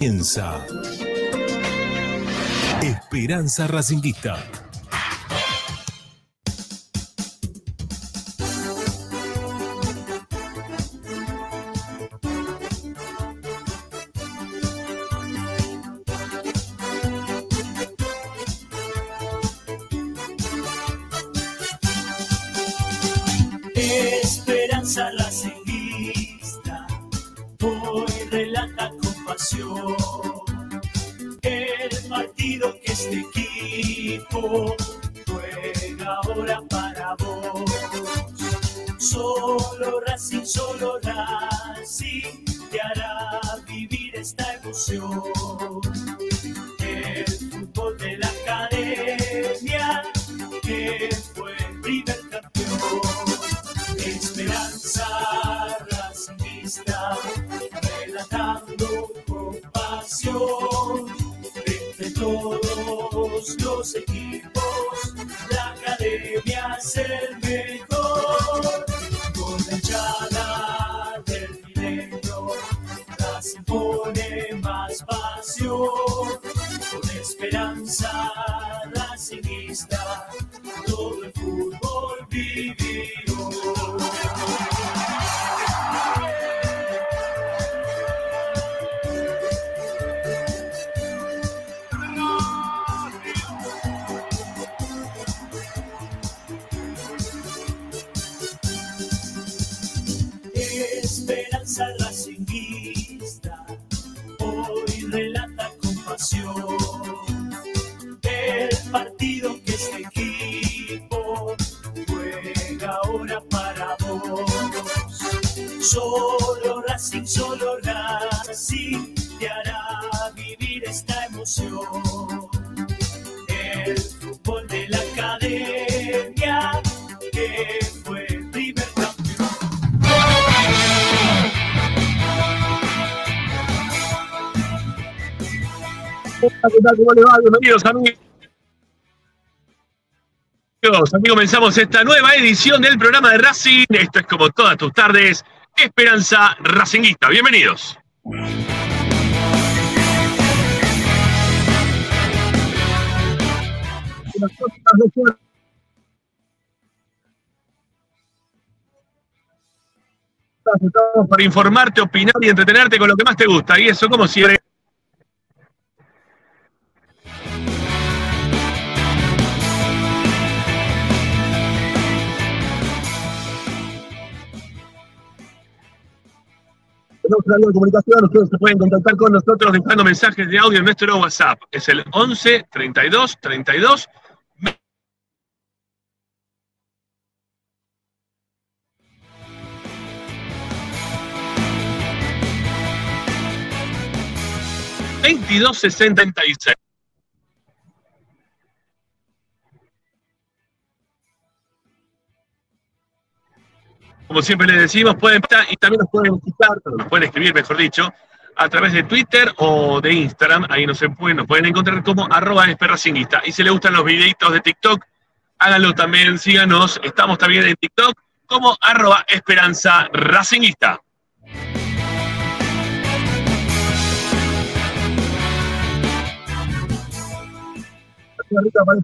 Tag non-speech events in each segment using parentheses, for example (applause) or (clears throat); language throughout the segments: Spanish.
Piensa. Esperanza Racinguista. ¿Cómo les va? Bienvenidos amigos. Aquí comenzamos esta nueva edición del programa de Racing. Esto es como todas tus tardes. Esperanza Racinguista. Bienvenidos. Estamos para informarte, opinar y entretenerte con lo que más te gusta. Y eso, como siempre, Tenemos una de comunicación, ustedes se pueden contactar con nosotros dejando mensajes de audio en nuestro WhatsApp. Es el 11 32 32 22 Como siempre les decimos, pueden y también nos pueden pero nos pueden escribir, mejor dicho, a través de Twitter o de Instagram. Ahí nos pueden, nos pueden encontrar como arroba esperracinguista. Y si les gustan los videitos de TikTok, háganlo también, síganos. Estamos también en TikTok como arroba esperanza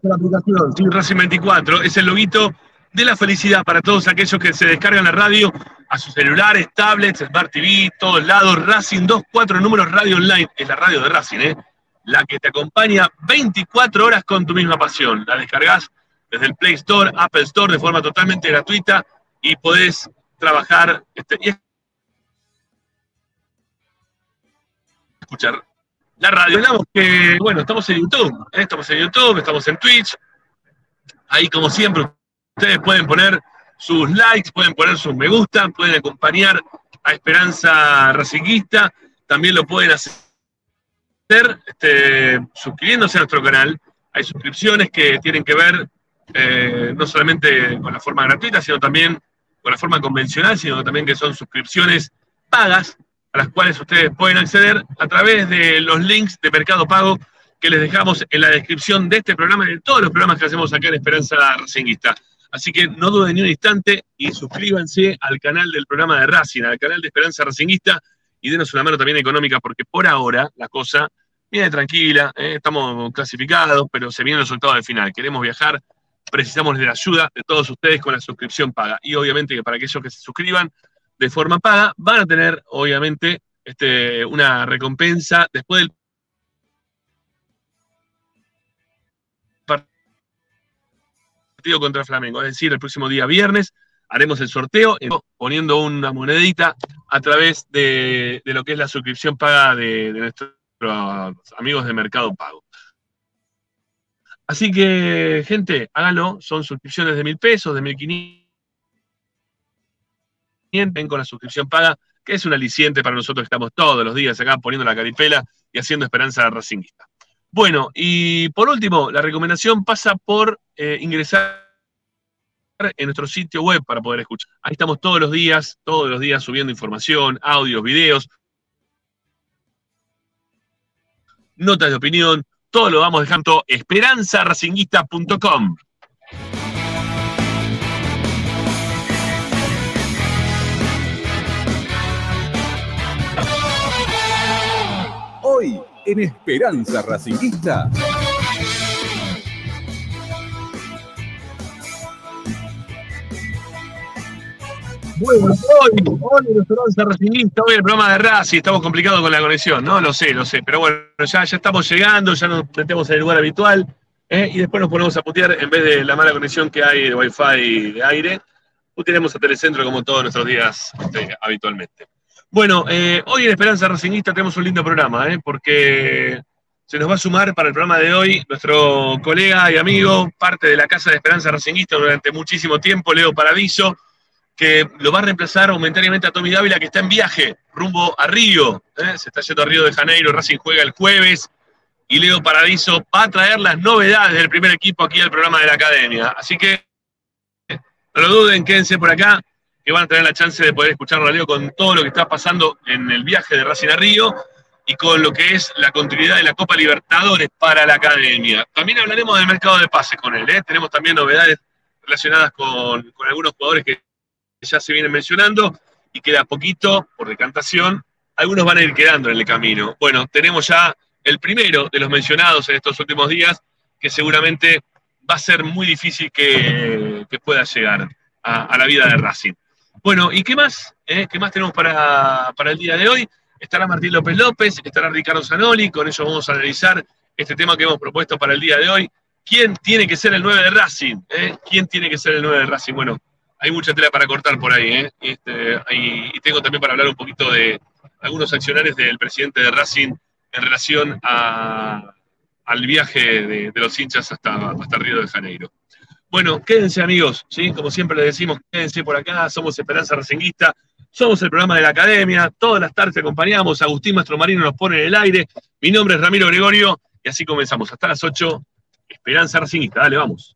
la aplicación, sí, Racing 24, es el loguito de la felicidad para todos aquellos que se descargan la radio a sus celulares, tablets, Smart TV, todos lados. Racing 24 números radio online, es la radio de Racing, ¿eh? la que te acompaña 24 horas con tu misma pasión. La descargas desde el Play Store, Apple Store de forma totalmente gratuita y podés trabajar este, escuchar la radio. Bueno, estamos en YouTube, ¿eh? estamos en YouTube, estamos en Twitch. Ahí, como siempre, ustedes pueden poner sus likes, pueden poner sus me gusta, pueden acompañar a Esperanza Racinguista, también lo pueden hacer este, suscribiéndose a nuestro canal. Hay suscripciones que tienen que ver eh, no solamente con la forma gratuita, sino también con la forma convencional, sino también que son suscripciones pagas a las cuales ustedes pueden acceder a través de los links de Mercado Pago que les dejamos en la descripción de este programa y de todos los programas que hacemos acá en Esperanza Racinguista. Así que no duden ni un instante y suscríbanse al canal del programa de Racing, al canal de Esperanza Racinguista, y denos una mano también económica, porque por ahora la cosa viene tranquila, ¿eh? estamos clasificados, pero se viene el resultado del final. Queremos viajar, precisamos de la ayuda de todos ustedes con la suscripción paga. Y obviamente que para aquellos que se suscriban de forma paga, van a tener, obviamente, este, una recompensa después del partido contra Flamengo. Es decir, el próximo día viernes haremos el sorteo poniendo una monedita a través de, lo que es la suscripción paga de, nuestros amigos de Mercado Pago. Así que, gente, háganlo. Son suscripciones de mil pesos, de mil quinientos. Con la suscripción paga, que es un aliciente para nosotros que estamos todos los días acá poniendo la caripela y haciendo esperanza racinguista. Bueno, y por último, la recomendación pasa por eh, ingresar en nuestro sitio web para poder escuchar. Ahí estamos todos los días, todos los días subiendo información, audios, videos, notas de opinión, todo lo vamos dejando esperanzaracinguista.com. en Esperanza Racinguista. Bueno, hoy, hoy Esperanza Racinguista, hoy el programa de Racing, estamos complicados con la conexión, ¿no? Lo sé, lo sé, pero bueno, ya, ya estamos llegando, ya nos metemos en el lugar habitual ¿eh? y después nos ponemos a putear en vez de la mala conexión que hay de Wi-Fi y de aire, putearemos a Telecentro como todos nuestros días este, habitualmente. Bueno, eh, hoy en Esperanza Racingista tenemos un lindo programa, ¿eh? porque se nos va a sumar para el programa de hoy nuestro colega y amigo, parte de la Casa de Esperanza Racingista durante muchísimo tiempo, Leo Paradiso, que lo va a reemplazar momentáneamente a Tommy Dávila, que está en viaje rumbo a Río. ¿eh? Se está yendo a Río de Janeiro, Racing juega el jueves y Leo Paradiso va a traer las novedades del primer equipo aquí al programa de la academia. Así que no lo duden, quédense por acá que van a tener la chance de poder escucharlo a Leo con todo lo que está pasando en el viaje de Racing a Río y con lo que es la continuidad de la Copa Libertadores para la academia. También hablaremos del mercado de pases con él. ¿eh? Tenemos también novedades relacionadas con, algunos jugadores que ya se vienen mencionando y queda poquito, por decantación, algunos van a ir quedando en el camino. Bueno, tenemos ya el primero de los mencionados en estos últimos días, que seguramente va a ser muy difícil que, que pueda llegar a la vida de Racing. Bueno, ¿y qué más? ¿Eh? ¿Qué más tenemos para, para, el día de hoy? Estará Martín López López, estará Ricardo Zanoli, con ellos vamos a analizar este tema que hemos propuesto para el día de hoy. ¿Quién tiene que ser el 9 de Racing? ¿Eh? ¿Quién tiene que ser el 9 de Racing? Bueno, hay mucha tela para cortar por ahí, ¿eh? Este, y, tengo también para hablar un poquito de algunos accionarios del presidente de Racing en relación al viaje de, de, los hinchas hasta, hasta Río de Janeiro. Bueno, quédense amigos, ¿sí? Como siempre les decimos, quédense por acá, somos Esperanza Racinguista, somos el programa de la Academia, todas las tardes acompañamos, Agustín Mastromarino nos pone en el aire, mi nombre es Ramiro Gregorio, y así comenzamos, hasta las 8, Esperanza Racinguista, dale, vamos.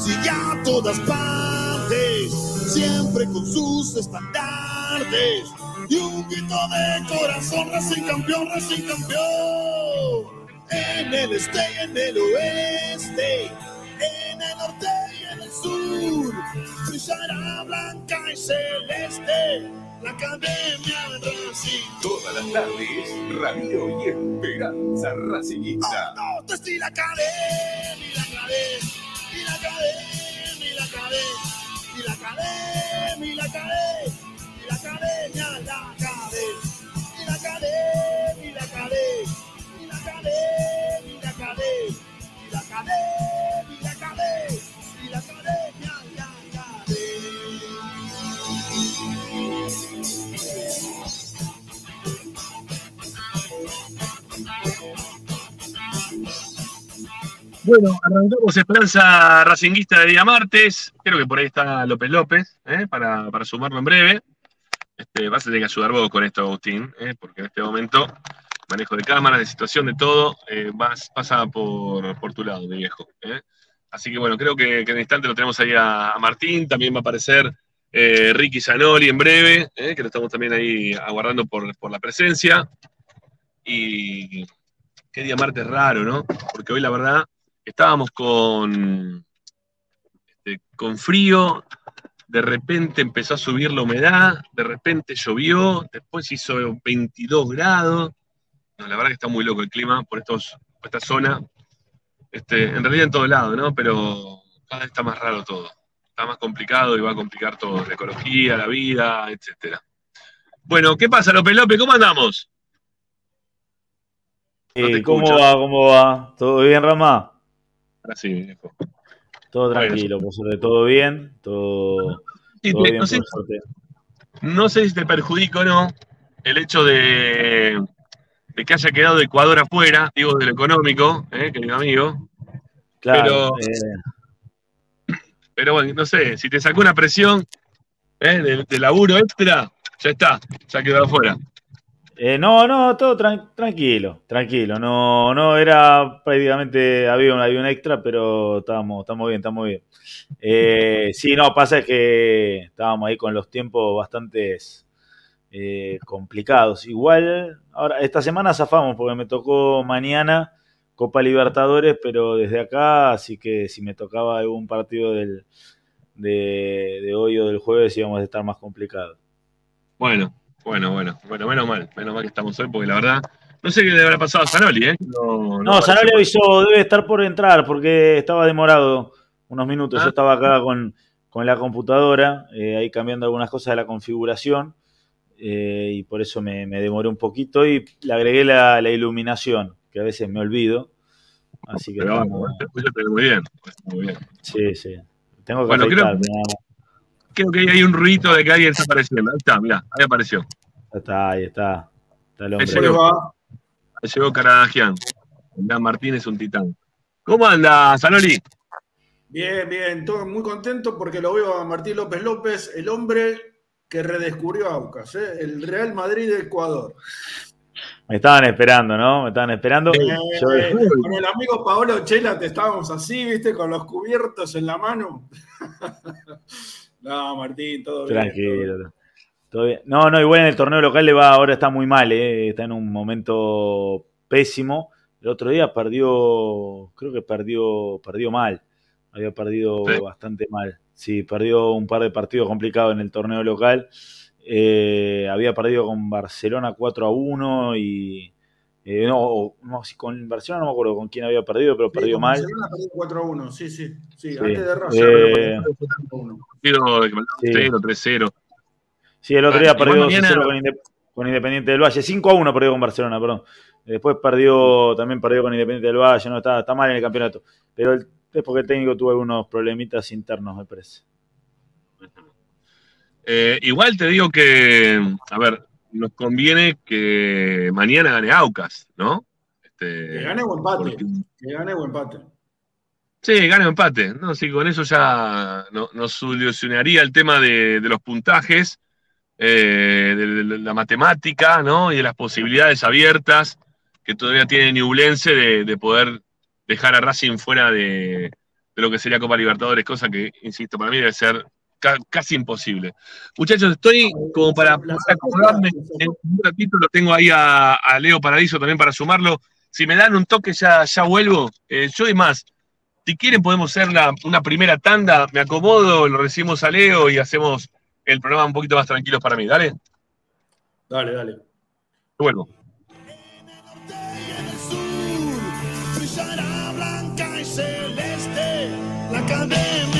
sigue a todas partes, siempre con sus estandartes y un grito de corazón, Racing campeón, Racing campeón. En el este y en el oeste, en el norte y en el sur, brillará blanca y celeste. La academia Racing. Todas las tardes, Radio y Esperanza Racingista. Oh, no, la academia, la academia la academia, y la academia, y la academia, y la academia, y la academia, la academia, y la academia, y la academia, y la academia, y la academia, y la academia, y la academia, Bueno, arrancamos Esperanza Racinguista de día martes. Creo que por ahí está López López, ¿eh? para, para sumarlo en breve. Este, vas a tener que ayudar vos con esto, Agustín, ¿eh? porque en este momento, manejo de cámaras, de situación, de todo, eh, vas, pasa por, por tu lado, mi viejo. Así que bueno, creo que, en el instante lo tenemos ahí a, Martín, también va a aparecer Ricky Zanoli en breve, que lo estamos también ahí aguardando por, por la presencia. Y qué día martes raro, ¿no? Porque hoy la verdad estábamos con, este, con frío, de repente empezó a subir la humedad, de repente llovió, después hizo 22 grados. No, la verdad que está muy loco el clima por, estos, por esta zona. Este, en realidad en todos lados, ¿no? Pero cada vez está más raro todo. Está más complicado y va a complicar todo, la ecología, la vida, etcétera. Bueno, ¿qué pasa, López López? ¿Cómo andamos? No Eh, ¿Cómo va? ¿Cómo va? ¿Todo bien, Rama? Ahora sí, viejo. Todo tranquilo, por sobre todo bien, todo, Sí, todo te- bien no, sé, por suerte. no sé si te perjudica o no el hecho de, de que haya quedado Ecuador afuera, digo, de lo económico, ¿eh, querido amigo. Claro, pero- eh, Pero bueno, no sé, si te sacó una presión ¿eh? de, de laburo extra, ya está, ya quedó afuera. Eh, no, no, todo tran- tranquilo, tranquilo. No, no era prácticamente, había un, había extra, pero estábamos, estamos bien, estamos bien. Eh, sí, no, pasa que estábamos ahí con los tiempos bastante eh, complicados. Igual, ahora, esta semana zafamos porque me tocó mañana Copa Libertadores, pero desde acá, así que si me tocaba algún partido del, de, de hoy o del jueves íbamos a estar más complicados. Bueno, bueno, bueno, bueno, menos mal, menos mal que estamos hoy, porque la verdad, no sé qué le habrá pasado a Zanoli, ¿eh? No, No, Zanoli apareció. avisó, debe estar por entrar porque estaba demorado unos minutos. Ah. Yo estaba acá con, con la computadora, eh, ahí cambiando algunas cosas de la configuración, eh, y por eso me, me demoré un poquito y le agregué la, la iluminación, que a veces me olvido. Así que Pero estamos- bueno, después yo te veo muy bien, muy bien. sí, sí. Tengo que Bueno, creo-. Creo que ahí hay un ruido de que alguien está apareciendo. Ahí está, mirá, ahí apareció. Ya está, ahí está. Está el Ahí hombre. llegó. Ahí llegó Caradagian. Dan Martínez, un titán. ¿Cómo anda, Zanoli? Bien, bien, todo muy contento porque lo veo a Martín López López, el hombre que redescubrió a Aucas, ¿eh? el Real Madrid de Ecuador. Me estaban esperando, ¿no? Me estaban esperando. Eh, Yo- con el amigo Paolo Chela te estábamos así, viste, con los cubiertos en la mano. (laughs) no, Martín, todo bien. Tranquilo. todo bien. No, no, igual en el torneo local le va, ahora está muy mal, eh, está en un momento pésimo. El otro día perdió, creo que perdió, perdió mal. Había perdido Sí. bastante mal. Sí, perdió un par de partidos complicados en el torneo local. Eh, había perdido con Barcelona 4 a 1 y eh, no, no, con Barcelona no me acuerdo con quién había perdido, pero Sí, perdió con mal. Barcelona perdió 4 a 1, sí, sí. Sí, Sí. antes de Racing. Eh, pero 4 a 1. Partido de Sí. 0, 3-0. Sí, el otro día perdió mañana- 2-0 con, con Independiente del Valle. 5 a 1 perdió con Barcelona, perdón. Después perdió, también perdió con Independiente del Valle. No, está, está mal en el campeonato. Pero el- es porque el técnico tuvo algunos problemitas internos, me parece. Eh, igual te digo que, a ver, nos conviene que mañana gane Aucas, ¿no? Este, Que gane o empate. porque- Que gane o empate. Sí, gane o empate. No, sí, con eso ya no- nos solucionaría el tema de, de los puntajes, eh, de, de la matemática, ¿no? Y de las posibilidades abiertas que todavía tiene Ñublense de, de poder dejar a Racing fuera de, de lo que sería Copa Libertadores, cosa que, insisto, para mí debe ser ca- casi imposible. Muchachos, estoy como para acomodarme. En un ratito lo tengo ahí a, a Leo Paradiso también para sumarlo. Si me dan un toque, ya, ya vuelvo. Eh, yo y más. Si quieren, podemos hacer la- una primera tanda. Me acomodo, lo recibimos a Leo y hacemos el programa un poquito más tranquilo para mí. Dale, Dale, dale. vuelvo. y en el sur brillará blanca y celeste la academia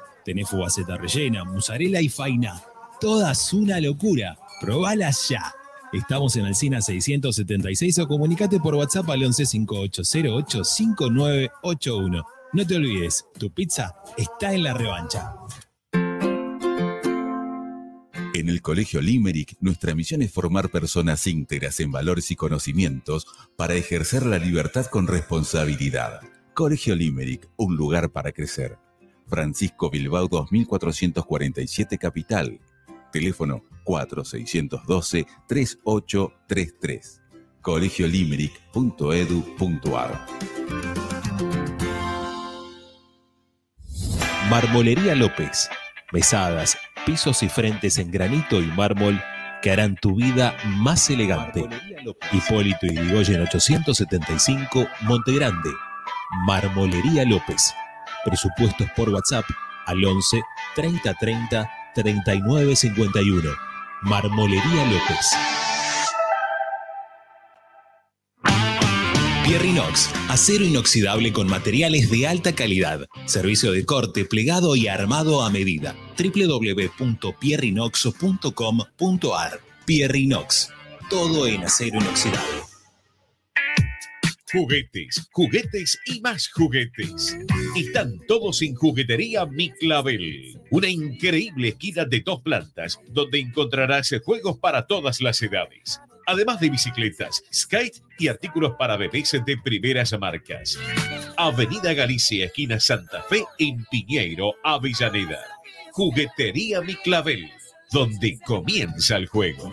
Tenés fugaceta rellena, mozzarella y faina. Todas una locura. Probalas ya. Estamos en Alcina 676 o comunicate por WhatsApp al 11 5808 5981. No te olvides, tu pizza está en la revancha. En el Colegio Limerick, nuestra misión es formar personas íntegras en valores y conocimientos para ejercer la libertad con responsabilidad. Colegio Limerick, un lugar para crecer. Francisco Bilbao 2447 Capital. Teléfono 4612-3833. colegiolimerick.edu.ar Marmolería López. Mesadas, pisos y frentes en granito y mármol que harán tu vida más elegante. Hipólito y Yrigoyen 875, Montegrande. Marmolería López. Presupuestos por WhatsApp al 11 30 30 39 51. Marmolería López. Pierrinox, acero inoxidable con materiales de alta calidad. Servicio de corte, plegado y armado a medida. www.pierrinox.com.ar Pierrinox, todo en acero inoxidable. Juguetes, juguetes y más juguetes. Están todos en Juguetería Mi Clavel. Una increíble esquina de dos plantas donde encontrarás juegos para todas las edades. Además de bicicletas, skate y artículos para bebés de primeras marcas. Avenida Galicia, esquina Santa Fe, en Piñeiro, Avellaneda. Juguetería Mi Clavel, donde comienza el juego.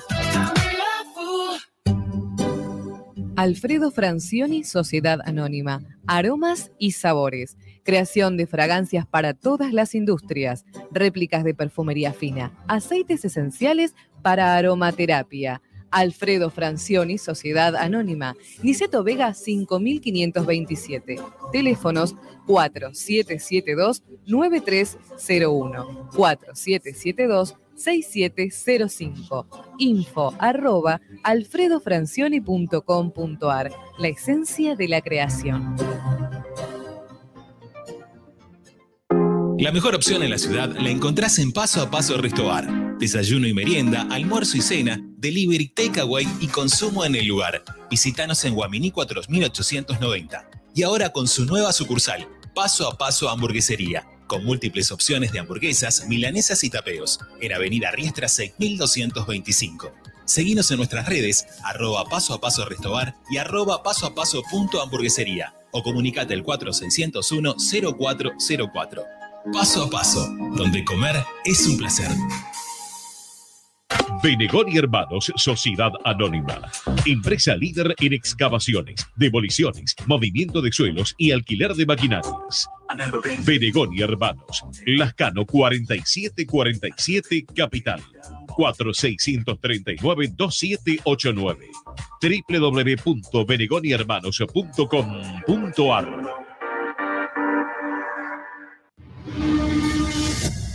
Alfredo Francioni, Sociedad Anónima. Aromas y sabores. Creación de fragancias para todas las industrias. Réplicas de perfumería fina. Aceites esenciales para aromaterapia. Alfredo Francioni, Sociedad Anónima. Niceto Vega 5527. Teléfonos 4772-9301. 4772-6705. Info arroba alfredofrancioni.com.ar. La esencia de la creación. La mejor opción en la ciudad la encontrás en Paso a Paso Restobar. Desayuno y merienda, almuerzo y cena, delivery, takeaway y consumo en el lugar. Visítanos en Guaminí 4890. Y ahora con su nueva sucursal, Paso a Paso Hamburguesería, con múltiples opciones de hamburguesas, milanesas y tapeos, en Avenida Riestra 6225. Seguinos en nuestras redes, arroba paso a paso restobar y arroba paso a paso punto hamburguesería o comunicate al 4601 0404. Paso a paso, donde comer es un placer. Benegoni Hermanos, Sociedad Anónima. Empresa líder en excavaciones, demoliciones, movimiento de suelos y alquiler de maquinarias. Benegoni Hermanos, Lascano 4747 Capital. 4639-2789 www.benegonihermanos.com.ar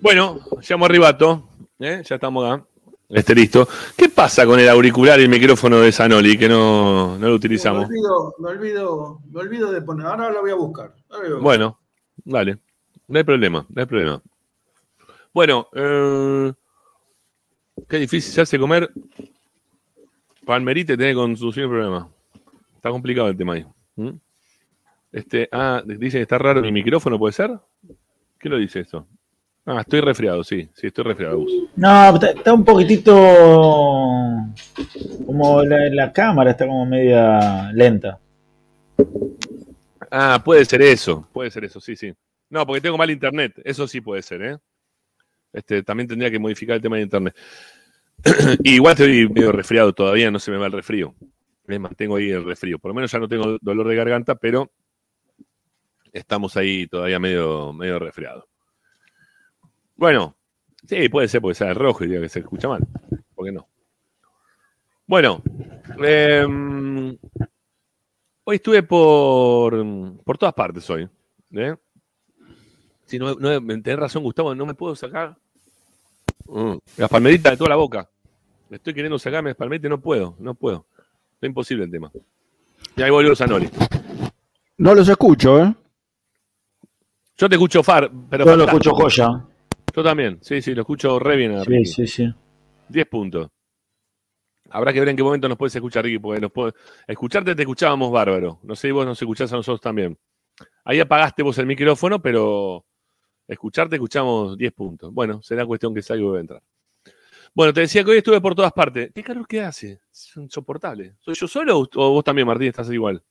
Bueno, llamo arribato. ¿eh? Ya estamos acá. Este listo. ¿Qué pasa con el auricular y el micrófono de Sanoli que no, no lo utilizamos? Me olvido, me, olvido, me olvido de poner. Ahora lo voy a buscar. Ahora lo voy a buscar. Bueno, dale. No hay problema, no hay problema. Bueno, eh, qué difícil se hace comer palmerite tiene con su problema. Está complicado el tema ahí. ¿Mm? Este, ah, dice que está raro mi micrófono, ¿puede ser? ¿Qué lo dice esto? Ah, estoy resfriado, sí, sí, estoy resfriado. No, está, está un poquitito. Como la, la cámara está como media lenta. Ah, puede ser eso, puede ser eso, sí, sí. No, porque tengo mal internet, eso sí puede ser, ¿eh? Este, también tendría que modificar el tema de internet. Y (clears throat) Igual estoy medio resfriado todavía, no se me va el resfrío. Me mantengo ahí el resfrío. Por lo menos ya no tengo dolor de garganta, pero estamos ahí todavía medio, medio resfriado. Bueno, sí, puede ser porque sea el rojo y diga que se escucha mal. ¿Por qué no? Bueno, em, hoy estuve por, por todas partes hoy. ¿eh? Si no, no, tenés razón, Gustavo, no me puedo sacar mm, las palmeritas de toda la boca. Estoy queriendo sacarme las palmeritas y no puedo, no puedo. Es imposible el tema. Y ahí volvió Sanoli. No los escucho, ¿eh? Yo te escucho Far, pero. Yo lo fantástico. escucho joya. Yo también, sí, sí, lo escucho re bien. a Sí, sí, sí. 10 puntos. Habrá que ver en qué momento nos puedes escuchar, Ricky, porque nos puede- escucharte te escuchábamos bárbaro. No sé si vos nos escuchás a nosotros también. Ahí apagaste vos el micrófono, pero escucharte escuchamos 10 puntos. Bueno, será cuestión que salga y vuelva a entrar. Bueno, te decía que hoy estuve por todas partes. ¿Qué calor que hace? Es insoportable. ¿Soy yo solo o o vos también, Martín, estás igual?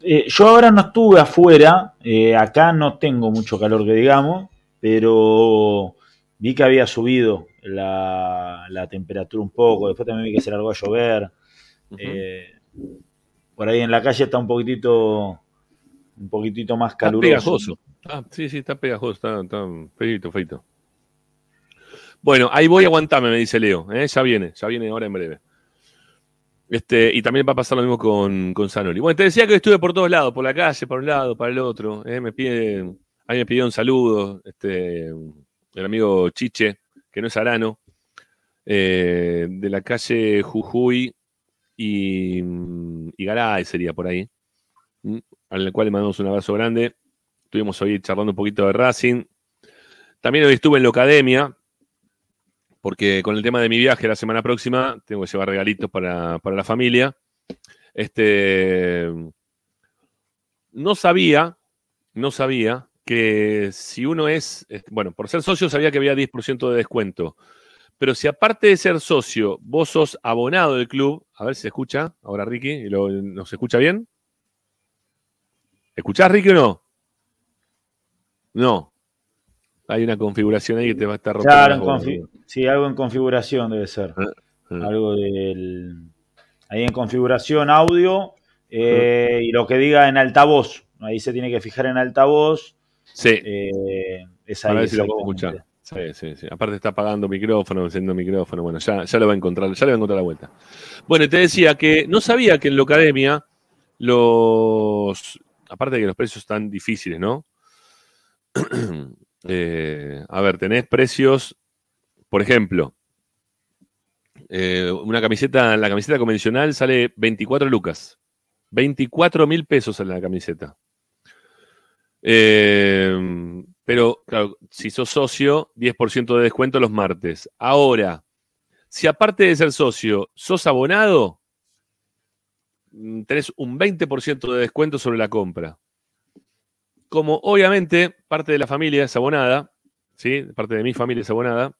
Eh, yo ahora no estuve afuera, eh, acá no tengo mucho calor que digamos, pero vi que había subido la, la temperatura un poco, después también vi que se largó a llover. Eh, por ahí en la calle está un poquitito, un poquitito más Está caluroso. pegajoso. Ah, sí, sí, está pegajoso, está, está feito, feito. Bueno, ahí voy a aguantarme, me dice Leo. ¿eh? Ya viene, ya viene ahora en breve. Este, y también va a pasar lo mismo con, con Sanoli. Bueno, te decía que estuve por todos lados, por la calle, por un lado, para el otro. ¿eh? Me piden, ahí me pidió un saludo, este, el amigo Chiche, que no es Arano, eh, de la calle Jujuy y, y Garay sería por ahí, ¿m? al cual le mandamos un abrazo grande. Estuvimos hoy charlando un poquito de Racing. También hoy estuve en la academia, porque con el tema de mi viaje la semana próxima tengo que llevar regalitos para, para la familia. Este, no sabía, no sabía que si uno es, bueno, por ser socio sabía que había 10% de descuento. Pero si aparte de ser socio, vos sos abonado del club, a ver si se escucha, ahora Ricky, y lo- ¿nos escucha bien? ¿Escuchás, Ricky, o no? No. Hay una configuración ahí que te va a estar rompiendo Claro, sí, algo en configuración debe ser. Algo del. Ahí en configuración audio eh, y lo que diga en altavoz. Ahí se tiene que fijar en altavoz. Sí. Eh, es ahí. ver si lo puedo escuchar. Sí, sí, sí. Aparte está apagando micrófono, encendiendo micrófono. Bueno, ya, ya lo va a encontrar, ya le va a encontrar la vuelta. Bueno, te decía que no sabía que en la academia los. Aparte de que los precios están difíciles, ¿no? (clears throat) Eh, a ver, tenés precios, por ejemplo, eh, una camiseta, la camiseta convencional sale 24 lucas. 24 mil pesos en la camiseta. Eh, pero, claro, si sos socio, 10% de descuento los martes. Ahora, si aparte de ser socio, sos abonado, mm, tenés un 20% de descuento sobre la compra. Como obviamente parte de la familia es abonada, ¿sí? Parte de mi familia es abonada,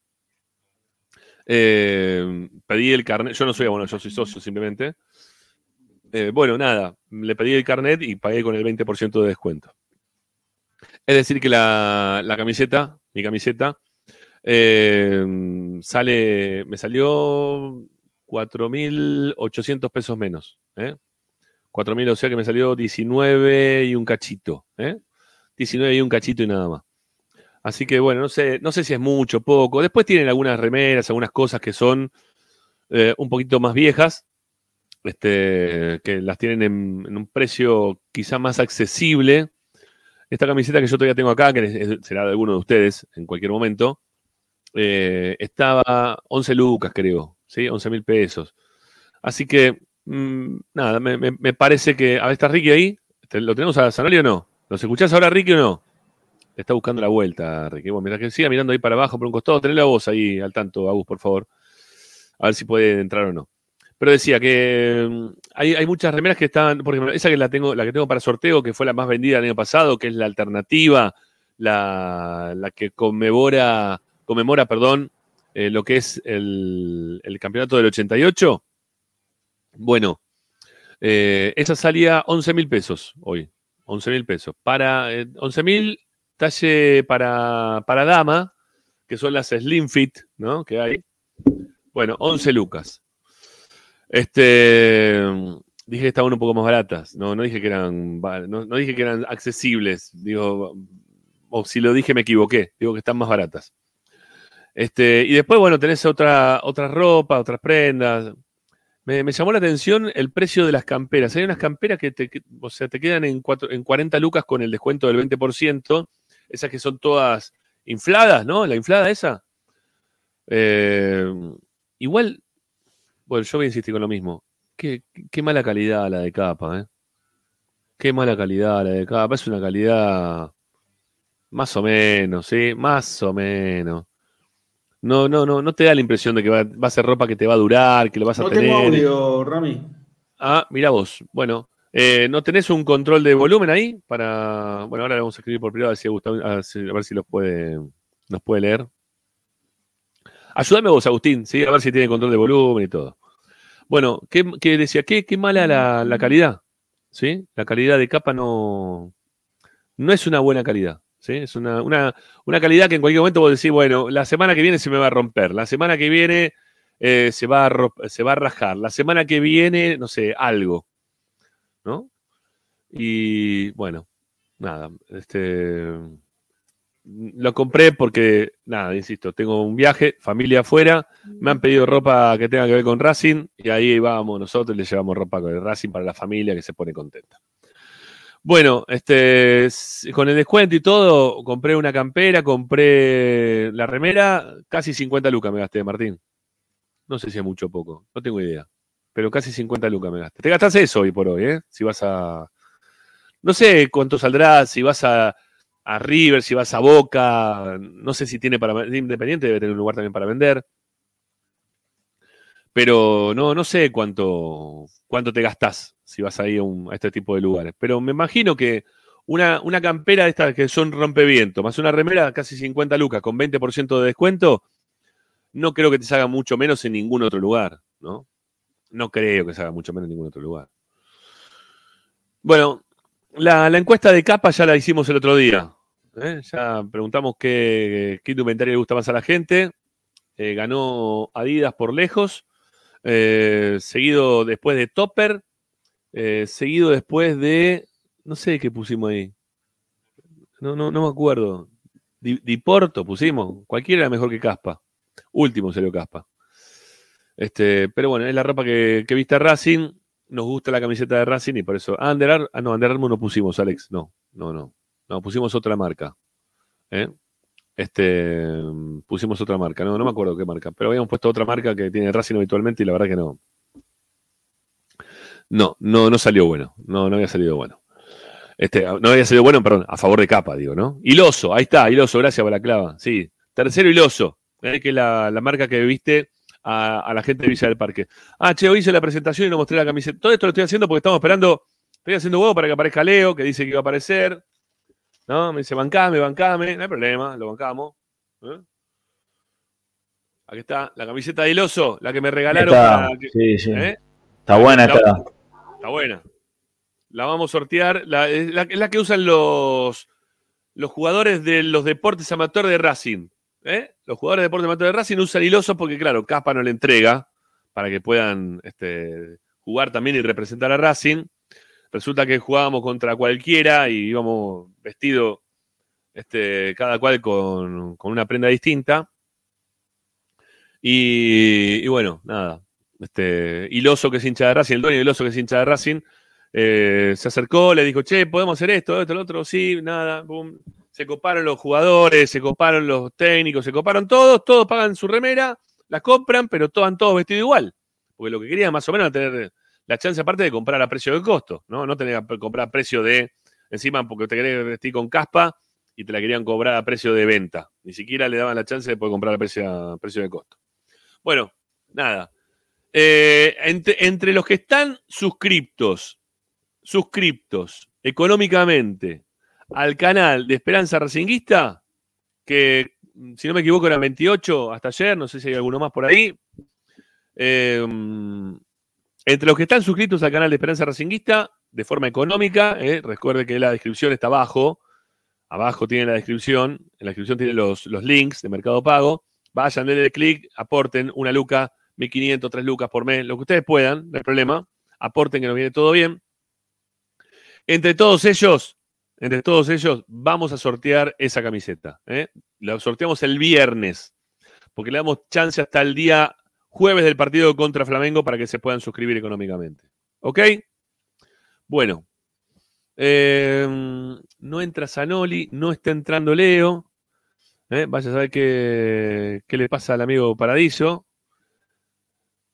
eh, pedí el carnet, yo no soy abonado, yo soy socio simplemente. Eh, bueno, nada, le pedí el carnet y pagué con el 20% de descuento. Es decir, que la, camiseta, mi camiseta, eh, sale, me salió 4.800 pesos menos. ¿eh? 4.000, o sea que me salió 19 y un cachito. ¿eh? 19 y un cachito y nada más. Así que bueno, no sé, no sé si es mucho, poco. Después tienen algunas remeras, algunas cosas que son eh, un poquito más viejas, este, que las tienen en, en un precio quizá más accesible. Esta camiseta que yo todavía tengo acá, que será de alguno de ustedes en cualquier momento, eh, estaba 11 lucas, creo, ¿sí? 11 mil pesos. Así que, mm, nada, me, parece que. A ver, ¿está Ricky ahí? ¿Te- ¿Lo tenemos a Zanoli o no? ¿Los escuchás ahora, Ricky, o no? Está buscando la vuelta, Ricky. Bueno, mientras que siga mirando ahí para abajo por un costado, tenés la voz ahí al tanto, Agus, por favor. A ver si puede entrar o no. Pero decía que mm, hay, hay muchas remeras que están, por ejemplo, esa que la tengo, la que tengo para sorteo, que fue la más vendida el año pasado, que es la alternativa, la, la que conmemora, conmemora, perdón, eh, lo que es el, el campeonato del 88. Bueno, eh, esa salía 11 mil pesos hoy. 11 mil pesos. Para eh, 11 mil, talle para, para dama, que son las Slim Fit, ¿no? Que hay. Bueno, 11 lucas. Este, dije que estaban un poco más baratas. No, no dije que eran, no, dije que eran accesibles. Digo, o si lo dije me equivoqué. Digo que están más baratas. Este, y después, bueno, tenés otra, otra ropa, otras prendas. Me, llamó la atención el precio de las camperas. Hay unas camperas que te, o sea, te quedan en, cuatro- en 40 lucas con el descuento del 20%. Esas que son todas infladas, ¿no? La inflada esa. Eh, igual, bueno, yo voy a insistir con lo mismo. Qué, qué mala calidad la de capa, ¿eh? Qué mala calidad la de capa. Es una calidad más o menos, ¿sí? Más o menos. No, no, no, no te da la impresión de que va, va a ser ropa que te va a durar, que lo vas a No tener. tengo audio, Rami. Ah, mira vos. Bueno, eh, ¿no tenés un control de volumen ahí? Para. Bueno, ahora le vamos a escribir por privado a ver si, a si- a ver si los puede, nos puede leer. Ayúdame vos, Agustín, ¿sí? A ver si tiene control de volumen y todo. Bueno, ¿qué, decía? ¿Qué, mala la, calidad? ¿Sí? La calidad de capa no. No es una buena calidad. ¿sí? Es una, una, una calidad que en cualquier momento vos decís, bueno, la semana que viene se me va a romper. La semana que viene eh, se, va a, se va a rajar. La semana que viene, no sé, algo. ¿No? Y bueno, nada, este lo compré porque, nada, insisto, tengo un viaje, familia afuera, me han pedido ropa que tenga que ver con Racing y ahí vamos nosotros le llevamos ropa con el Racing para la familia que se pone contenta. Bueno, este, con el descuento y todo, compré una campera, compré la remera, casi 50 lucas me gasté, Martín. No sé si es mucho o poco, no tengo idea. Pero casi 50 lucas me gasté. Te gastás eso hoy por hoy, ¿eh? Si vas a. No sé cuánto saldrá, si vas a, a River, si vas a Boca. No sé si tiene para. Independiente debe tener un lugar también para vender. Pero no, no sé cuánto, cuánto te gastás si vas ahí a, un- este tipo de lugares. Pero me imagino que una, una campera de estas que son rompeviento, más una remera casi 50 lucas con 20% de descuento, no creo que te salga mucho menos en ningún otro lugar, ¿no? No creo que se haga mucho menos en ningún otro lugar. Bueno, la, la encuesta de capa ya la hicimos el otro día. ¿eh? Ya preguntamos qué, qué indumentaria le gusta más a la gente. Eh, ganó Adidas por lejos. eh, seguido después de Topper. seguido después de. No sé qué pusimos ahí. No, no, no me acuerdo. Di, Diporto pusimos. Cualquiera era mejor que Caspa. Último salió Caspa. Este, pero bueno, es la ropa que, que viste Racing. Nos gusta la camiseta de Racing y por eso. Ah, Under Ar- ah, no, Under Armour no pusimos, Alex. No, no, no. No, pusimos otra marca. ¿eh? Este, pusimos otra marca. No, no me acuerdo qué marca. Pero habíamos puesto otra marca que tiene Racing habitualmente y la verdad que no. No, no, no salió bueno. No, no había salido bueno. Este, no había salido bueno, perdón, a favor de capa, digo, ¿no? Hiloso, ahí está, Hiloso, gracias Balaclava. Sí. Tercero Hiloso, ¿eh? que la, la marca que viste a, a la gente de Villa del Parque. Ah, che, hoy hice la presentación y no mostré la camiseta. Todo esto lo estoy haciendo porque estamos esperando, estoy haciendo huevo para que aparezca Leo, que dice que iba a aparecer. ¿No? Me dice, bancame, bancame, no hay problema, lo bancamos. ¿eh? Aquí está, la camiseta de Hiloso, la que me regalaron. Está, para que- sí, sí. ¿eh? Está buena La- esta. Está buena. La vamos a sortear. La, es, la, es la que usan los, los jugadores de los deportes amateur de Racing. ¿Eh? Los jugadores de amateur de Racing usan hilosos porque, claro, Caspa no le entrega para que puedan este, jugar también y representar a Racing. Resulta que jugábamos contra cualquiera y íbamos vestidos este, cada cual con, una prenda distinta. Y, bueno, nada. Este, que es hincha de Racing, el dueño de que es hincha de Racing, eh, se acercó, le dijo, che, ¿podemos hacer esto, esto, lo otro? Sí, nada, boom. Se coparon los jugadores, se coparon los técnicos, se coparon todos, todos pagan su remera, la compran, pero todos todos vestido igual. Porque lo que querían más o menos era tener la chance aparte de comprar a precio de costo, ¿no? No tener que comprar a precio de, encima porque te querés vestir con caspa y te la querían cobrar a precio de venta. Ni siquiera le daban la chance de poder comprar a precio, precio de costo. Bueno, nada. Eh, entre, entre los que están suscriptos, suscriptos económicamente al canal de Esperanza Racinguista, que si no me equivoco eran 28 hasta ayer, no sé si hay alguno más por ahí. Eh, entre los que están suscritos al canal de Esperanza Racinguista, de forma económica, eh, recuerde que la descripción está abajo, abajo tiene la descripción, en la descripción tiene los, los links de Mercado Pago, vayan, denle clic, aporten una luca, 1500, 3 lucas por mes, lo que ustedes puedan, no hay problema, aporten que nos viene todo bien. Entre todos ellos, entre todos ellos, vamos a sortear esa camiseta. ¿eh? La sorteamos el viernes, porque le damos chance hasta el día jueves del partido contra Flamengo para que se puedan suscribir económicamente. ¿Ok? Bueno. eh, no entra Zanoli, no está entrando Leo. ¿eh? Vaya a saber qué, qué le pasa al amigo Paradiso.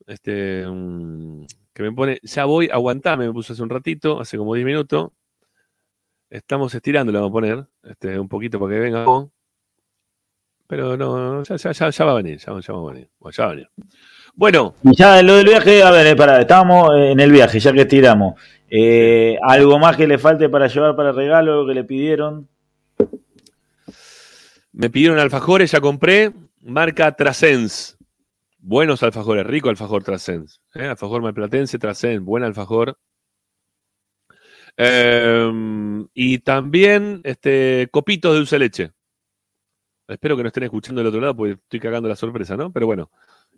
Este, mm, que me pone, ya voy, aguantame, me puso hace un ratito, hace como 10 minutos. Estamos estirando, le vamos a poner este, un poquito para que venga. Pero no, ya, ya, ya, ya va a venir, ya, ya va a venir. Bueno, ya va a venir. Bueno, Y ya lo del viaje, a ver, eh, pará, estábamos en el viaje, ya que tiramos. Eh, ¿Algo más que le falte para llevar para el regalo que le pidieron? me pidieron alfajores, ya compré, marca Trasens. Buenos alfajores, rico alfajor Trasens. ¿eh? Alfajor malplatense Trasens, buen alfajor. Em, y también este, copitos de dulce leche. Espero que no estén escuchando del otro lado porque estoy cagando la sorpresa, ¿no? Pero bueno,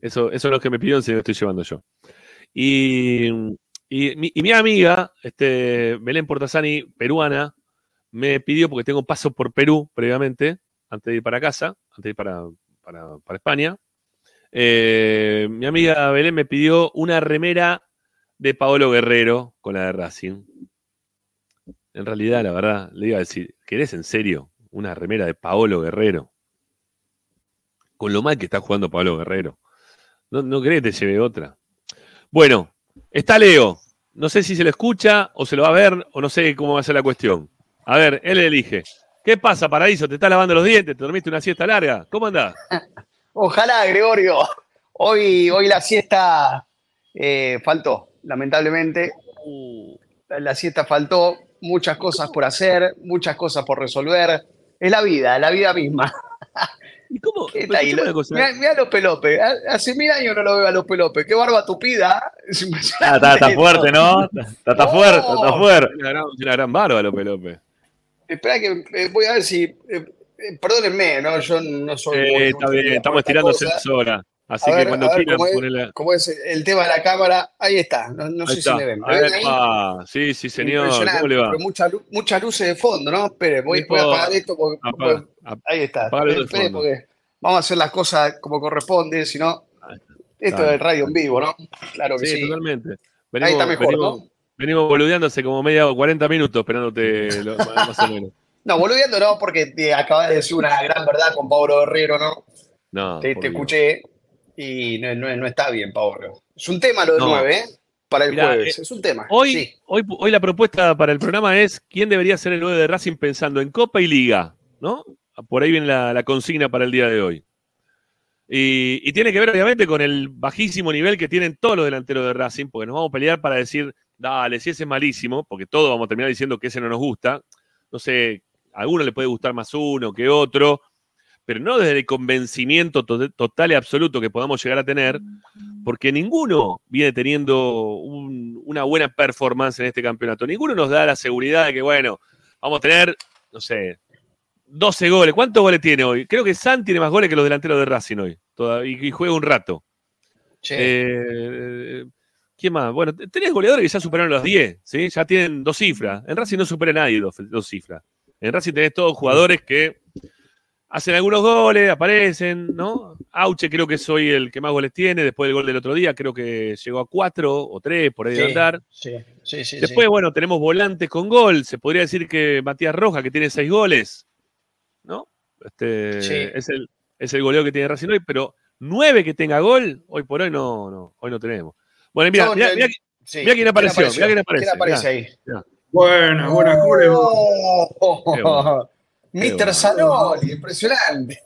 eso, eso es lo que me pidieron, si lo estoy llevando yo. Y, y mi, amiga, este, Belén Portasani, peruana, me pidió, porque tengo paso por Perú previamente, antes de ir para casa, antes de ir para, para- para España. eh, mi amiga Belén me pidió una remera de Paolo Guerrero con la de Racing. En realidad, la verdad, le iba a decir, ¿querés en serio una remera de Paolo Guerrero? Con lo mal que está jugando Paolo Guerrero. No, no querés que te lleve otra. Bueno, está Leo. No sé si se lo escucha o se lo va a ver o no sé cómo va a ser la cuestión. A ver, él elige. ¿Qué pasa, Paraíso? ¿Te estás lavando los dientes? ¿Te dormiste una siesta larga? ¿Cómo andás? (laughs) Ojalá, Gregorio. Hoy, hoy la siesta eh, faltó, lamentablemente. La siesta faltó, muchas cosas por hacer, muchas cosas por resolver. Es la vida, la vida misma. ¿Y cómo? ¿Qué (laughs) está ahí? escuchame una cosa. Mirá, mirá a los Pelope. Hace mil años no lo veo a los Pelope. Qué barba tupida. Es Ah, está, está fuerte, ¿no? Está, está fuerte, está fuerte. Una gran, una gran barba, López López. Espera que eh, voy a ver si. eh, eh, perdónenme, ¿no? Yo no soy. Eh, muy- está muy bien, estamos esta estirando cosa. Así A que ver, cuando quieran ponela. cómo es el tema de la cámara. Ahí está. No, no Ahí sé está. si me ven. ¿Me A ver, ven ahí? pa. Sí, sí, señor. ¿Cómo le va? mucha muchas luces de fondo, ¿no? Espere, voy, a apagar esto porque, Apaga, porque- ap- ahí está. Espere, porque vamos a hacer las cosas como corresponde, si no, esto es radio en vivo, ¿no? Claro que Sí, sí. totalmente. Ahí Venimos, está mejor, venimos, ¿no? venimos boludeando hace como media o 40 minutos esperándote lo- más, o menos. (laughs) No, boludeando no, porque te acabas de decir una gran verdad con Pablo Guerrero, ¿no? No, te, escuché y no, no- no está bien, Pablo. Es un tema lo del No. 9, ¿eh? Para el Mirá, jueves. eh, es un tema. Hoy, sí. hoy, hoy la propuesta para el programa es quién debería ser el 9 de Racing pensando en Copa y Liga, ¿no? Por ahí viene la, la consigna para el día de hoy. Y, y tiene que ver, obviamente, con el bajísimo nivel que tienen todos los delanteros de Racing, porque nos vamos a pelear para decir, dale, si ese es malísimo, porque todos vamos a terminar diciendo que ese no nos gusta. No sé, a alguno le puede gustar más uno que otro, pero no desde el convencimiento to- total y absoluto que podamos llegar a tener, porque ninguno viene teniendo un- una buena performance en este campeonato. Ninguno nos da la seguridad de que, bueno, vamos a tener, no sé, 12 goles. ¿Cuántos goles tiene hoy? Creo que San tiene más goles que los delanteros de Racing hoy. toda- y, y juega un rato. Eh, ¿Quién más? Bueno, tenés goleadores que ya superaron los 10, ¿sí? Ya tienen dos cifras. En Racing no supera nadie dos, dos cifras. En Racing tenés todos jugadores que hacen algunos goles, aparecen, ¿no? Auche creo que soy el que más goles tiene, después del gol del otro día creo que llegó a cuatro o tres, por ahí de Sí, andar. Sí, sí, sí. Después, sí. bueno, tenemos volantes con gol. Se podría decir que Matías Roja, que tiene seis goles, ¿no? Este, Sí. es, el, es el goleo que tiene Racing hoy, pero nueve que tenga gol, hoy por hoy no, no, hoy no tenemos. Bueno, mira, mira, mira, sí. mira quién apareció, mira quién aparece. ¿Quién aparece ahí? mirá. Buenas, buenas, ¿cómo le va? Oh, bueno. Mr. Zanoli, impresionante.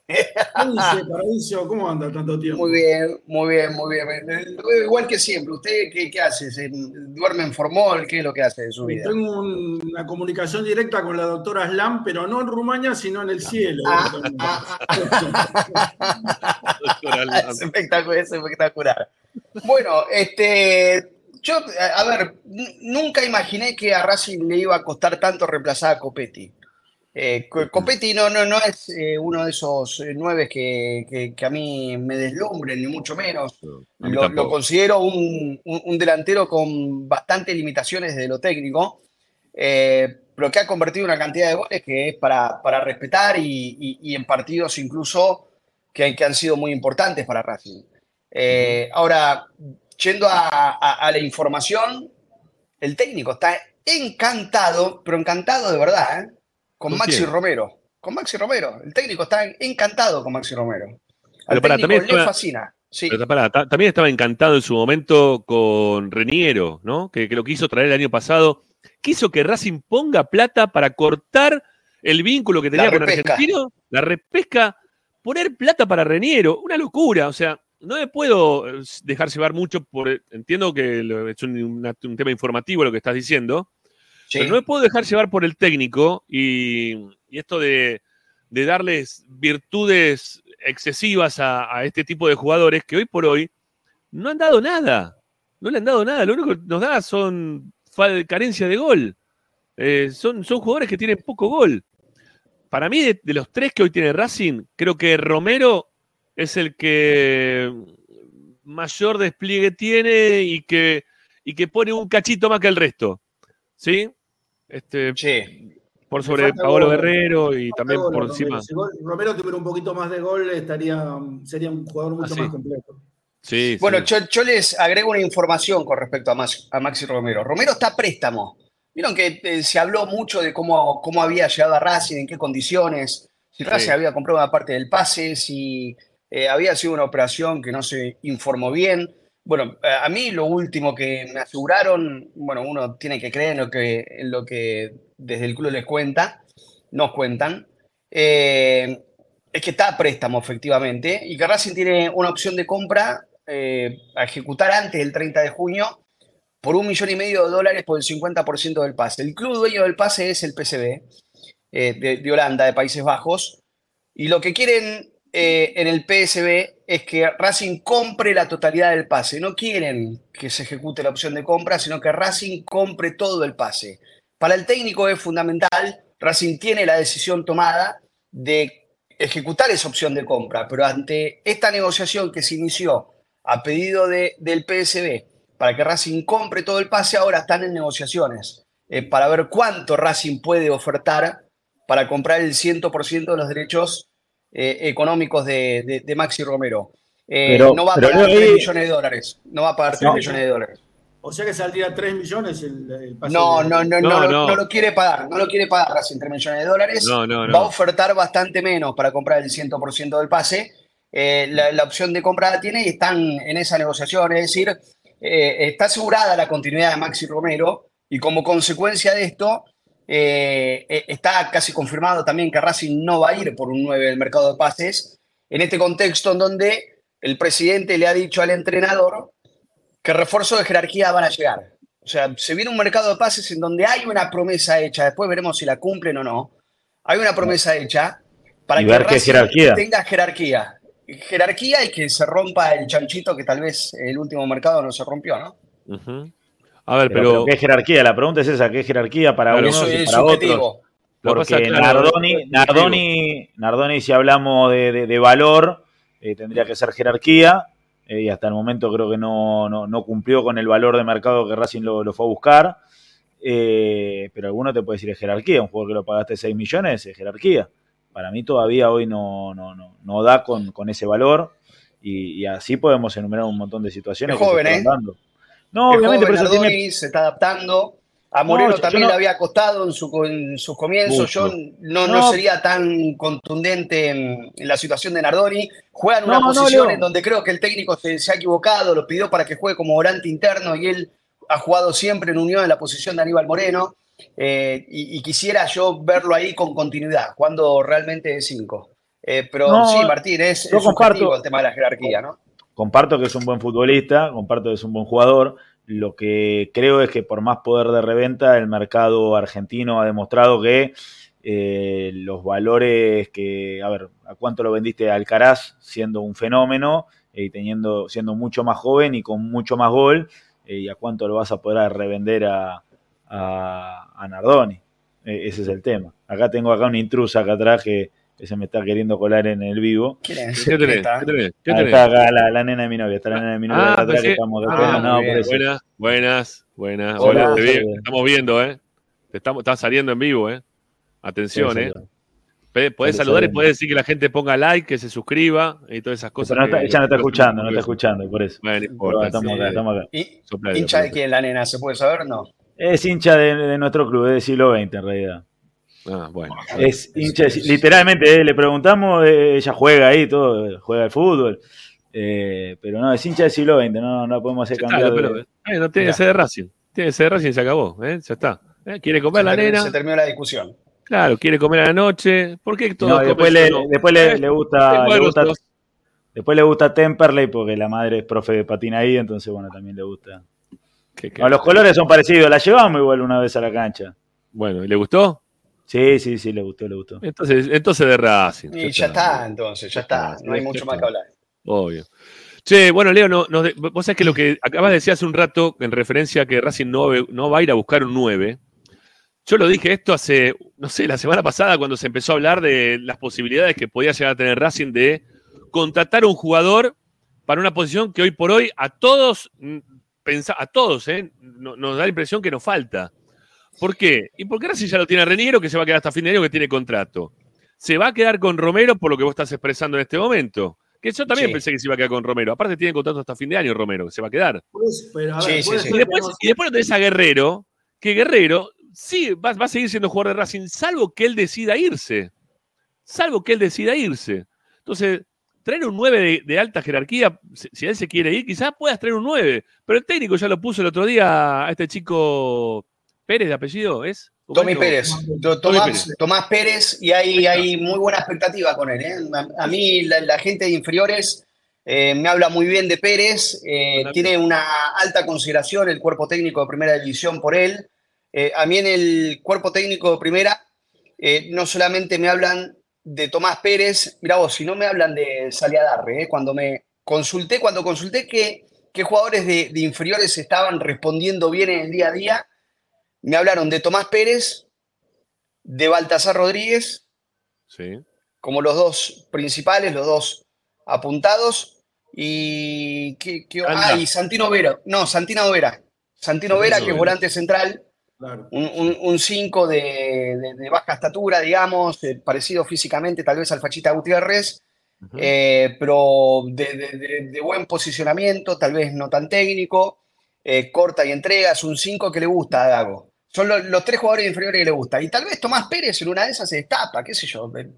¿Cómo anda tanto tiempo? Muy bien, muy bien, muy bien. Eh, Igual que siempre, ¿usted qué, qué hace? ¿Se ¿Duerme en formol? ¿Qué es lo que hace de su vida? Tengo un- una comunicación directa con la doctora Slam, pero no en Rumania, sino en el cielo. (laughs) es espectacular, es espectacular. Bueno, este, yo, a ver, nunca imaginé que a Racing le iba a costar tanto reemplazar a Copetti. Eh, Co- Copetti no, no, no es eh, uno de esos eh, nueve que, que- que a mí me deslumbren, ni mucho menos. Lo, lo considero un, un- un delantero con bastantes limitaciones de lo técnico, eh, pero que ha convertido una cantidad de goles que es para, para respetar y, y- y en partidos incluso que, que han sido muy importantes para Racing. Ahora, yendo a, a- a la información, el técnico está encantado, pero encantado de verdad, ¿eh? Con ¿Con Maxi quién? Romero. Con Maxi Romero. El técnico está encantado con Maxi Romero. Al pará, técnico le estaba- fascina. Sí. Pero también estaba encantado en su momento con Reniero, ¿no? Que, que lo quiso traer el año pasado. Quiso que Racing ponga plata para cortar el vínculo que tenía con. Argentino, la repesca, poner plata para Reniero, una locura. O sea, no me puedo eh, dejar llevar mucho por. Entiendo que es un, un tema informativo lo que estás diciendo, Pero no me puedo dejar llevar por el técnico y, esto de, darles virtudes excesivas a, este tipo de jugadores que hoy por hoy no han dado nada. No le han dado nada. Lo único que nos da son carencia de gol. Eh, son, jugadores que tienen poco gol. Para mí, de, los tres que hoy tiene Racing, creo que Romero es el que mayor despliegue tiene y que pone un cachito más que el resto. ¿Sí? Este, Por sobre Paolo gol, Guerrero y también gol por Romero. encima. Si gol- Romero tuviera un poquito más de gol, estaría, sería un jugador mucho Ah, sí. más completo. Sí, Bueno, sí. yo, yo les agrego una información con respecto a, Max- a Maxi Romero. Romero está a préstamo. Vieron que eh, se habló mucho de cómo, cómo había llegado a Racing, en qué condiciones, si Sí. Racing había comprado una parte del pase, si eh, había sido una operación que no se informó bien. Bueno, eh, a mí lo último que me aseguraron, bueno, uno tiene que creer en lo que, desde el club les cuenta, nos cuentan, eh, es que está a préstamo efectivamente y que Racing tiene una opción de compra eh, a ejecutar antes del 30 de junio por un millón y medio de dólares por el 50% del pase. El club dueño del pase es el de, de Holanda, de Países Bajos, y lo que quieren eh, en el PSV es que Racing compre la totalidad del pase. No quieren que se ejecute la opción de compra, sino que Racing compre todo el pase. Para el técnico es fundamental, Racing tiene la decisión tomada de ejecutar esa opción de compra, pero ante esta negociación que se inició a pedido de- del PSB para que Racing compre todo el pase, ahora están en negociaciones eh, para ver cuánto Racing puede ofertar para comprar el 100% de los derechos eh, económicos de, de- de Maxi Romero. Eh, Pero- no va a pagar Leo, 3 ahí- millones de dólares. No va a pagar 3 No. millones de dólares. O sea que saldría 3 millones el, el pase. No, de- no, no, No, no, lo- no. no lo quiere pagar. No lo quiere pagar Racing 3 millones de dólares. No, no, Va a no. ofertar bastante menos para comprar el 100% del pase. Eh, la, la opción de compra la tiene y están en esa negociación. Es decir, eh, está asegurada la continuidad de Maxi Romero y como consecuencia de esto, eh, eh, está casi confirmado también que Racing no va a ir por un 9 del mercado de pases. En este contexto en donde el presidente le ha dicho al entrenador que refuerzos de jerarquía van a llegar. O sea, se viene un mercado de pases en donde hay una promesa hecha, después veremos si la cumplen o no. Hay una promesa hecha para Y que Racing jerarquía. tenga jerarquía. Jerarquía y que se rompa el chanchito que tal vez el último mercado no se rompió, ¿no? Ujú. A ver, Pero, ¿qué jerarquía? La pregunta es esa, ¿qué jerarquía para Claro, unos Eso y es para otros? Porque claro, Nardoni. Nardoni, Nardoni, si hablamos de, de- de valor, eh, tendría que ser jerarquía, eh, y hasta el momento creo que no, no- no cumplió con el valor de mercado que Racing lo, lo fue a buscar. Eh, pero alguno te puede decir es jerarquía, un jugador que lo pagaste 6 millones es jerarquía. Para mí todavía hoy no, no, no, no da con, con ese valor, y, y así podemos enumerar un montón de situaciones Es que joven, fueron ¿eh? dando. No, Es obviamente, pero tiene, se está adaptando. A Moreno No, también no- le había costado en, su, en sus comienzos. Yo no, no No. sería tan contundente en, en la situación de Nardoni. Juega en una No, no, posición en donde creo que el técnico se, se ha equivocado, lo pidió para que juegue como volante interno y él ha jugado siempre en unión en la posición de Aníbal Moreno. eh, y, y quisiera yo verlo ahí con continuidad, jugando realmente de cinco. Eh, pero No, sí, Martín, es, es subjetivo el tema de la jerarquía, ¿no? Comparto que es un buen futbolista, comparto que es un buen jugador. Lo que creo es que por más poder de reventa, el mercado argentino ha demostrado que eh, los valores que, a ver, ¿a cuánto lo vendiste a Alcaraz siendo un fenómeno eh, y teniendo, siendo mucho más joven y con mucho más gol? eh, ¿Y a cuánto lo vas a poder revender a, a, a Nardoni? Eh, ese es el tema. Acá tengo acá una intrusa acá atrás que, que se me está queriendo colar en el vivo. ¿Quién es? ¿Qué tenés? ¿Qué tenés? ¿Qué tenés? está acá la, la nena de mi novia, está la nena de mi novia acá atrás que estamos ah, no, por eso. buenas, buenas, buenas. Hola, Hola, te, vi- saludos. te estamos viendo, ¿eh? Te estamos, estás saliendo en vivo, ¿eh? Atención, Sí, ¿eh? Pe- Podés saludar y podés decir que la gente ponga like, que se suscriba y todas esas cosas. Pero no está- que- ella no está escuchando, no está escuchando, por eso. Bueno, importa. estamos sí. acá, estamos acá. ¿Y- ¿Hincha de quién la nena? ¿Se puede saber? No. Es hincha de, de nuestro club, es del siglo XX en realidad. Ah, bueno. Es hincha, de- literalmente, eh, le preguntamos, eh, ella juega ahí, todo, juega al fútbol. eh, pero no, es hincha del siglo XX, no, no podemos hacer Claro, cambiar. pero, eh, no tiene que ser de Racing. Tiene que ser de Racing y se acabó. ¿eh? Ya está. ¿eh? Quiere comer la se, terminó, nena. se terminó la discusión. Claro, quiere comer a la noche. ¿Por qué todos No, después le, después le, le gusta, le gusta, después le gusta Temperley porque la madre es profe de patina ahí, entonces bueno, también le gusta. ¿Qué- qué- No, los colores son parecidos, la llevamos igual una vez a la cancha. Bueno, ¿y le gustó? Sí, sí, sí, le gustó, le gustó. Entonces, entonces de Racing. Y ya está, entonces, ya está. No hay mucho más que hablar. Obvio. Che, bueno, Leo, no, no- vos sabés que lo que acabas de decir hace un rato, en referencia a que Racing no, no va a ir a buscar un 9, yo lo dije esto hace, no sé, la semana pasada cuando se empezó a hablar de las posibilidades que podía llegar a tener Racing de contratar un jugador para una posición que hoy por hoy a todos, mm, pensa- a todos, eh, no- nos da la impresión que nos falta. ¿Por qué? Y porque Racing ya lo tiene a Reniero, que se va a quedar hasta fin de año, que tiene contrato. Se va a quedar con Romero por lo que vos estás expresando en este momento. Que yo también Sí. pensé que se iba a quedar con Romero. Aparte tiene contrato hasta fin de año Romero, que se va a quedar. Pues, pero a Sí, ver, sí, puede sí. ser Y después, y después lo tenés a Guerrero, que Guerrero sí va, va a seguir siendo jugador de Racing, salvo que él decida irse. Salvo que él decida irse. Entonces, traer un 9 de, de alta jerarquía, si, si él se quiere ir, quizás puedas traer un 9. Pero el técnico ya lo puso el otro día a este chico Pérez de apellido, ¿es? ¿Cómo Tommy es? Pérez, Tommy Tomás, Pérez. Tomás Pérez, y hay, hay muy buena expectativa con él. ¿eh? A, a mí, la, la gente de inferiores eh, me habla muy bien de Pérez, eh, tiene una alta consideración el cuerpo técnico de primera división por él. Eh, a mí en el cuerpo técnico de primera, eh, no solamente me hablan de Tomás Pérez, mira vos, sino me hablan de Saliadarre. ¿eh? Cuando me consulté, cuando consulté qué, qué jugadores de, de inferiores estaban respondiendo bien en el día a día, me hablaron de Tomás Pérez, de Baltasar Rodríguez, Sí. como los dos principales, los dos apuntados, y, ¿qué- ah, y Santino Vera, no, Santino Vera, Santino Vera, que es volante central, Claro. un 5 de, de- de baja estatura, digamos, eh, parecido físicamente tal vez al Fachita Gutiérrez, eh, pero de, de- de- de buen posicionamiento, tal vez no tan técnico, eh, corta y entrega, es un 5 que le gusta a Dago. Son lo- los tres jugadores inferiores que le gusta. Y tal vez Tomás Pérez en una de esas se destapa, qué sé yo. Eh,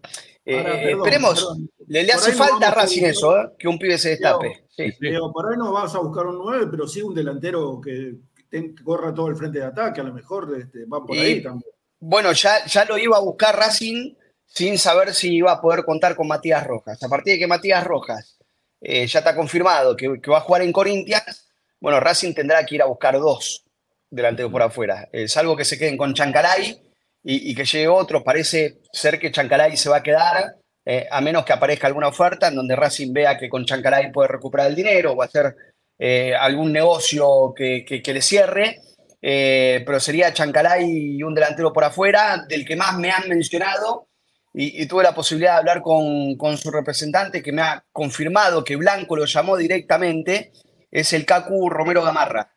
eh, Ahora, perdón, esperemos, perdón. le, hace falta a Racing eso, ¿eh? que un pibe se destape. Sí. Digo, por ahí no vas a buscar un 9, pero sí un delantero que, ten- que corra todo el frente de ataque, a lo mejor este, va por Y- ahí también. Bueno, ya, ya lo iba a buscar Racing sin saber si iba a poder contar con Matías Rojas. A partir de que Matías Rojas eh, ya está confirmado que, que va a jugar en Corinthians, bueno, Racing tendrá que ir a buscar dos delanteros por afuera. Eh, salvo que se queden con Chancalay y, y que llegue otro. Parece ser que Chancalay se va a quedar, eh, a menos que aparezca alguna oferta en donde Racing vea que con Chancalay puede recuperar el dinero o hacer eh, algún negocio que, que- que le cierre. Eh, pero sería Chancalay y un delantero por afuera, del que más me han mencionado. Y, y tuve la posibilidad de hablar con, con su representante que me ha confirmado que Blanco lo llamó directamente. Es el Cacu Romero Gamarra.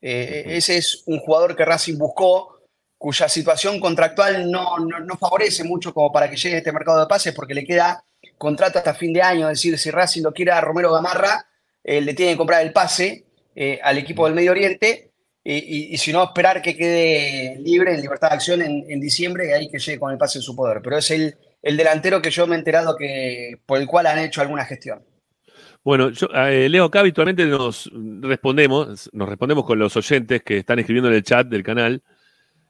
Eh, ese es un jugador que Racing buscó, cuya situación contractual no, no, no favorece mucho como para que llegue a este mercado de pases, porque le queda contrato hasta fin de año. Es decir, si Racing lo quiere a Romero Gamarra, eh, le tiene que comprar el pase eh, al equipo del Medio Oriente. y, y- y si no, esperar que quede libre en libertad de acción en, en diciembre y ahí que llegue con el pase en su poder. Pero es el, el delantero que yo me he enterado que, por el cual han hecho alguna gestión. Bueno, yo, eh, Leo, acá habitualmente nos respondemos, nos respondemos con los oyentes que están escribiendo en el chat del canal.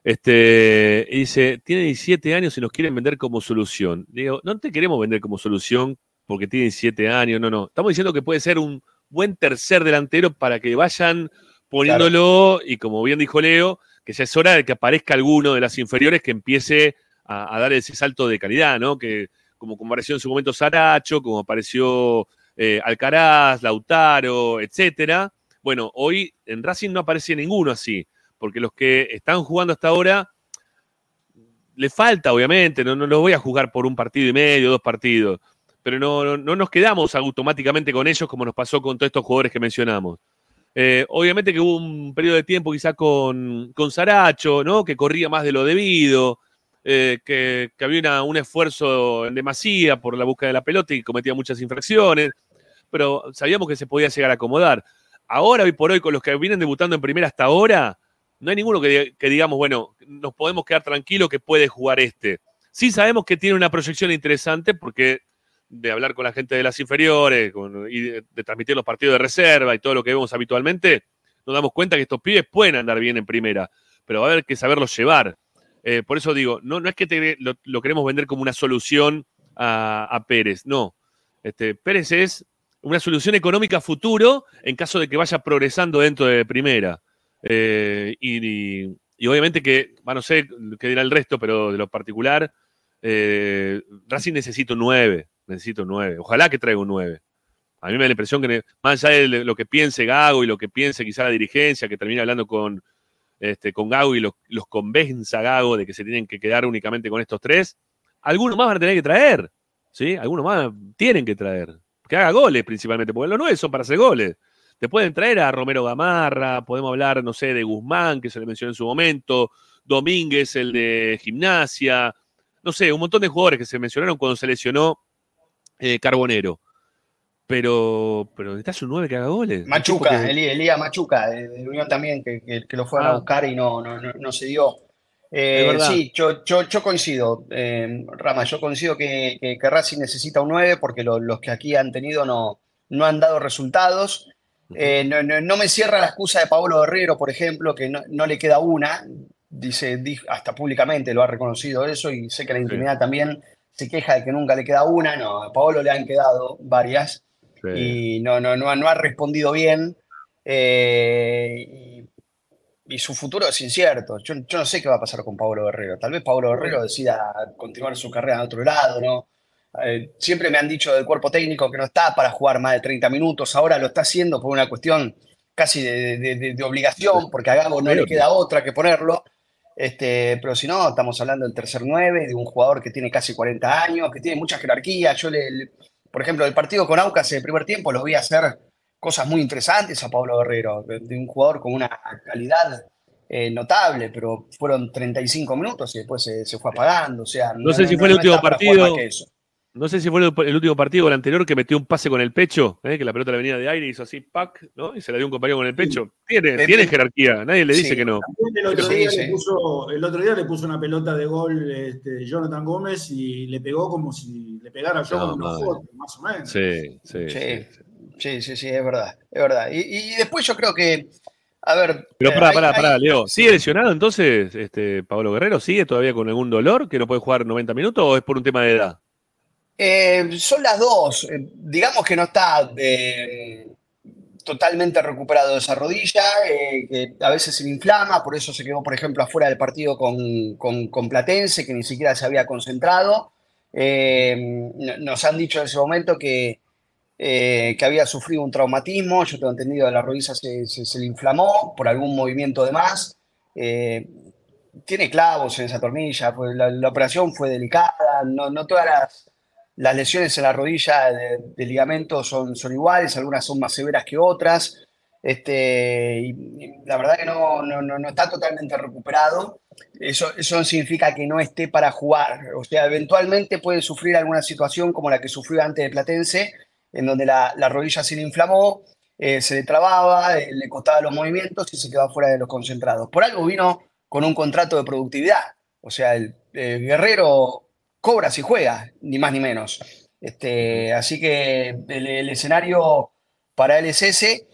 Este, y dice, tiene 17 años y nos quieren vender como solución. Digo, no te queremos vender como solución porque tiene 17 años, no, no. Estamos diciendo que puede ser un buen tercer delantero para que vayan poniéndolo y como bien dijo Leo, que ya es hora de que aparezca alguno de las inferiores que empiece a, a dar ese salto de calidad, ¿no? Que como, como apareció en su momento Saracho, como apareció eh, Alcaraz, Lautaro, etcétera. Bueno, hoy en Racing no aparece ninguno así, porque los que están jugando hasta ahora le falta, obviamente, no, no los voy a jugar por un partido y medio, dos partidos, pero no, no, no nos quedamos automáticamente con ellos como nos pasó con todos estos jugadores que mencionamos. Eh, obviamente que hubo un periodo de tiempo quizá con, con Saracho, ¿no? Que corría más de lo debido, eh, que, había un esfuerzo en demasía por la búsqueda de la pelota y cometía muchas infracciones, pero sabíamos que se podía llegar a acomodar. Ahora, hoy por hoy, con los que vienen debutando en primera hasta ahora, no hay ninguno que, digamos, bueno, nos podemos quedar tranquilos que puede jugar este. Sí sabemos que tiene una proyección interesante porque de hablar con la gente de las inferiores y de, transmitir los partidos de reserva y todo lo que vemos habitualmente, nos damos cuenta que estos pibes pueden andar bien en primera, pero va a haber que saberlos llevar. Eh, por eso digo, no, no es que lo queremos vender como una solución a, a Pérez, no. Este, Pérez es una solución económica a futuro en caso de que vaya progresando dentro de primera. Eh, y, obviamente que, bueno, no sé qué dirá el resto, pero de lo particular, eh, Racing necesita un 9, necesito 9. Ojalá que traiga un 9. A mí me da la impresión que, más allá de lo que piense Gago y lo que piense quizá la dirigencia, que termine hablando con, este, con Gago y los, los convenza Gago de que se tienen que quedar únicamente con estos tres, algunos más van a tener que traer. ¿sí? Algunos más tienen que traer. Que haga goles principalmente, porque los nueve son para hacer goles. Te pueden traer a Romero Gamarra, podemos hablar, no sé, de Guzmán, que se le mencionó en su momento, Domínguez, el de gimnasia, no sé, un montón de jugadores que se mencionaron cuando se lesionó eh, Carbonero. Pero, pero necesitas un 9 que haga goles. Machuca, Elías Machuca, de, de Unión también, que, que- que lo fueron Ah. a buscar y no, no, no, no se dio. Eh, sí, yo, yo, yo coincido, eh, Rama, yo coincido que, que, que Racing necesita un 9 porque lo- los que aquí han tenido no, no han dado resultados. Eh, no, no- no me cierra la excusa de Pablo Herrero, por ejemplo, que no, no le queda una, dice, di- hasta públicamente lo ha reconocido eso y sé que la intimidad también se queja de que nunca le queda una, no, a Pablo le han quedado varias y no, no, no ha respondido bien. eh, y, su futuro es incierto. Yo, yo no sé qué va a pasar con Pablo Guerrero. Tal vez Pablo Guerrero decida continuar su carrera en otro lado, ¿no? Eh, siempre me han dicho del cuerpo técnico que no está para jugar más de 30 minutos. Ahora lo está haciendo por una cuestión casi de, de- de- de obligación, porque a Gago no le queda otra que ponerlo. Este, pero si no, estamos hablando del tercer 9, de un jugador que tiene casi 40 años, que tiene mucha jerarquía. Yo, le, le- por ejemplo, el partido con Aucas en el primer tiempo lo vi hacer cosas muy interesantes a Pablo Guerrero, de, de un jugador con una calidad eh, notable, pero fueron 35 minutos y después se, se fue apagando. O sea, No sé si fue el último partido. No sé si fue el, el último partido o el anterior que metió un pase con el pecho, ¿eh? que la pelota le venía de aire y hizo así, pac, ¿no? Y se la dio un compañero con el pecho. Tiene, Eh, tiene jerarquía, nadie le dice sí. que no. El otro, Sí, día sí. Le puso, el otro día le puso una pelota de gol este, Jonathan Gómez y le pegó como si le pegara yo No, con fotos, más o menos. Sí, sí. Sí, sí, sí, es verdad, es verdad. Y, y después yo creo que, a ver... Pero eh, pará, pará, hay- pará, Leo. ¿Sigue lesionado entonces este Pablo Guerrero? ¿Sigue todavía con algún dolor que no puede jugar 90 minutos o es por un tema de edad? Eh, son las dos. Eh, digamos que no está eh, totalmente recuperado de esa rodilla, que a veces se le inflama, por eso se quedó, por ejemplo, afuera del partido con, con- con Platense, que ni siquiera se había concentrado. No- nos han dicho en ese momento que, eh, que había sufrido un traumatismo, yo tengo entendido que la rodilla se, se- se le inflamó por algún movimiento de más. Eh, tiene clavos en esa tornilla, pues la, la operación fue delicada, no, no todas las, las lesiones en la rodilla de, de ligamento son, son iguales, algunas son más severas que otras. Este, y, y la verdad que no, no, no, está totalmente recuperado. Eso, eso no significa que no esté para jugar. O sea, eventualmente puede sufrir alguna situación como la que sufrió antes de Platense, en donde la, la rodilla se le inflamó. eh, se le trababa, eh, le costaba los movimientos y se quedaba fuera de los concentrados. Por algo vino con un contrato de productividad. O sea, el, Guerrero cobra si juega, ni más ni menos. Este, así que el, escenario para él es ese.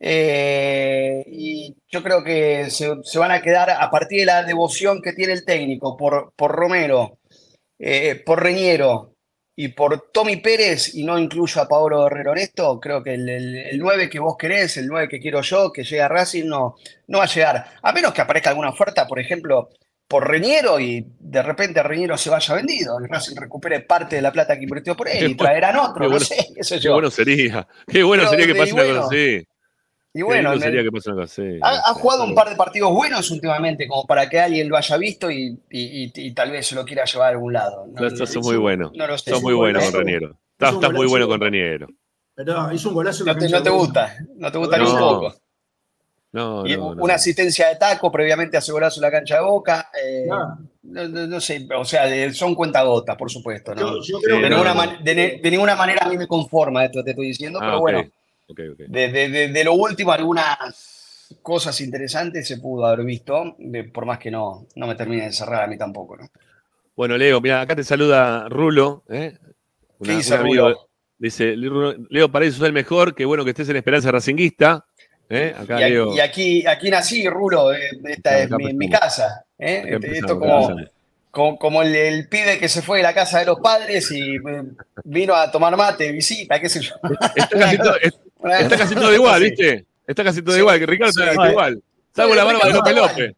Eh, y yo creo que se, se van a quedar a partir de la devoción que tiene el técnico por, por Romero, por Reñero y por Tommy Pérez, y no incluyo a Pablo Guerrero en esto, creo que el, el, el 9 que vos querés, el 9 que quiero yo, que llegue a Racing, no, no va a llegar. A menos que aparezca alguna oferta, por ejemplo, por Reñero y de repente Reñero se vaya vendido, el Racing recupere parte de la plata que invirtió por él y traerán otro, Qué no bueno, sé, qué sé qué yo. bueno sería. Qué bueno Pero sería que pase una cosa así. Y bueno, el- que ha, ha jugado un par de partidos buenos últimamente, como para que alguien lo haya visto y, y- y- y tal vez se lo quiera llevar a algún lado. No, Sos, sos muy bueno. no lo sé. Sos muy bueno con Reniero. Estás, muy bueno con Reniero. ¿Verdad? Hizo un golazo No te, no te gusta, no te gusta ni un No. poco. No, Y no, no. una asistencia de taco previamente hace golazo en la cancha de Boca. eh, no, no- no sé, o sea, de- son cuentagotas, por supuesto. ¿no? Yo, yo creo Sí, de, que no, ninguna no. man- de ninguna manera a mí me conforma esto que te estoy diciendo, Ah, pero bueno, De, de- de- de lo último, algunas cosas interesantes se pudo haber visto, por más que no, no me termine de cerrar a mí tampoco. ¿no? Bueno, Leo, mira, acá te saluda Rulo. ¿eh? ¿Qué Una- dice un amigo. Rulo? Dice, Leo, para eso sos el mejor. Qué bueno que estés en Esperanza Racinguista. ¿eh? Acá, Y, a- Leo. y aquí, aquí nací, Rulo, eh, esta es mi, casa. ¿eh? Este- empezamos, Esto como, como, como el, el pibe que se fue de la casa de los padres y vino a tomar mate, visita, qué sé yo. Casi todo, está casi todo igual. ¿viste? Está casi todo Sí, igual, que Ricardo sí. está No, casi eh. igual. Salvo la barba de López López.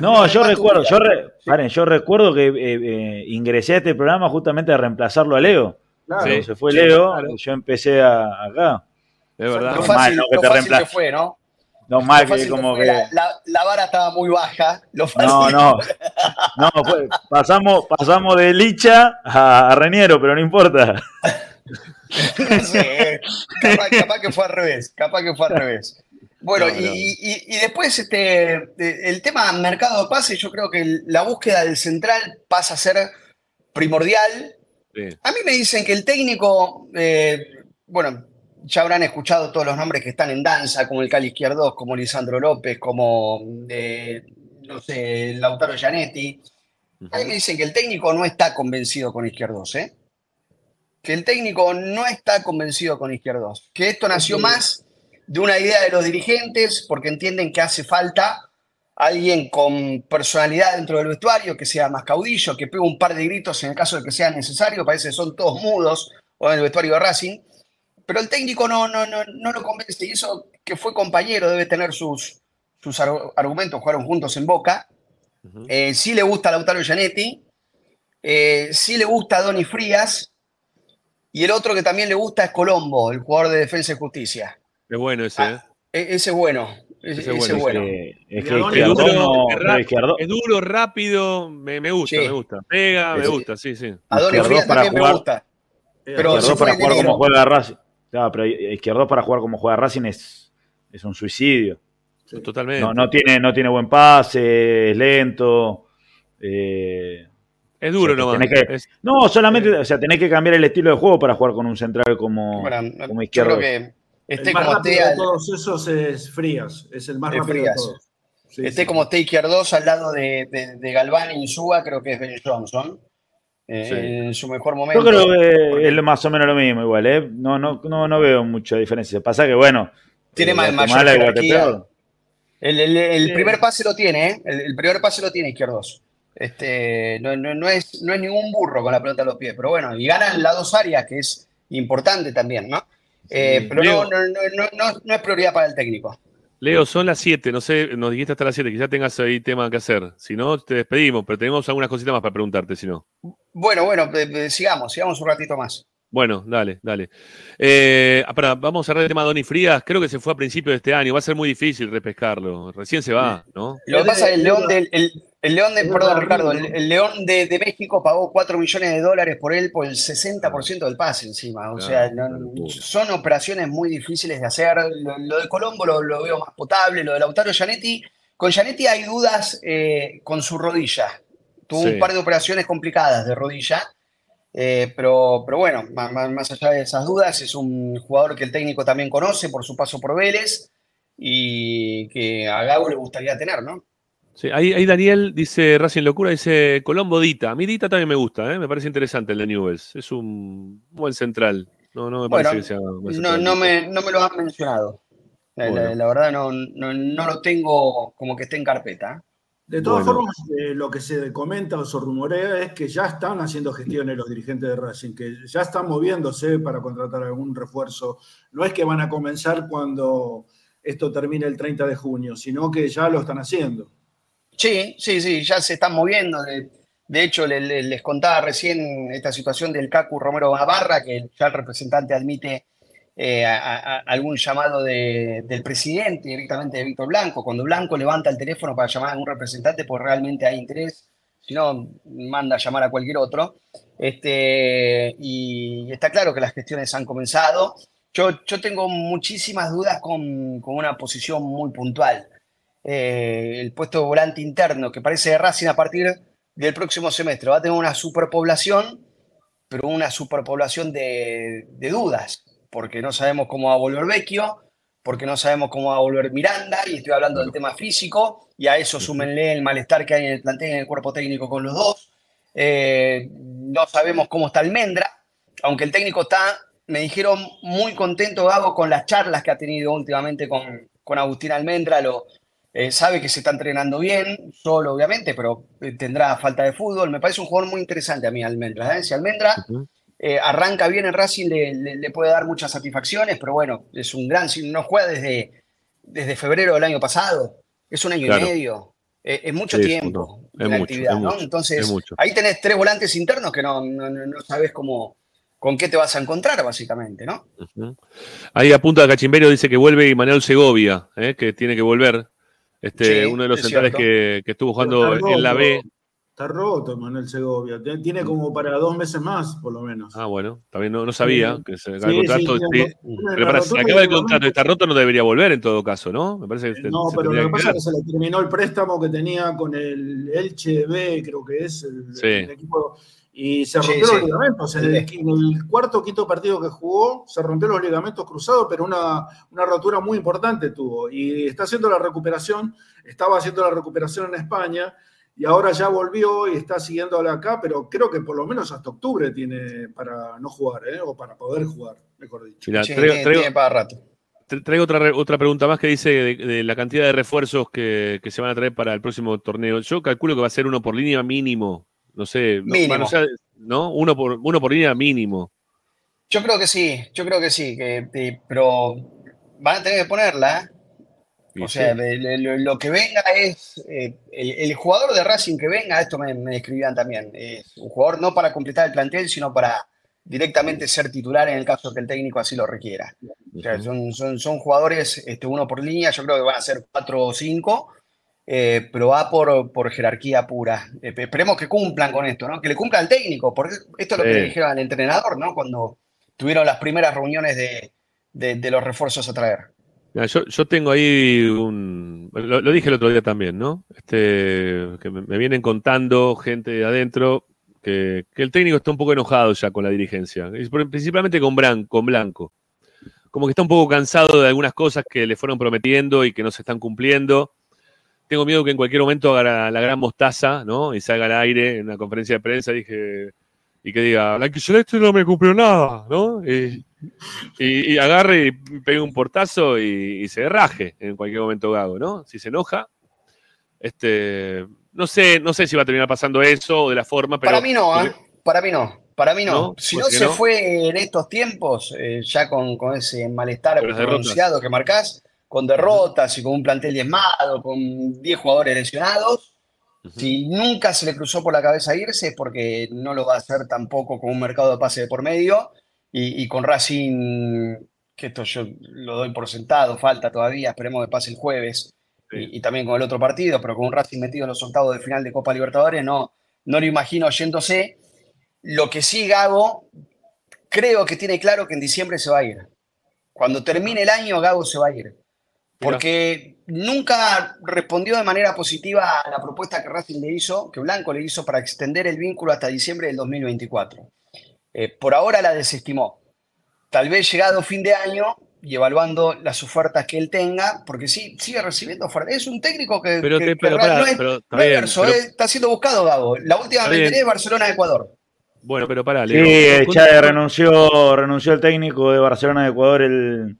No, yo recuerdo, yo, re- paren, yo recuerdo que eh, eh, ingresé a este programa justamente a reemplazarlo a Leo. Claro. Cuando se fue Sí, Leo, claro. yo empecé a- acá. Es verdad. Lo fácil, ¿no? que te fue, ¿no? No mal que como que. la, la- la vara estaba muy baja. Lo fácil No, no. (laughs) No, pasamos, pasamos de Licha a, a Reniero, pero no importa. (laughs) No sé, capaz, capaz que fue al revés, capaz que fue al revés. Bueno, No, no. Y, y- y después este, el tema mercado de pases, yo creo que la búsqueda del central pasa a ser primordial. Sí. A mí me dicen que el técnico, eh, bueno, ya habrán escuchado todos los nombres que están en danza, como el Cali Izquierdos, como Lisandro López, como, eh, no sé, Lautaro Gianetti. A mí me dicen que el técnico no está convencido con Izquierdos, ¿eh? Que el técnico no está convencido con Izquierdos. Que esto nació más de una idea de los dirigentes porque entienden que hace falta alguien con personalidad dentro del vestuario, que sea más caudillo, que pegue un par de gritos en el caso de que sea necesario. Parece que son todos mudos o en el vestuario de Racing. Pero el técnico no, no, no, no lo convence. Y eso que fue compañero debe tener sus, sus ar- argumentos. Jugaron juntos en Boca. Eh, sí le gusta Lautaro Gianetti, eh, sí le gusta Donny Frías, y el otro que también le gusta es Colombo, el jugador de Defensa y Justicia. Es bueno ese, ¿eh? E- ese es bueno, ese, Ese es ese es bueno, es que Es Izquierdo duro, no. es, duro, rápido, me, me gusta, Sí. me gusta. Pega, me gusta, sí, sí. A Donny Izquierdo Frías para también me jugar- gusta. Eh, Pero para jugar como juega Racing. Claro, pero Izquierdo para jugar como juega Racing es, es un suicidio. Totalmente. No, no tiene, no tiene buen pase, es lento. eh, es duro o sea, nomás. tenés que- Es- no, solamente, o sea, tenés que cambiar el estilo de juego para jugar con un central como, Bueno, como yo izquierdo. creo que el más como rápido de todos esos es Frías. Es el más Es rápido Frías. de todos. Sí, esté sí. como esté Izquierdos al lado de, de, de Galván y Insúa, creo que es Ben Johnson. eh, Sí. En su mejor momento. Yo creo que es más o menos lo mismo igual, ¿eh? No, no, no, no veo mucha diferencia. Pasa que, bueno, Tiene eh, ma- mayor jerarquía. El, el- el primer pase lo tiene, ¿eh? El, el primer pase lo tiene Izquierdos. Este, no, no- no es, no es ningún burro con la pelota a los pies, pero bueno, y ganan las dos áreas, que es importante también, ¿no? Eh, pero Leo. no, no, no, no, no- no es prioridad para el técnico. Leo, son las 7, no sé, nos dijiste hasta las 7, quizás tengas ahí tema que hacer. Si no, te despedimos, pero tenemos algunas cositas más para preguntarte, si no. Bueno, bueno, eh, eh, sigamos, sigamos un ratito más. Bueno, dale, dale. Eh, ah, pará, vamos a cerrar el tema de Donny Frías. Creo que se fue a principios de este año. Va a ser muy difícil repescarlo. Recién se va, ¿no? Lo que pasa es que el León de, el, el León de, perdón, Ricardo, el, el León de, de México pagó 4 millones de dólares por él por el 60% del pase encima. O Claro, sea, no- son operaciones muy difíciles de hacer. Lo, lo de Colombo lo, lo veo más potable, lo de Lautaro Gianetti. Con Gianetti hay dudas eh, con su rodilla. Tuvo Sí. un par de operaciones complicadas de rodilla. Eh, pero, pero bueno, más, más- allá de esas dudas, es un jugador que el técnico también conoce por su paso por Vélez y que a Gago le gustaría tener, ¿no? Sí, ahí, ahí Daniel dice, Racing Locura, dice Colombo Dita. A mí Dita también me gusta, ¿eh? me parece interesante el de Newells. Es un buen central. No, no me Bueno, parece que sea no, no me, no me lo han mencionado. La, la- Bueno. la verdad no, no, no lo tengo como que esté en carpeta. De todas Bueno. formas, eh, lo que se comenta o se rumorea es que ya están haciendo gestiones los dirigentes de Racing, que ya están moviéndose para contratar algún refuerzo. No es que van a comenzar cuando esto termine el 30 de junio, sino que ya lo están haciendo. Sí, sí, sí, ya se están moviendo. De, hecho, le- le- les contaba recién esta situación del Cacu Romero Navarra, que ya el representante admite eh, algún llamado de- del presidente directamente de Víctor Blanco. Cuando Blanco levanta el teléfono para llamar a algún representante, pues realmente hay interés. Si no, manda a llamar a cualquier otro. Este, y está claro que las gestiones han comenzado. Yo, yo tengo muchísimas dudas con, con una posición muy puntual eh, el puesto de volante interno, que parece de Racing a partir del próximo semestre. Va a tener una superpoblación, pero una superpoblación de, de dudas, porque no sabemos cómo va a volver Vecchio, porque no sabemos cómo va a volver Miranda, y estoy hablando del tema físico, y a eso súmenle el malestar que hay en el plantel y en el cuerpo técnico con los dos. Eh, no sabemos cómo está Almendra, aunque el técnico está, me dijeron, muy contento, Gabo, con las charlas que ha tenido últimamente con, con Agustín Almendra, lo, eh, sabe que se está entrenando bien, solo obviamente, pero eh, tendrá falta de fútbol. Me parece un jugador muy interesante a mí, Almendra. ¿eh? Si Almendra eh, arranca bien en Racing, le, le- le puede dar muchas satisfacciones, pero bueno, es un gran. si No juega desde, desde febrero del año pasado, es un año Claro. y medio. Es mucho Sí, tiempo de mucho, actividad, es ¿no? mucho, Entonces, mucho. ahí tenés tres volantes internos que no, no, no- sabes cómo, con qué te vas a encontrar, básicamente, ¿no? Ujú. Ahí apunta a Cachimberio, dice que vuelve Manuel Segovia, ¿eh? que tiene que volver. Este, Sí, uno de los es centrales que, que estuvo jugando en la B. Está roto Manuel Segovia. Tiene como para dos meses más, por lo menos. Ah, bueno, también no, no sabía Sí. que se acaba Sí, el contrato. Pero para, si rotura acaba el contrato y está roto, no debería volver en todo caso, ¿no? Me parece que se- No, se pero lo que pasa es que se le terminó el préstamo que tenía con el Elche B, creo que es el equipo, y se rompió sí. los ligamentos. En el, en el cuarto o quinto partido que jugó, se rompió los ligamentos cruzados, pero una, una rotura muy importante tuvo. Y está haciendo la recuperación, estaba haciendo la recuperación en España, y ahora ya volvió y está siguiéndola acá, pero creo que por lo menos hasta octubre tiene para no jugar, ¿eh? o para poder jugar, mejor dicho. Mirá, Sí, traigo, tiene- traigo- tiene para rato. tra- traigo otra, otra pregunta más que dice de, de la cantidad de refuerzos que, que se van a traer para el próximo torneo. Yo calculo que va a ser uno por línea mínimo. No sé, Mínimo. bueno, o sea, ¿no? Uno por, uno por línea mínimo. Yo creo que sí, yo creo que sí, que, que- pero van a tener que ponerla. ¿eh? O sea, sí. de- de- lo, que venga es. eh, el, el jugador de Racing que venga, esto me, me describían también. Es un jugador no para completar el plantel, sino para directamente ser titular en el caso que el técnico así lo requiera. O sea, son, son, son jugadores, este, uno por línea, yo creo que van a ser cuatro o cinco, eh, pero va por, por jerarquía pura. Eh, esperemos que cumplan con esto, ¿no? Que le cumpla al técnico, porque esto es lo que le dijeron al entrenador, ¿no? Cuando tuvieron las primeras reuniones de, de- de los refuerzos a traer. Mira, yo, yo tengo ahí un. Lo, lo dije el otro día también, ¿no? Este, que me, me vienen contando gente de adentro que, que el técnico está un poco enojado ya con la dirigencia, principalmente con, Bran- con Blanco. Como que está un poco cansado de algunas cosas que le fueron prometiendo y que no se están cumpliendo. Tengo miedo que en cualquier momento haga la, la gran mostaza, ¿no? Y salga al aire en una conferencia de prensa dije, y que diga, la que Celeste no me cumplió nada, ¿no? Y, y, y agarre y pegue un portazo y, y se raje en cualquier momento Gago, ¿no? Si se enoja. Este, no sé, no sé si va a terminar pasando eso o de la forma, pero. Para mí no, ¿eh? Para mí no. Para mí no. ¿No? Si ¿Por no se no? fue en estos tiempos, eh, ya con, con ese malestar pronunciado que marcás, con derrotas y con un plantel diezmado, con 10 jugadores lesionados, si nunca se le cruzó por la cabeza irse es porque no lo va a hacer tampoco con un mercado de pase de por medio y, y con Racing, que esto yo lo doy por sentado, falta todavía, esperemos que pase el jueves, y, y también con el otro partido, pero con un Racing metido en los octavos de final de Copa Libertadores, no, no lo imagino yéndose. Lo que sí, Gago, creo que tiene claro que en diciembre se va a ir. Cuando termine el año, Gago se va a ir. Porque nunca respondió de manera positiva a la propuesta que Racing le hizo, que Blanco le hizo para extender el vínculo hasta diciembre del 2024. Eh, por ahora la desestimó. Tal vez llegado fin de año y evaluando las ofertas que él tenga, porque sí, sigue recibiendo ofertas. Es un técnico que, Pero que- te- pero real- pará, no es, pero está no es bien, verso, pero- está siendo buscado Gago. La última vez bien. es Barcelona-Ecuador. Bueno, pero pará, Sí, Leo. eh, ¿Cuánto- Chávez renunció, renunció el técnico de Barcelona de Ecuador el,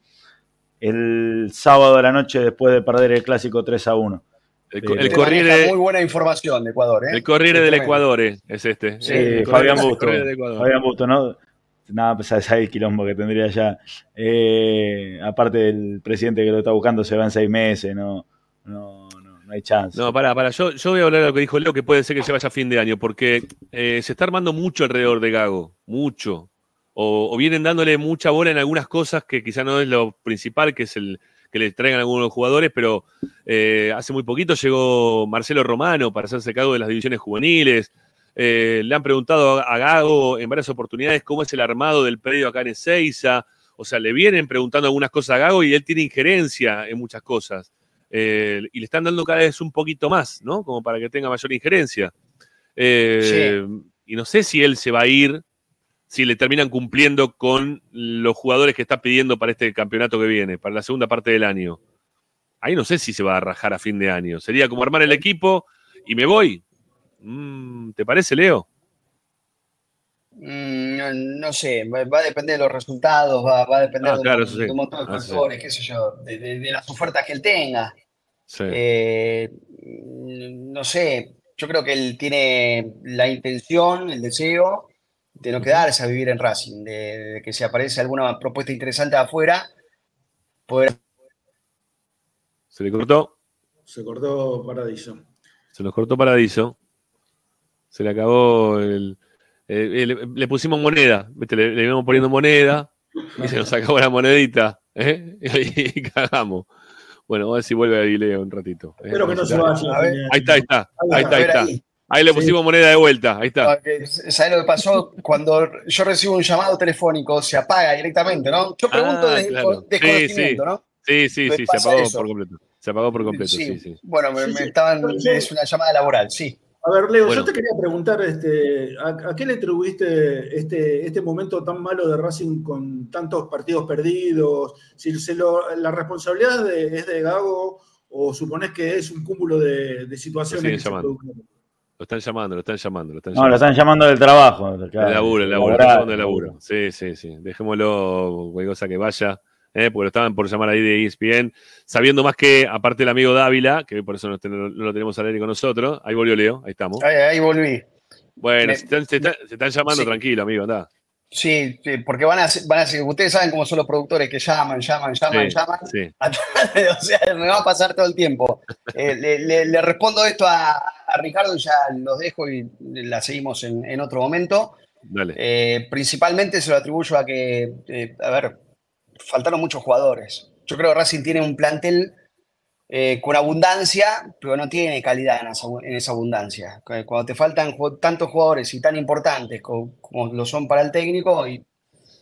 el sábado de la noche después de perder el clásico 3 a 1. El, Eh, Corriere, muy buena información de Ecuador, ¿eh? el Corriere del. Ecuador eh, es este. Sí, Corriere- Fabián Busto. Fabián Busto, ¿no? Nada, pues sabes el quilombo que tendría ya. Eh, aparte del presidente que lo está buscando se va en seis meses, no, no, no, no hay chance. No, pará, pará. Yo, yo voy a hablar de lo que dijo Leo, que puede ser que se vaya a fin de año, porque eh, se está armando mucho alrededor de Gago. Mucho. O, o vienen dándole mucha bola en algunas cosas que quizá no es lo principal, que es el que le traigan algunos jugadores, pero eh, hace muy poquito llegó Marcelo Romano para hacerse cargo de las divisiones juveniles. Eh, le han preguntado a Gago en varias oportunidades cómo es el armado del predio acá en Ezeiza. O sea, le vienen preguntando algunas cosas a Gago y él tiene injerencia en muchas cosas. Eh, y le están dando cada vez un poquito más, ¿no? Como para que tenga mayor injerencia. Eh, Y no sé si él se va a ir, si le terminan cumpliendo con los jugadores que está pidiendo para este campeonato que viene, para la segunda parte del año. Ahí no sé si se va a rajar a fin de año. Sería como armar el equipo y me voy. Mm, ¿Te parece, Leo? Mm, no, no sé, va, a depender de los resultados, va, va a depender Ah, de, claro, un, sí. de un montón de Ah, sí. factores, qué sé yo, de, de- de las ofertas que él tenga. Sí. Eh, no sé, yo creo que él tiene la intención, el deseo de no quedarse a vivir en Racing, de, de que si aparece alguna propuesta interesante de afuera, poder Se le cortó. Se cortó Paradiso. Se nos cortó Paradiso. Se le acabó el. eh, eh, le, le pusimos moneda. ¿viste? Le, le íbamos poniendo moneda y se nos acabó la monedita. ¿eh? (laughs) Y, cagamos. Bueno, vamos a ver si vuelve ahí Leo un ratito. ¿eh? Espero que no se Ahí vaya. A ver. está, ahí está. Ahí está, A ahí está. Ahí. Le Sí. pusimos moneda de vuelta. Ahí está. ¿Sabes lo que pasó? Cuando yo recibo un llamado telefónico, se apaga directamente, ¿no? Yo pregunto Ah, desde claro. desconocimiento, Sí, ¿no? Sí, sí, sí, se apagó eso. por completo. Se apagó por completo, sí, sí. Bueno, me, Sí, me sí. estaban, es una llamada laboral, sí. A ver, Leo, Bueno. yo te quería preguntar, este, ¿a, a qué le atribuiste este, este momento tan malo de Racing con tantos partidos perdidos? Si se lo- la responsabilidad de- es de Gago o suponés que es un cúmulo de, de situaciones que se? Lo están llamando, lo están llamando, lo están No, lo llamando. están llamando del trabajo. El laburo, el laburo, Laboral. está llamando el laburo. Sí, sí, sí. Dejémoslo, cualquier cosa que vaya, ¿eh? porque lo estaban por llamar ahí de ESPN, sabiendo más que, aparte el amigo Dávila, que por eso no, ten- no lo tenemos al aire con nosotros, ahí volvió Leo, ahí estamos. Ahí, ahí volví. Bueno, Me- se están, se están- se están llamando, Sí. tranquilo, amigo, anda. Sí, sí, porque van a, van a ser, ustedes saben cómo son los productores que llaman, llaman, llaman, Sí, llaman. sí. (laughs) o sea, me va a pasar todo el tiempo. Eh, le, le- le respondo esto a, a Ricardo y ya los dejo y la seguimos en, en otro momento. Dale. Eh, principalmente se lo atribuyo a que, eh, a ver, faltaron muchos jugadores. Yo creo que Racing tiene un plantel eh, con abundancia, pero no tiene calidad en esa, abundancia. Cu- Cuando te faltan tantos jugadores y tan importantes co- como, lo son para el técnico, y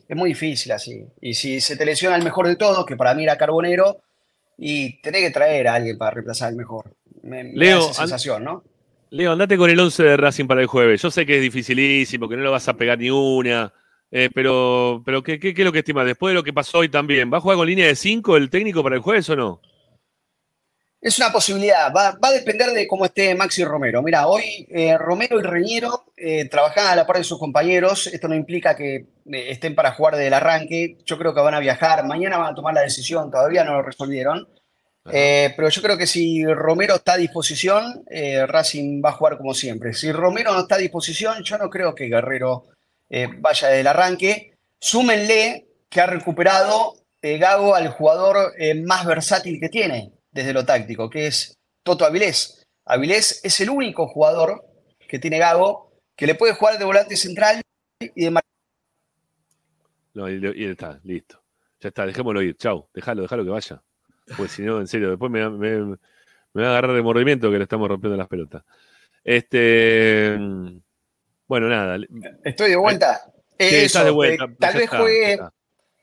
es muy difícil así. Y si se te lesiona el mejor de todos, que para mí era Carbonero, y tenés que traer a alguien para reemplazar al mejor. Me, me da Leo, esa sensación, ¿no? Leo, andate con el 11 de Racing para el jueves. Yo sé que es dificilísimo, que no lo vas a pegar ni una, eh, pero, pero ¿qué, qué, qué es lo que estimas? Después de lo que pasó hoy también, ¿va a jugar con línea de 5 el técnico para el jueves o no? Es una posibilidad, va, va a depender de cómo esté Maxi Romero. Mira, hoy eh, Romero y Reñero eh, trabajan a la par de sus compañeros. Esto no implica que eh, estén para jugar del arranque. Yo creo que van a viajar. Mañana van a tomar la decisión, todavía no lo resolvieron. Eh, pero yo creo que si Romero está a disposición, Racing va a jugar como siempre. Si Romero no está a disposición, yo no creo que Guerrero vaya del arranque. Súmenle que ha recuperado Gago al jugador más versátil que tiene desde lo táctico, que es Toto Avilés. Avilés es el único jugador que tiene Gago que le puede jugar de volante central y de No, y, está, listo. Ya está, dejémoslo ir. Chau, déjalo, déjalo que vaya. Pues si no, en serio, después me, me- me va a agarrar de mordimiento que le estamos rompiendo las pelotas. Este. Bueno, nada. Estoy de vuelta. Sí, Eso, estás de vuelta. eh, tal vez está, juegue, está.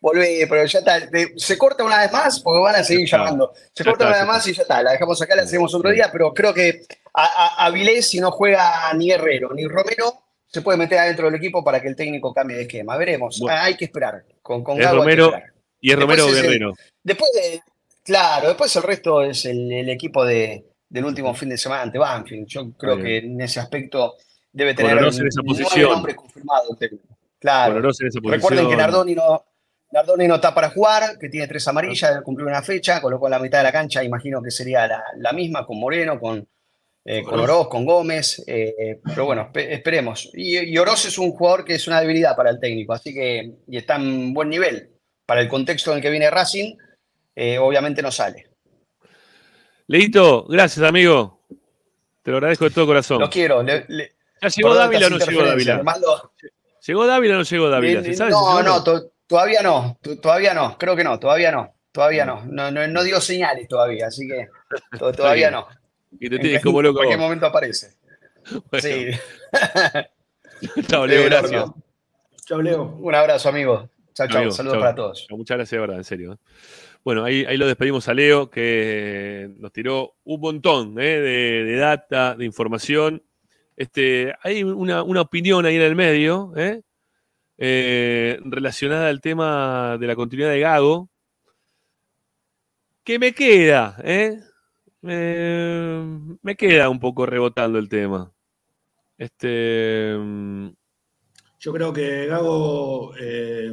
Volvé, pero ya está. Se corta una vez más porque van a seguir llamando. Se corta una vez más y ya está. La dejamos acá, la hacemos otro día, pero creo que a, a, Avilés, si no juega ni Guerrero ni Romero, se puede meter adentro del equipo para que el técnico cambie de esquema. Veremos. Bueno. Ah, hay que esperar. Con, con Es Gago hay que Romero esperar. y es Después Romero el- Guerrero. Después de, claro, después el resto es el, el equipo de, del último fin de semana ante Banfield. Yo creo que en ese aspecto debe tener en esa posición. confirmados el técnico. Claro. En esa Recuerden que. Nardoni no, Nardoni no está para jugar, que tiene tres amarillas, debe cumplir una fecha, con lo cual la mitad de la cancha imagino que sería la, la misma, con Moreno, con, eh, con Oroz, con Gómez, eh, pero bueno, espe- esperemos. Y, y Oroz es un jugador que es una debilidad para el técnico, así que y está en buen nivel. Para el contexto en el que viene Racing, eh, obviamente no sale. Leito, gracias, amigo. Te lo agradezco de todo corazón. Lo quiero. le- le- ¿Ya llegó Dávila o no llegó Dávila? ¿Llegó Dávila o no llegó Dávila? ¿Se sabe no, no, to- todavía no, to- todavía no, creo que no, todavía no, todavía no, no, no, no dio señales todavía, así que (laughs) to- todavía no. Y te En tienes cualquier- como loco. cualquier momento aparece. (laughs) Bueno. Sí. (laughs) Chao, Leo, gracias. Chao, Leo. Un abrazo, amigo. Chao, chao. Saludos chao. para todos. Muchas gracias, de verdad, en serio. ¿eh? Bueno, ahí, ahí lo despedimos a Leo, que nos tiró un montón ¿eh? de, de data, de información. Este, hay una, una opinión ahí en el medio, ¿eh? Eh, relacionada al tema de la continuidad de Gago, que me queda, ¿eh? Me queda un poco rebotando el tema. Este, Yo creo que Gago eh,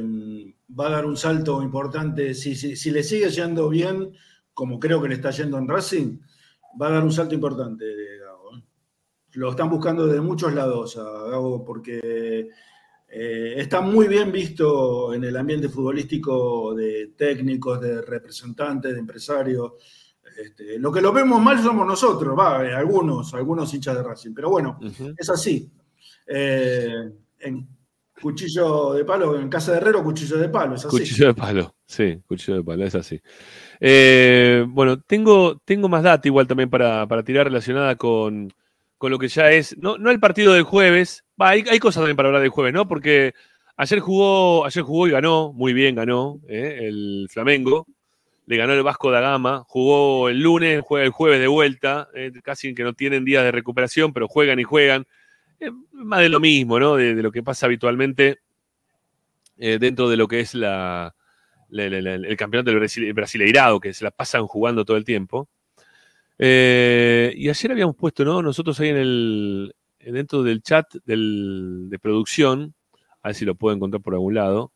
va a dar un salto importante. Si, si- si le sigue yendo bien, como creo que le está yendo en Racing, va a dar un salto importante de. ¿eh? Lo están buscando de muchos lados a Gago porque eh, está muy bien visto en el ambiente futbolístico de técnicos, de representantes, de empresarios. Este, lo que lo vemos mal somos nosotros, va, eh, algunos, algunos hinchas de Racing. Pero bueno, es así. Eh, en cuchillo de palo, en casa de herrero, cuchillo de palo, es así. Cuchillo de palo, sí, cuchillo de palo, es así. Eh, bueno, tengo, tengo más data igual también para, para tirar relacionada con, con lo que ya es, no, no el partido del jueves, hay, hay cosas también para hablar del jueves, ¿no? Porque ayer jugó, ayer jugó y ganó, muy bien ganó, ¿eh? el Flamengo, le ganó el Vasco da Gama, jugó el lunes, juega el jueves de vuelta, eh, casi que no tienen días de recuperación, pero juegan y juegan. Eh, más de lo mismo, ¿no? De, lo que pasa habitualmente eh, dentro de lo que es la, el campeonato del Brasil- Brasileirado, que se la pasan jugando todo el tiempo. Y ayer habíamos puesto, ¿no? Nosotros ahí en el, dentro del chat del- de producción, a ver si lo puedo encontrar por algún lado,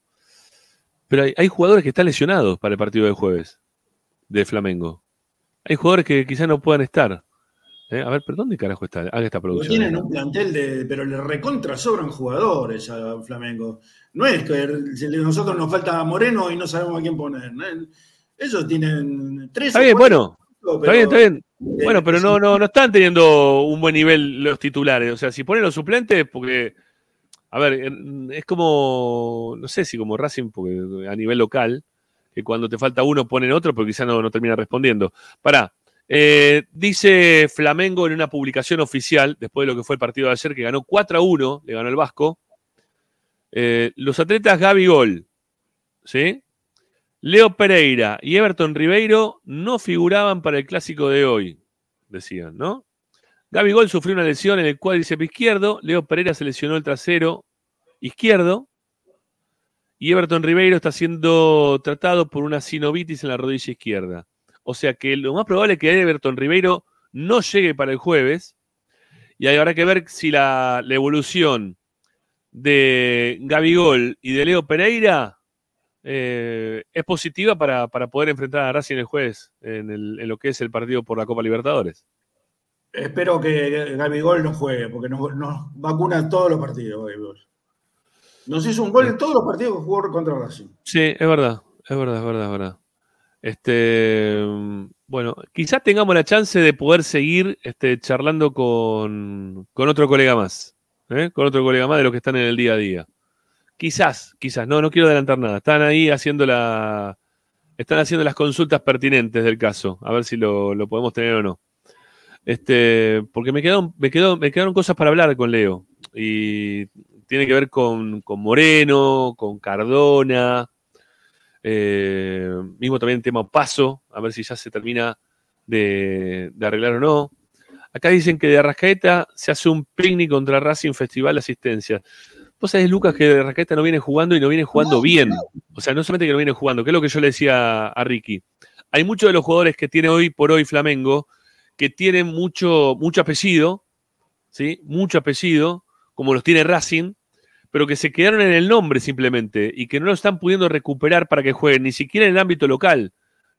pero hay, hay jugadores que están lesionados para el partido del jueves de Flamengo. Hay jugadores que quizás no puedan estar. Eh, A ver, ¿pero dónde carajo está? Haga esta producción. tienen un plantel de. Pero le recontra sobran jugadores a Flamengo. No es que nosotros nos falta Moreno y no sabemos a quién poner. ¿no? Ellos tienen tres. Está bien, bueno. Pero- Está bien, está bien. Eh, Bueno, pero no, no, no están teniendo un buen nivel los titulares. O sea, si ponen los suplentes, porque. A ver, es como. No sé si como Racing, porque a nivel local, que cuando te falta uno ponen otro, pero quizás no, no termina respondiendo. Pará. eh, dice Flamengo en una publicación oficial, después de lo que fue el partido de ayer, que ganó 4 a 1, le ganó el Vasco. eh, los atletas Gaby Gol, ¿sí? Leo Pereira y Everton Ribeiro no figuraban para el clásico de hoy, decían, ¿no? Gaby Gol sufrió una lesión en el cuádriceps izquierdo, Leo Pereira se lesionó el trasero izquierdo y Everton Ribeiro está siendo tratado por una sinovitis en la rodilla izquierda. O sea que lo más probable es que Everton Ribeiro no llegue para el jueves y habrá que ver si la, evolución de Gabigol y de Leo Pereira eh, es positiva para, para poder enfrentar a Racing el jueves en, el- en lo que es el partido por la Copa Libertadores. Espero que Gabigol no juegue, porque nos, nos vacuna todos los partidos. Gabigol. Nos hizo un gol en todos los partidos que jugó contra Racing. Sí, es verdad, es verdad, es verdad, es verdad. Este, bueno, quizás tengamos la chance de poder seguir este, charlando con, con otro colega más, ¿eh? con otro colega más de los que están en el día a día. Quizás, quizás, no, no quiero adelantar nada. Están ahí haciendo la, están haciendo las consultas pertinentes del caso, a ver si lo, podemos tener o no. Este, porque me quedaron, me me quedaron cosas para hablar con Leo. Y tiene que ver con, con Moreno, con Cardona, eh, mismo también el tema Paso, a ver si ya se termina de, de arreglar o no. Acá dicen que de Arrascaeta se hace un picnic contra Racing Festival de Asistencia. Vos sabés, Lucas, que de no viene jugando y no viene jugando bien. O sea, no solamente que no viene jugando, que es lo que yo le decía a Ricky. Hay muchos de los jugadores que tiene hoy por hoy Flamengo que tienen mucho, mucho apellido, ¿sí? Mucho apellido, como los tiene Racing, pero que se quedaron en el nombre simplemente y que no lo están pudiendo recuperar para que jueguen, ni siquiera en el ámbito local.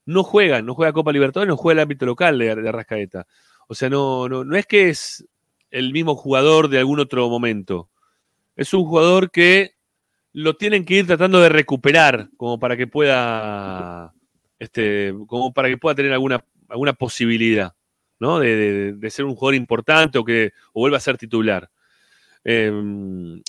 No juegan, no juega Copa Libertadores, no juega el ámbito local de, de Arrascaeta. O sea, no, no, no es que es el mismo jugador de algún otro momento. Es un jugador que lo tienen que ir tratando de recuperar como para que pueda, este, como para que pueda tener alguna, alguna posibilidad, ¿no? De, de- ser un jugador importante o que vuelva a ser titular. Eh,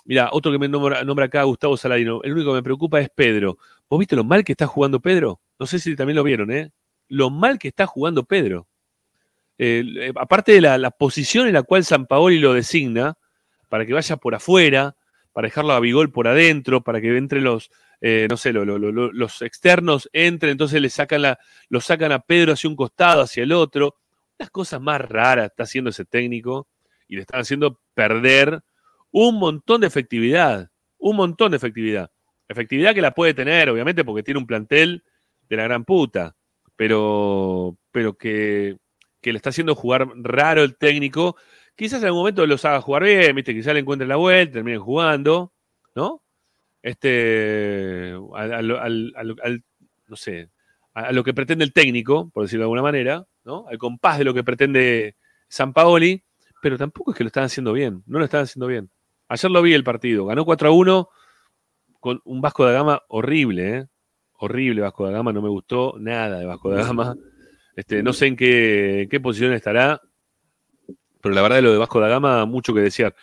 mira, otro que me nombra, nombra acá, Gustavo Saladino. El único que me preocupa es Pedro. ¿Vos viste lo mal que está jugando Pedro? No sé si también lo vieron, ¿eh? Lo mal que está jugando Pedro. Eh, aparte de la, la posición en la cual San Paoli lo designa, para que vaya por afuera, para dejarlo a Bigol por adentro, para que entre los, eh, no sé, lo- lo- lo- lo- los externos entren, entonces le sacan la, lo sacan a Pedro hacia un costado, hacia el otro. Unas cosas más raras está haciendo ese técnico y le están haciendo perder un montón de efectividad, un montón de efectividad. Efectividad que la puede tener, obviamente, porque tiene un plantel de la gran puta, pero, pero que, que le está haciendo jugar raro el técnico. Quizás en algún momento los haga jugar bien, ¿viste? Quizás le encuentren la vuelta, terminen jugando, ¿no? Este, al, al- al- no sé, a, lo que pretende el técnico, por decirlo de alguna manera, ¿no? Al compás de lo que pretende San Paoli, pero tampoco es que lo están haciendo bien, no lo están haciendo bien. Ayer lo vi el partido, ganó 4 a 1 con un Vasco da Gama horrible, ¿eh? Horrible Vasco da Gama, no me gustó nada de Vasco da Gama. Este, no sé en qué posición estará, pero la verdad lo de Vasco da Gama, mucho que desear.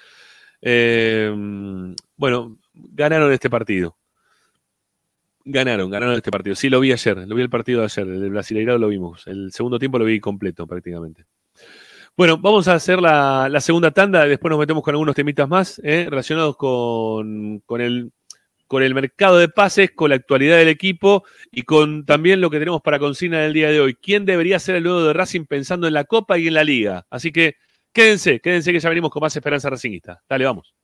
Eh, bueno, ganaron este partido. Ganaron, ganaron este partido. Sí, lo vi ayer, lo vi el partido de ayer, el del Brasileirado lo vimos. El segundo tiempo lo vi completo prácticamente. Bueno, vamos a hacer la, la segunda tanda, después nos metemos con algunos temitas más eh, relacionados con, con el, con el mercado de pases, con la actualidad del equipo y con también lo que tenemos para consigna del día de hoy. ¿Quién debería ser el nuevo de Racing pensando en la Copa y en la Liga? Así que quédense, quédense que ya venimos con más esperanza racingista. Dale, vamos.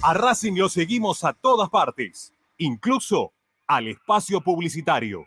A Racing lo seguimos a todas partes, incluso al espacio publicitario.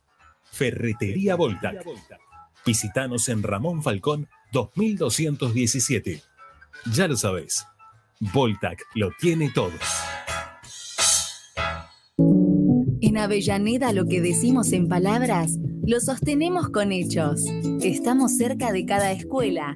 Ferretería Voltac. Visítanos en Ramón Falcón 2217. Ya lo sabes, Voltac lo tiene todo. En Avellaneda lo que decimos en palabras, lo sostenemos con hechos. Estamos cerca de cada escuela,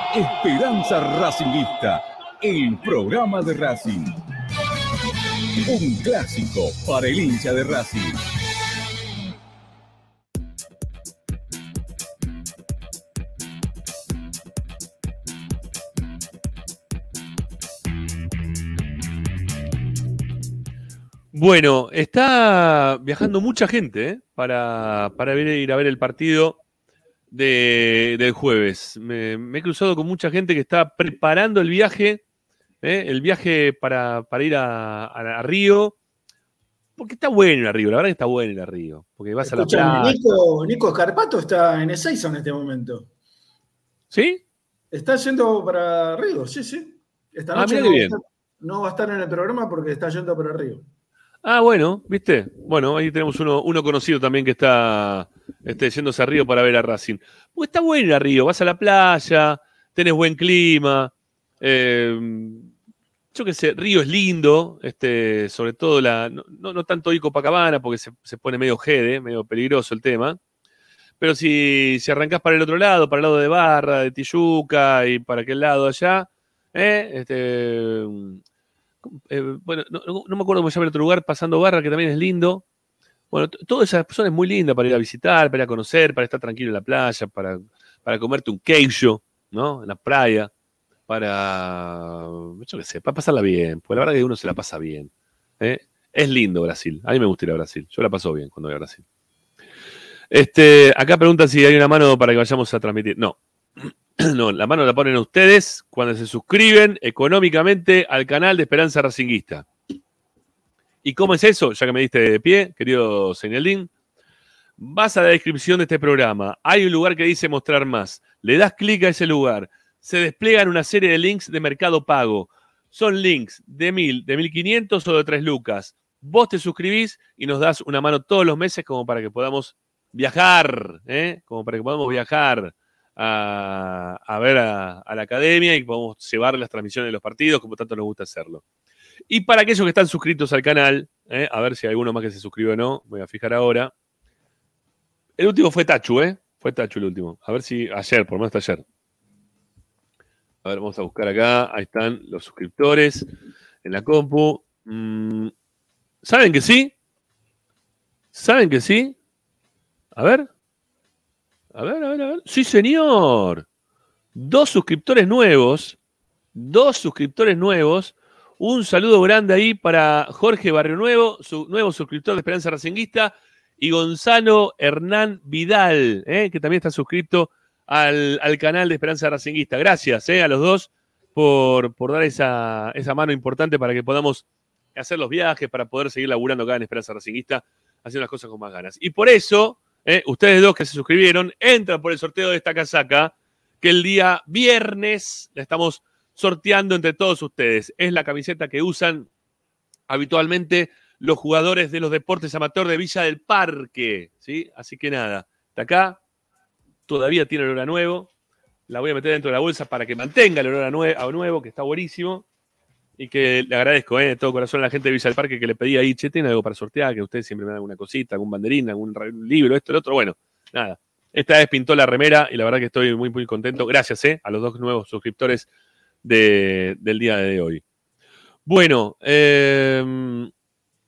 Esperanza Racingista, el programa de Racing. Un clásico para el hincha de Racing. Bueno, está viajando mucha gente ¿eh? para, para ir a ver el partido de- del jueves. Me, me he cruzado con mucha gente que está preparando el viaje, ¿eh? el viaje para, para ir a, a- a Río. Porque está bueno a Río, la verdad que está bueno a Río. Porque vas a la playa. Nico, Nico Escarpato está en Ezeiza en este momento. ¿Sí? Está yendo para Río, sí, sí. Esta Ah, noche no, va a bien. estar, no va a estar en el programa porque está yendo para Río. Ah, bueno, ¿viste? Bueno, ahí tenemos uno, uno conocido también que está este, yéndose a Río para ver a Racing. Está bueno Río, vas a la playa, tenés buen clima. eh, yo qué sé, Río es lindo, este, sobre todo la. No, no- tanto ir Copacabana, porque se, se pone medio jede, medio peligroso el tema. Pero si, si arrancás para el otro lado, para el lado de Barra, de Tijuca y para aquel lado allá, ¿eh? este, eh, bueno, no, no- no me acuerdo cómo se llama el otro lugar, pasando Barra, que también es lindo. Bueno, toda esa zona es muy linda para ir a visitar, para ir a conocer, para estar tranquilo en la playa, para, para comerte un queijo, ¿no? En la playa, para, yo qué sé, para pasarla bien, porque la verdad que uno se la pasa bien. ¿eh? Es lindo Brasil, a mí me gusta ir a Brasil, yo la paso bien cuando voy a Brasil. Este, acá preguntan si hay una mano para que vayamos a transmitir. No, (clears throat) no, la mano la ponen ustedes cuando se suscriben económicamente al canal de Esperanza Racinguista. ¿Y cómo es eso? Ya que me diste de pie, querido Señaldín. Vas a la descripción de este programa. Hay un lugar que dice mostrar más. Le das clic a ese lugar. Se despliegan una serie de links de Mercado Pago. Son links de 1000, de 1500 o de 3 lucas. Vos te suscribís y nos das una mano todos los meses como para que podamos viajar, ¿eh? como para que podamos viajar a, a ver a, a la academia y podamos llevar las transmisiones de los partidos como tanto nos gusta hacerlo. Y para aquellos que están suscritos al canal, ¿eh? a ver si hay alguno más que se suscribe o no, voy a fijar ahora. El último fue Tachu, ¿eh? Fue Tachu el último. A ver si ayer, por lo menos hasta ayer. A ver, vamos a buscar acá. Ahí están los suscriptores en la compu. Mm, ¿Saben que sí? ¿Saben que sí? A ver. A ver, a ver, a ver. Sí, señor. Dos suscriptores nuevos. Dos suscriptores nuevos. Un saludo grande ahí para Jorge Barrio Nuevo, su nuevo suscriptor de Esperanza Racinguista, y Gonzalo Hernán Vidal, eh, que también está suscrito al, al canal de Esperanza Racinguista. Gracias eh, a los dos por, dar esa, esa mano importante para que podamos hacer los viajes, para poder seguir laburando acá en Esperanza Racinguista, haciendo las cosas con más ganas. Y por eso, eh, ustedes dos que se suscribieron, entran por el sorteo de esta casaca, que el día viernes la estamos sorteando entre todos ustedes. Es la camiseta que usan habitualmente los jugadores de los deportes amateur de Villa del Parque, ¿sí? Así que nada, de acá todavía tiene olor a nuevo. La voy a meter dentro de la bolsa para que mantenga el olor a, nue- a nuevo, que está buenísimo. Y que le agradezco ¿eh? de todo corazón a la gente de Villa del Parque que le pedí ahí, che, tiene algo para sortear, que ustedes siempre me dan alguna cosita, algún banderín, algún libro, esto, el otro. Bueno, nada. Esta vez pintó la remera y la verdad que estoy muy, muy contento. Gracias ¿eh? a los dos nuevos suscriptores de- del día de hoy. Bueno, eh,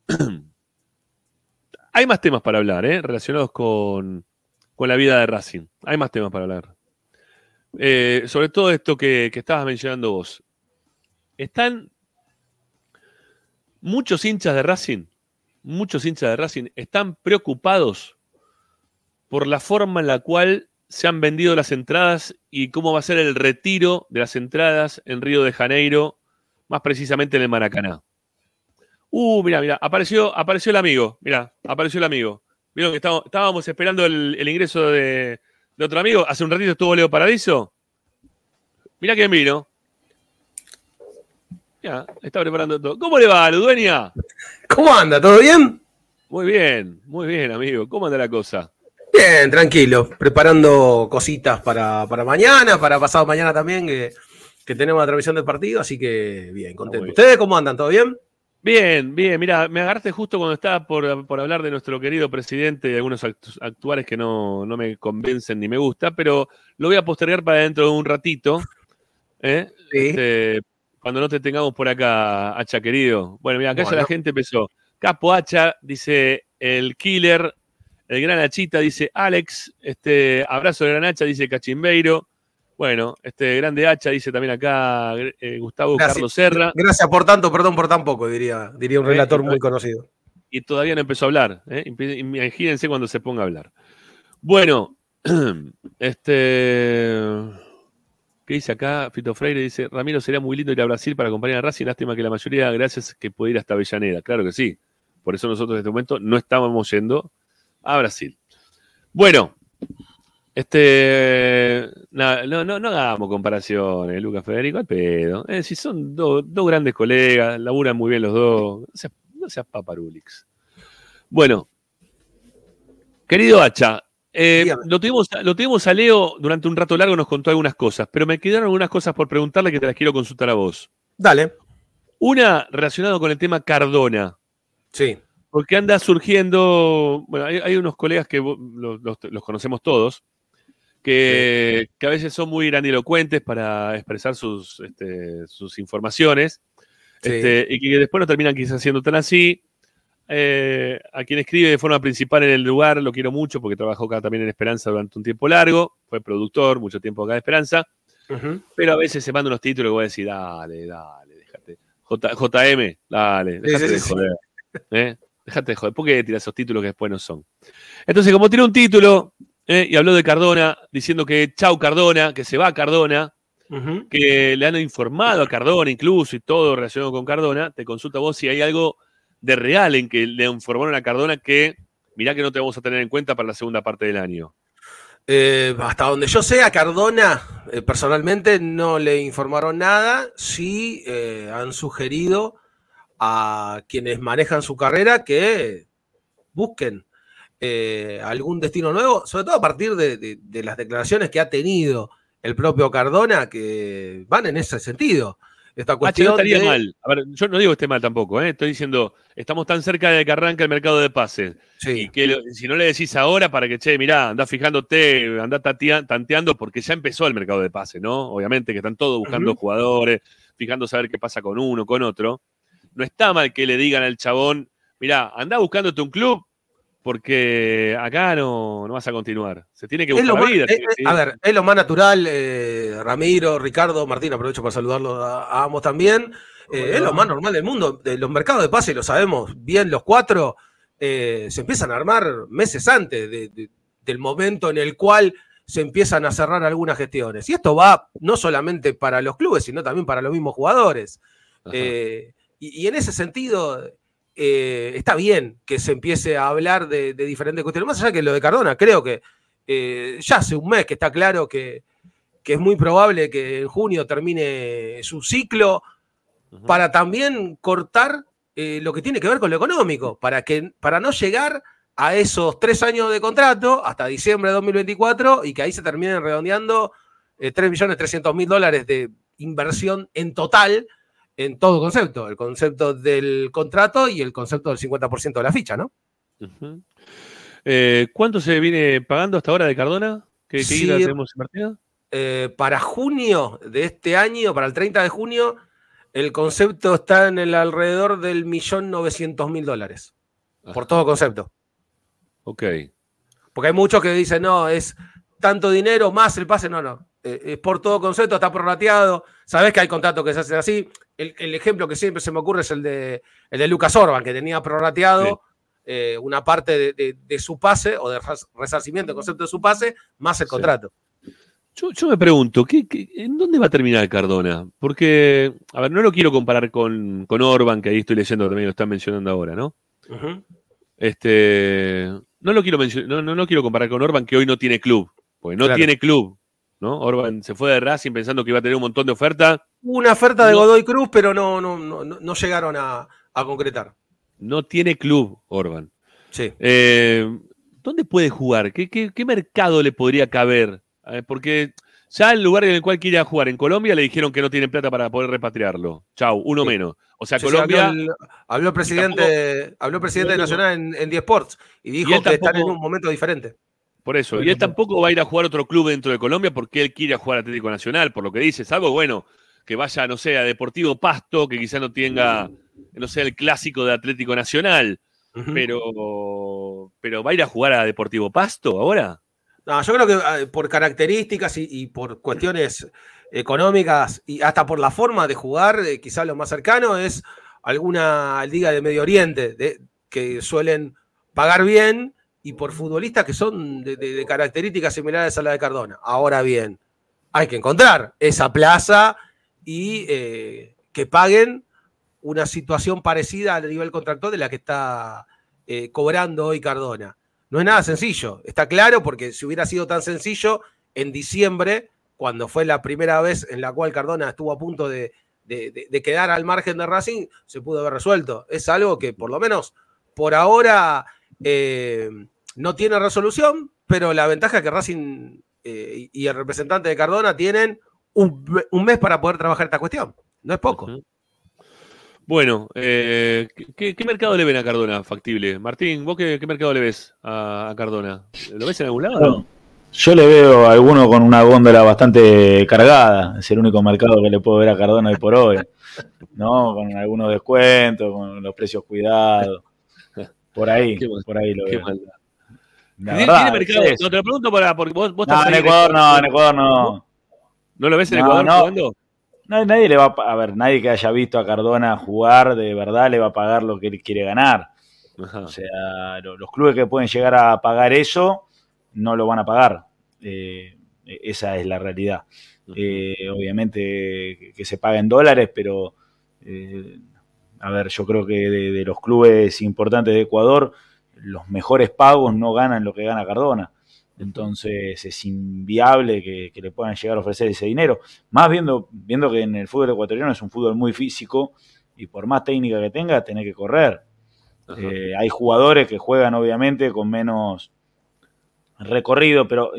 (clears throat) hay más temas para hablar, ¿eh? relacionados con, con la vida de Racing. Hay más temas para hablar. Eh, sobre todo esto que estabas mencionando vos. Están muchos hinchas de Racing, muchos hinchas de Racing están preocupados por la forma en la cual se han vendido las entradas y cómo va a ser el retiro de las entradas en Río de Janeiro, más precisamente en el Maracaná. Uh, mira, mira, apareció, apareció el amigo, mira, apareció el amigo. Vieron que estábamos, estábamos esperando el, el ingreso de, de otro amigo. Hace un ratito estuvo Leo Paradiso. Mira quién vino. Ya, está preparando todo. ¿Cómo le va, Ludueña? ¿Cómo anda? ¿Todo bien? Muy bien, muy bien, amigo. ¿Cómo anda la cosa? Bien, tranquilo. Preparando cositas para, para mañana, para pasado mañana también, que, que tenemos la transmisión del partido, así que bien, contento. bien. ¿Ustedes cómo andan? ¿Todo bien? Bien, bien. Mira, me agarraste justo cuando estaba por, por hablar de nuestro querido presidente y algunos actu- actuales que no, no me convencen ni me gusta, pero lo voy a postergar para dentro de un ratito. ¿eh? Este, cuando no te tengamos por acá, Hacha querido. Bueno, mira, acá ya la gente empezó. Capo Hacha, dice el killer. El gran Hachita, dice Alex. Este, abrazo de gran Hacha, dice Cachimbeiro. Bueno, este grande Hacha, dice también acá eh, Gustavo Gracias. Carlos Serra. Gracias por tanto, perdón por tan poco, diría, diría un Eh, relator y- muy conocido. y todavía no empezó a hablar. ¿eh? Imagínense cuando se ponga a hablar. Bueno, (clears throat) este. ¿Qué dice acá? Fito Freire dice: Ramiro, sería muy lindo ir a Brasil para acompañar a Racing. Lástima que la mayoría, gracias, que puede ir hasta Avellaneda. Claro que sí. Por eso nosotros en este momento no estábamos yendo a Brasil. Bueno, este. no, no, no hagamos comparaciones, Lucas Federico, al pedo. Eh, si son do- dos grandes colegas, laburan muy bien los dos. No seas, no seas paparulix. Bueno, querido Hacha, eh, lo, tuvimos, lo tuvimos a Leo durante un rato largo, nos contó algunas cosas, pero me quedaron algunas cosas por preguntarle que te las quiero consultar a vos. Dale. Una relacionada con el tema Cardona. Sí. Porque anda surgiendo, bueno, hay, hay unos colegas que los, los- los conocemos todos, que, que a veces son muy grandilocuentes para expresar sus, este, sus informaciones, Sí. este, y que después no terminan quizás siendo tan así. Eh, a quien escribe de forma principal en el lugar, lo quiero mucho porque trabajó acá también en Esperanza durante un tiempo largo, fue productor mucho tiempo acá de Esperanza, pero a veces se manda unos títulos que voy a decir, dale, dale, déjate. J- JM, dale, déjate sí, de joder. ¿eh? Déjate de joder. ¿Por qué tiras esos títulos que después no son? Entonces, como tiene un título ¿eh? y habló de Cardona, diciendo que chau Cardona, que se va Cardona, que le han informado a Cardona incluso y todo relacionado con Cardona, te consulta vos si hay algo de real en que le informaron a Cardona que mirá que no te vamos a tener en cuenta para la segunda parte del año. Eh, hasta donde yo sé, a Cardona eh, personalmente no le informaron nada. Sí han sugerido a quienes manejan su carrera que busquen eh, algún destino nuevo, sobre todo a partir de, de- de las declaraciones que ha tenido el propio Cardona, que van en ese sentido. esta Ah, che, no cuestión. estaría de- mal. A ver, yo no digo que esté mal tampoco, ¿eh? Estoy diciendo, estamos tan cerca de que arranque el mercado de pases. Y que lo- si no le decís ahora para que, che, mirá, andá fijándote, andá tanteando, porque ya empezó el mercado de pases, ¿no? Obviamente que están todos buscando Ujú. jugadores, fijándose a ver qué pasa con uno, con otro. No está mal que le digan al chabón, mirá, andá buscándote un club, porque acá no, no vas a continuar. Se tiene que buscar la más- vida. eh, sí, eh. A ver, es lo más natural, eh, Ramiro, Ricardo, Martín, aprovecho para saludarlo a, a ambos también. Eh, es lo más normal del mundo. De los mercados de pase, lo sabemos bien los cuatro, eh, se empiezan a armar meses antes de- de- del momento en el cual se empiezan a cerrar algunas gestiones. Y esto va no solamente para los clubes, sino también para los mismos jugadores. Eh, y, y en ese sentido, eh, está bien que se empiece a hablar de, de diferentes cuestiones. Más allá que lo de Cardona, creo que eh, ya hace un mes que está claro que, que es muy probable que en junio termine su ciclo para también cortar eh, lo que tiene que ver con lo económico, para, que, para no llegar a esos tres años de contrato hasta diciembre de 2024 y que ahí se terminen redondeando eh, 3.300.000 dólares de inversión en total en todo concepto, el concepto del contrato y el concepto del 50% de la ficha, ¿no? Eh, ¿Cuánto se viene pagando hasta ahora de Cardona? ¿Qué, qué Sí, tenemos invertida? eh, para junio de este año, para el 30 de junio, el concepto está en el alrededor del millón novecientos mil dólares. Por todo concepto. Ok. Porque hay muchos que dicen, no, es tanto dinero más el pase. No, no. Eh, es por todo concepto, está prorrateado. Sabés que hay contratos que se hacen así. El, el ejemplo que siempre se me ocurre es el de, el de Lucas Orban, que tenía prorrateado eh, una parte de, de- de su pase o de res- resarcimiento del concepto de su pase, más el contrato. Yo, yo me pregunto, ¿qué, qué- en dónde va a terminar Cardona? Porque, a ver, no lo quiero comparar con, con Orban, que ahí estoy leyendo también, lo están mencionando ahora, ¿no? Este, no lo quiero no, no, no quiero comparar con Orban, que hoy no tiene club, porque no Claro. tiene club, ¿no? Orban se fue de Racing pensando que iba a tener un montón de ofertas, Una oferta de. Godoy Cruz, pero no, no, no, no- llegaron a, a concretar. no tiene club Orban. Sí. Eh, ¿Dónde puede jugar? ¿Qué, qué- qué mercado le podría caber? Eh, porque ya el lugar en el cual quiere jugar en Colombia le dijeron que no tienen plata para poder repatriarlo. Chau, uno menos. O sea, Sí, Colombia. habló, el, habló el presidente, habló el presidente de Nacional en, en 10 Sports y dijo Y que están en un momento diferente. Por eso. Y él tampoco va a ir a jugar a otro club dentro de Colombia porque él quiere jugar Atlético Nacional, por lo que dice. Salvo, bueno, que vaya, no sé, a Deportivo Pasto, que quizá no tenga, no sé, el clásico de Atlético Nacional. Pero, pero va a ir a jugar a Deportivo Pasto ahora. No, yo creo que eh, por características y, y por cuestiones económicas y hasta por la forma de jugar, eh, quizás lo más cercano es alguna liga de Medio Oriente de- que suelen pagar bien y por futbolistas que son de, características similares a la de Cardona. Ahora bien, hay que encontrar esa plaza y eh, que paguen una situación parecida al nivel contractual de la que está eh, cobrando hoy Cardona. No es nada sencillo, está claro, porque si hubiera sido tan sencillo, en diciembre, cuando fue la primera vez en la cual Cardona estuvo a punto de quedar al margen de Racing, se pudo haber resuelto. Es algo que por lo menos por ahora eh, no tiene resolución, pero la ventaja es que Racing eh, y el representante de Cardona tienen un, me- un mes para poder trabajar esta cuestión. No es poco. Bueno, eh, ¿qué, qué mercado le ven a Cardona factible? Martín, ¿vos qué, qué mercado le ves a, a Cardona? ¿Lo ves en algún lado? no? Yo le veo a alguno con una góndola bastante cargada. Es el único mercado que le puedo ver a Cardona hoy por hoy. ¿No? Con algunos descuentos, con los precios cuidados. Por ahí, Qué mal- por ahí lo qué veo. maldad. La ¿Tiene, verdad, mercado? es. No, te lo pregunto para, porque vos, vos No, estás en Ecuador no, en Ecuador no. ¿No lo ves en No, Ecuador no. jugando? No, nadie le va a, ver, nadie que haya visto a Cardona jugar de verdad le va a pagar lo que él quiere ganar. O sea, lo- los clubes que pueden llegar a pagar eso no lo van a pagar. Eh, esa es la realidad. Eh, obviamente que, que se paga en dólares, pero eh, a ver, yo creo que de, de los clubes importantes de Ecuador, los mejores pagos no ganan lo que gana Cardona. Entonces es inviable que, que le puedan llegar a ofrecer ese dinero. Más viendo, viendo que en el fútbol ecuatoriano es un fútbol muy físico y por más técnica que tenga, tenés que correr. Eh, hay jugadores que juegan obviamente con menos recorrido, pero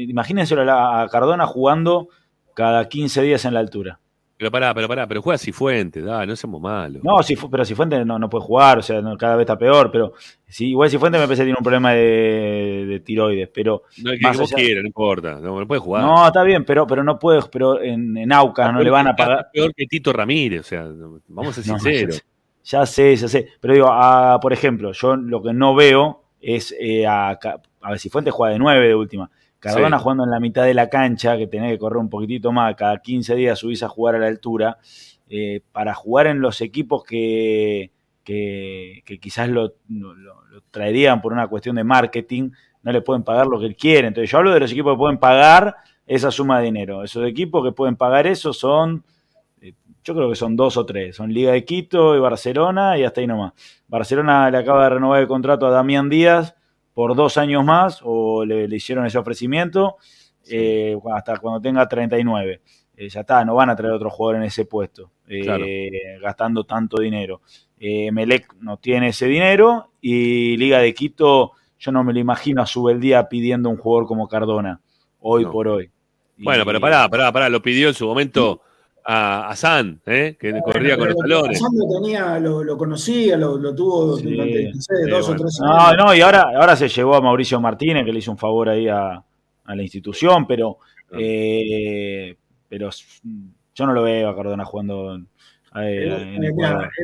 la- a Cardona jugando cada 15 días en la altura. Pero pará, pero pará, pero juega Cifuente, da, no seamos malos. No, si, pero Cifuente no, no puede jugar, o sea, no, cada vez está peor, pero sí, igual Cifuente me parece que tiene un problema de, de tiroides, pero... No, que, más que vos allá- quieras, no importa, no, no puede jugar. No, está bien, pero, pero no puede, pero en, en Aucas no le van a Está pagar. peor que Tito Ramírez, o sea, vamos a ser (laughs) sinceros. Ya sé, ya sé. Pero digo, a- por ejemplo, yo lo que no veo es eh, a, a ver si Fuentes juega de 9 de última. Cardona Sí. jugando en la mitad de la cancha, que tenés que correr un poquitito más, cada 15 días subís a jugar a la altura. eh, para jugar en los equipos que, que, que quizás lo, lo- traerían por una cuestión de marketing, no le pueden pagar lo que él quiere. Entonces yo hablo de los equipos que pueden pagar esa suma de dinero. Esos equipos que pueden pagar eso son yo creo que son dos o tres. Son Liga de Quito y Barcelona y hasta ahí nomás. Barcelona le acaba de renovar el contrato a Damián Díaz por dos años más o le, le hicieron ese ofrecimiento eh, hasta cuando tenga 39. Eh, ya está, no van a traer otro jugador en ese puesto, eh, Claro. gastando tanto dinero. Eh, Melec no tiene ese dinero y Liga de Quito, yo no me lo imagino a su día pidiendo un jugador como Cardona, hoy No. por hoy. Bueno, pero pará, pará, pará, lo pidió en su momento a, a San, ¿eh? que corría con los talones. San lo tenía, lo, lo conocía, lo, lo tuvo Sí, durante no sé, sí, dos bueno. o tres No, años. no, y ahora, ahora se llevó a Mauricio Martínez, que le hizo un favor ahí a, a la institución, pero, eh, pero yo no lo veo a Cardona jugando eh, El, en el-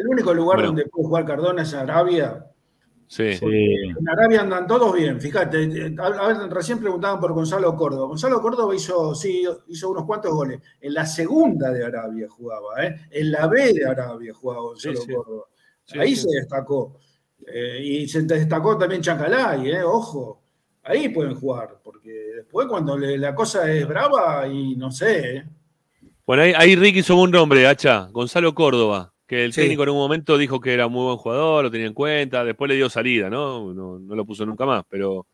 único lugar Bueno. donde puede jugar Cardona es Arabia. Sí. En Arabia andan todos bien, fíjate. A, ver, recién preguntaban por Gonzalo Córdoba. Gonzalo Córdoba hizo, sí, hizo unos cuantos goles. En la segunda de Arabia jugaba, ¿eh? En la B de Arabia jugaba Gonzalo Sí, sí. Córdoba. Sí, Ahí sí. se destacó. Eh, y se destacó también Chancalay, ¿eh? Ojo. Ahí pueden jugar, porque después cuando le- la cosa es brava y no sé, ¿eh? Bueno, ahí, ahí Ricky hizo un nombre, Hacha, Gonzalo Córdoba, que el Sí. técnico en un momento dijo que era muy buen jugador, lo tenía en cuenta, después le dio salida, ¿no? No, no lo puso nunca más, pero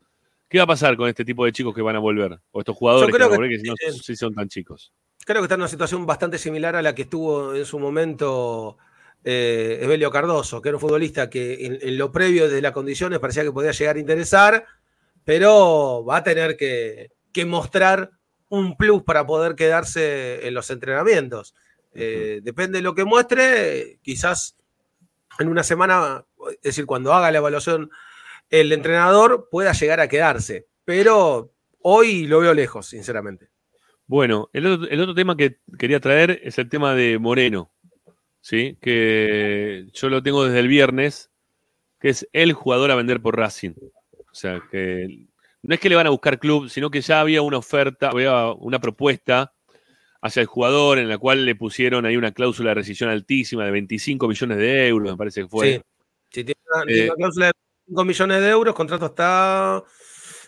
¿qué va a pasar con este tipo de chicos que van a volver? O estos jugadores Yo que creo van a que- volver, que si no sí son tan chicos. Creo que está en una situación bastante similar a la que estuvo en su momento eh, Evelio Cardoso, que era un futbolista que en, en lo previo de las condiciones parecía que podía llegar a interesar, pero va a tener que, que mostrar un plus para poder quedarse en los entrenamientos. Eh, depende de lo que muestre, quizás en una semana, es decir, cuando haga la evaluación el entrenador pueda llegar a quedarse, pero hoy lo veo lejos, sinceramente. Bueno, el otro, el otro tema que quería traer es el tema de Moreno, ¿sí? Que yo lo tengo desde el viernes, que es el jugador a vender por Racing. O sea, que no es que le van a buscar club, sino que ya había una oferta, había una propuesta hacia el jugador en la cual le pusieron ahí una cláusula de rescisión altísima de 25 millones de euros, me parece que fue. Sí. Si tiene una, Eh, una cláusula de 5 millones de euros, contrato hasta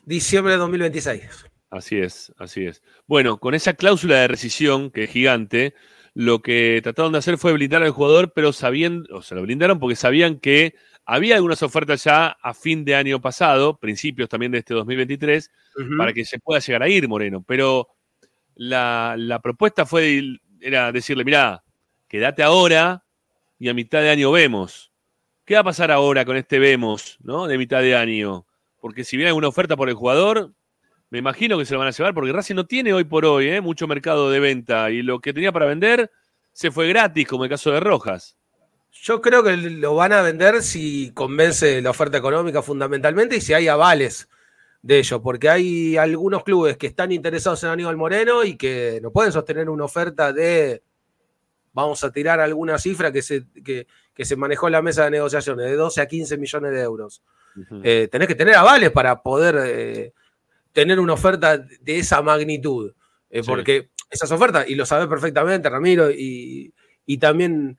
diciembre de 2026. Así es, así es. Bueno, con esa cláusula de rescisión, que es gigante, lo que trataron de hacer fue blindar al jugador, pero sabiendo, o sea, lo blindaron porque sabían que había algunas ofertas ya a fin de año pasado, principios también de este 2023, Ujú. para que se pueda llegar a ir Moreno. Pero la, propuesta fue, era decirle, mirá, quédate ahora y a mitad de año vemos. ¿Qué va a pasar ahora con este vemos, ¿no? De mitad de año. Porque si viene alguna oferta por el jugador, me imagino que se lo van a llevar, porque Racing no tiene hoy por hoy ¿eh? mucho mercado de venta y lo que tenía para vender se fue gratis, como el caso de Rojas. Yo creo que lo van a vender si convence la oferta económica fundamentalmente y si hay avales de ello, porque hay algunos clubes que están interesados en Aníbal Moreno y que no pueden sostener una oferta de, vamos a tirar alguna cifra que se, que, que se manejó en la mesa de negociaciones, de 12 a 15 millones de euros. Eh, tenés que tener avales para poder eh, tener una oferta de esa magnitud. Eh, Sí. Porque esas ofertas, y lo sabés perfectamente, Ramiro, y, y también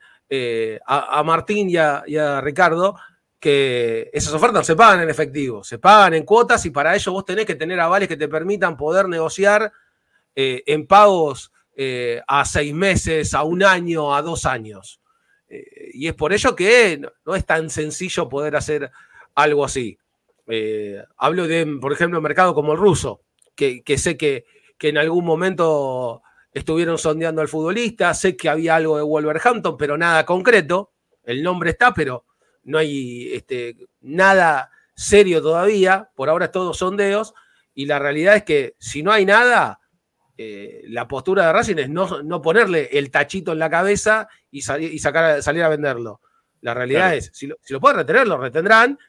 a, a Martín y a, y a Ricardo, que esas ofertas se pagan en efectivo, se pagan en cuotas y para ello vos tenés que tener avales que te permitan poder negociar eh, en pagos eh, a seis meses, a un año, a dos años. Eh, y es por ello que no, es tan sencillo poder hacer algo así. Hablo de, por ejemplo, mercado como el ruso, que, que sé que, que en algún momento estuvieron sondeando al futbolista, sé que había algo de Wolverhampton, pero nada concreto. El nombre está, pero no hay este, nada serio todavía. Por ahora es todos sondeos. Y la realidad es que si no hay nada, eh, la postura de Racing es no, no ponerle el tachito en la cabeza y, salir, y sacar, salir a venderlo. La realidad Claro. es, si lo, si lo pueden retener, lo retendrán.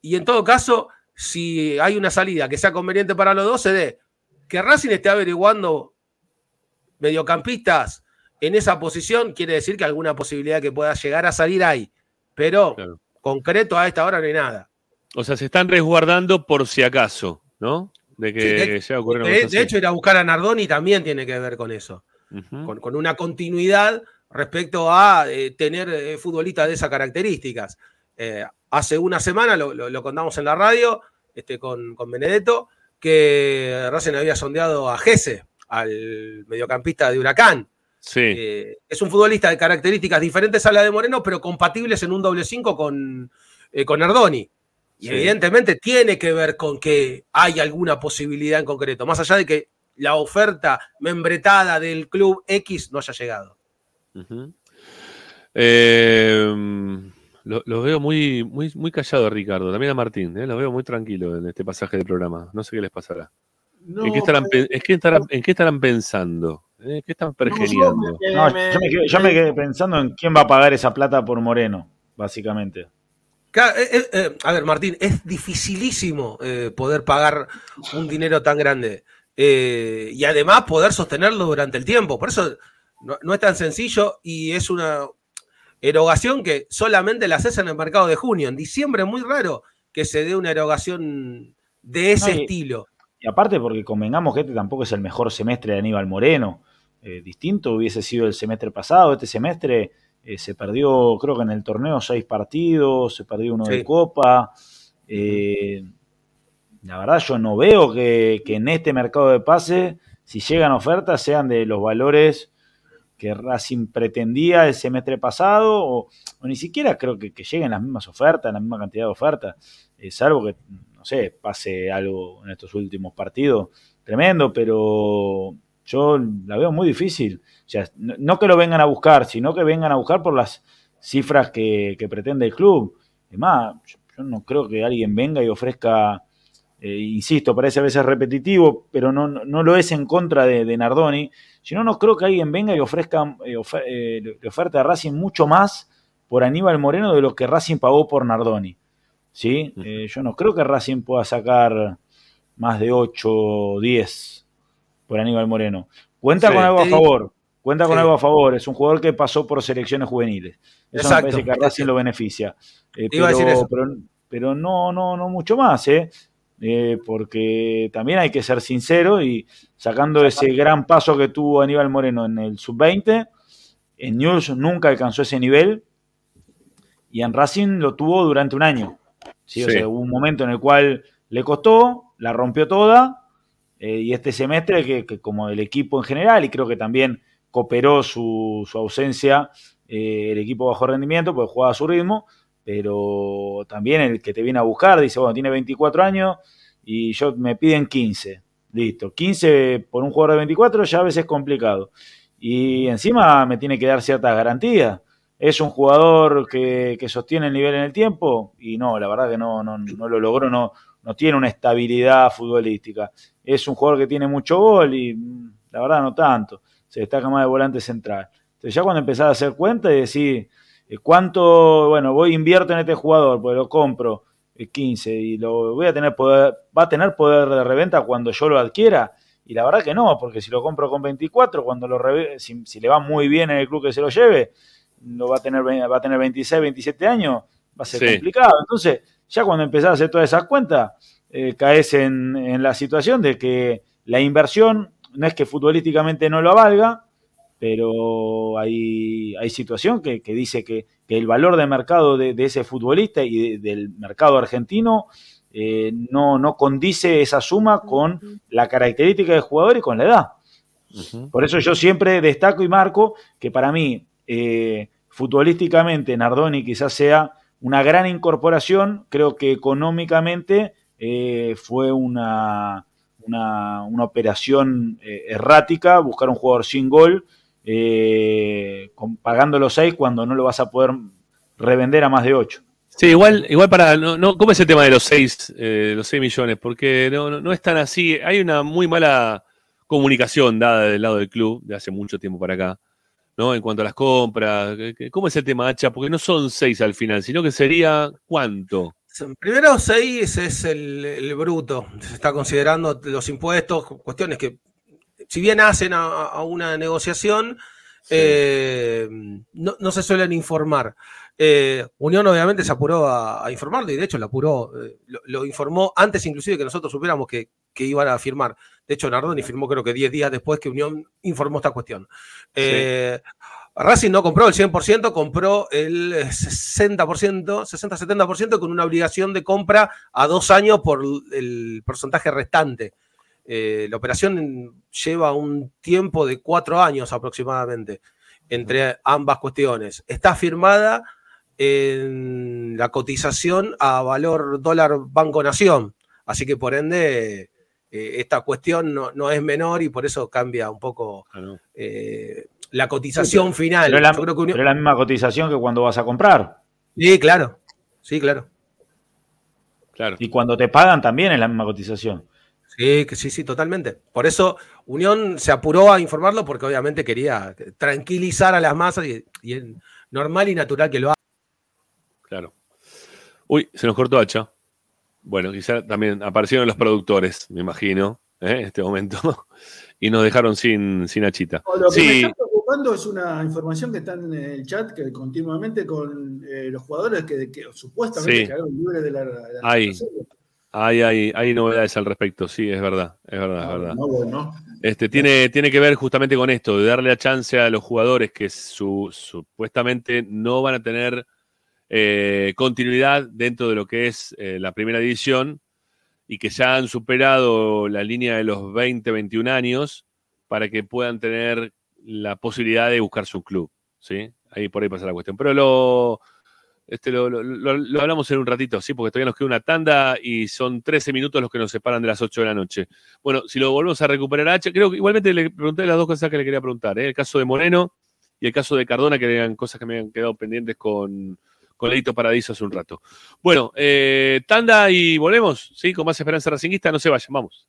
Y en todo caso, si hay una salida que sea conveniente para los dos, se dé. Que Racing esté averiguando mediocampistas en esa posición, quiere decir que alguna posibilidad que pueda llegar a salir hay. Pero concreto a esta hora no hay nada. O sea, se están resguardando por si acaso, ¿no? De que Sí, de, llegue a ocurrir una de- hecho, ir a buscar a Nardoni también tiene que ver con eso. Con, con una continuidad respecto a eh, tener eh, futbolistas de esas características. Eh, hace una semana, lo, lo- lo contamos en la radio este, con, con Benedetto, que Racing había sondeado a Gese, al mediocampista de Huracán. Sí. Eh, es un futbolista de características diferentes a la de Moreno, pero compatibles en un doble 5 con, eh, con Nardoni. Y Sí. evidentemente tiene que ver con que hay alguna posibilidad en concreto, más allá de que la oferta membretada del club X no haya llegado. Ujú. Eh, lo, lo veo muy, muy, muy callado, Ricardo. También a Martín, ¿eh? Lo veo muy tranquilo en este pasaje del programa. No sé qué les pasará. No, ¿En, qué estarán, pe- es que estarán- ¿En qué estarán pensando? ¿Eh? ¿Qué están pergeniando? No, yo, me quedé, yo me quedé pensando en quién va a pagar esa plata por Moreno, básicamente. Claro, eh, eh, eh, a ver, Martín, es dificilísimo eh, poder pagar un dinero tan grande eh, y además poder sostenerlo durante el tiempo. Por eso no, no es tan sencillo y es una erogación que solamente la haces en el mercado de junio. En diciembre es muy raro que se dé una erogación de ese No, y- estilo. Y aparte porque convengamos que este tampoco es el mejor semestre de Aníbal Moreno. Eh, distinto hubiese sido el semestre pasado. Este semestre eh, se perdió, creo que en el torneo, seis partidos, se perdió uno de. Copa. Eh, la verdad yo no veo que, que en este mercado de pase, si llegan ofertas, sean de los valores que Racing pretendía el semestre pasado, o, o ni siquiera creo que, que lleguen las mismas ofertas, la misma cantidad de ofertas, salvo que, no sé, pase algo en estos últimos partidos tremendo, pero yo la veo muy difícil. O sea, no, que lo vengan a buscar, sino que vengan a buscar por las cifras que, que pretende el club. Además, yo, yo no creo que alguien venga y ofrezca, eh, insisto, parece a veces repetitivo, pero no, no, no lo es en contra de, de Nardoni, sino no creo que alguien venga y ofrezca, eh, ofer- eh, le oferte a Racing mucho más por Aníbal Moreno de lo que Racing pagó por Nardoni. ¿sí? Eh, yo no creo que Racing pueda sacar más de 8 o 10 por Aníbal Moreno. Cuenta Sí, con algo a favor. Cuenta con Sí. algo a favor. Es un jugador que pasó por selecciones juveniles. Eso Exacto. me parece que a Racing lo beneficia. Eh, Te iba a pero, decir eso. pero, pero no, no, no mucho más, ¿eh? Eh, porque también hay que ser sincero y sacando ese gran paso que tuvo Aníbal Moreno en el sub-20, en News nunca alcanzó ese nivel y en Racing lo tuvo durante un año. ¿sí? O Sí. sea, hubo un momento en el cual le costó, la rompió toda eh, y este semestre que, como el equipo en general y creo que también cooperó su, su ausencia eh, el equipo bajo rendimiento porque jugaba a su ritmo, pero también el que te viene a buscar dice, bueno, tiene 24 años y yo me piden 15. Listo, 15 por un jugador de 24 ya a veces es complicado. Y encima me tiene que dar ciertas garantías. ¿Es un jugador que, que sostiene el nivel en el tiempo? Y no, la verdad que no, no, no lo logró, no, no tiene una estabilidad futbolística. Es un jugador que tiene mucho gol y mm, la verdad no tanto. Se destaca más de volante central. Entonces ya cuando empezás a hacer cuenta y decir eh, cuánto, bueno, voy invierto en este jugador, pues lo compro eh, 15 y lo voy a tener poder, va a tener poder de reventa cuando yo lo adquiera. Y la verdad que no, porque si lo compro con 24, cuando lo si, si le va muy bien en el club que se lo lleve, lo va a tener va a tener 26, 27 años, va a ser Sí. complicado. Entonces, ya cuando empezás a hacer todas esas cuentas, eh, caes en, en la situación de que la inversión no es que futbolísticamente no lo valga, pero hay, hay situación que, que dice que, que el valor de mercado de, de ese futbolista y de- del mercado argentino eh, no, no condice esa suma con la característica del jugador y con la edad. Por eso yo siempre destaco y marco que para mí, eh, futbolísticamente, Nardoni quizás sea una gran incorporación. Creo que económicamente eh, fue una, una, operación eh, errática buscar un jugador sin gol, eh, pagando los seis cuando no lo vas a poder revender a más de ocho. Sí, igual, igual para, no, no, ¿cómo es el tema de los 6 los seis millones? Porque no, no, no es tan así, hay una muy mala comunicación dada del lado del club de hace mucho tiempo para acá, ¿no? En cuanto a las compras, ¿qué- qué- ¿cómo es el tema, Hacha? Porque no son seis al final, sino que sería ¿cuánto? Primero, seis es el, el bruto. Se está considerando los impuestos, cuestiones que, si bien hacen a, a una negociación, eh, no, no se suelen informar. Eh, Unión obviamente se apuró a, a informarlo y de hecho lo apuró, eh, lo, lo informó antes inclusive que nosotros supiéramos que, que iban a firmar. De hecho, Nardoni firmó creo que 10 días después que Unión informó esta cuestión. Eh, Racing no compró el 100%, compró el 60%, 60-70% con una obligación de compra a dos años por el porcentaje restante. Eh, la operación lleva un tiempo de cuatro años aproximadamente entre ambas cuestiones. Está firmada en la cotización a valor dólar Banco Nación, así que por ende eh, esta cuestión no, no es menor y por eso cambia un poco eh, la cotización final. Pero es, la, Yo creo que Unión- pero es la misma cotización que cuando vas a comprar. Sí, claro. Sí, claro. Claro. Y cuando te pagan también es la misma cotización. Sí, que sí, sí, totalmente. Por eso Unión se apuró a informarlo porque obviamente quería tranquilizar a las masas y, y es normal y natural que lo haga. Claro. Uy, se nos cortó Hacha. Bueno, quizá también aparecieron los productores, me imagino, ¿eh? en este momento, (laughs) y nos dejaron sin, sin Lo que me Sí, está es una información que está en el chat que continuamente con eh, los jugadores que, que supuestamente Sí. quedaron libres de la, de la hay, hay, hay, hay novedades al respecto, sí, es verdad, es verdad, es verdad. No, bueno. Este, tiene, tiene que ver justamente con esto, de darle la chance a los jugadores que su- supuestamente no van a tener eh, continuidad dentro de lo que es eh, la primera división y que ya han superado la línea de los 20, 21 años para que puedan tener la posibilidad de buscarse un club. ¿sí? Ahí por ahí pasa la cuestión. Pero lo, este, lo, lo- lo- hablamos en un ratito, sí, porque todavía nos queda una tanda y son 13 minutos los que nos separan de las 8 de la noche. Bueno, si lo volvemos a recuperar a H, creo que igualmente le pregunté las dos cosas que le quería preguntar, ¿eh? el caso de Moreno y el caso de Cardona, que eran cosas que me han quedado pendientes con, con Leito Paradiso hace un rato. Bueno, eh, tanda y volvemos, ¿sí? Con más esperanza racinguista, no se vayan, vamos.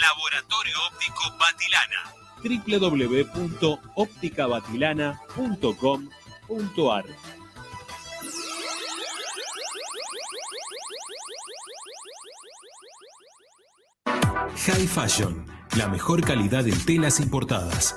Laboratorio Óptico Batilana www.opticabatilana.com.ar High Fashion, la mejor calidad en telas importadas.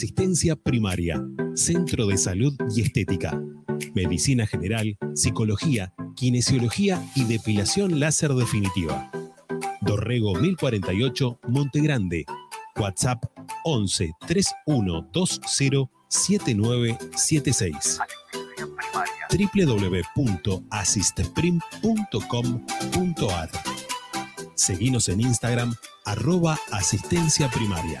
Asistencia primaria, Centro de Salud y Estética. Medicina General, Psicología, Kinesiología y Depilación Láser Definitiva. Dorrego 1048, Monte Grande. WhatsApp 11 3120 7976 www.asisteprim.com.ar Seguinos en Instagram arroba asistencia primaria.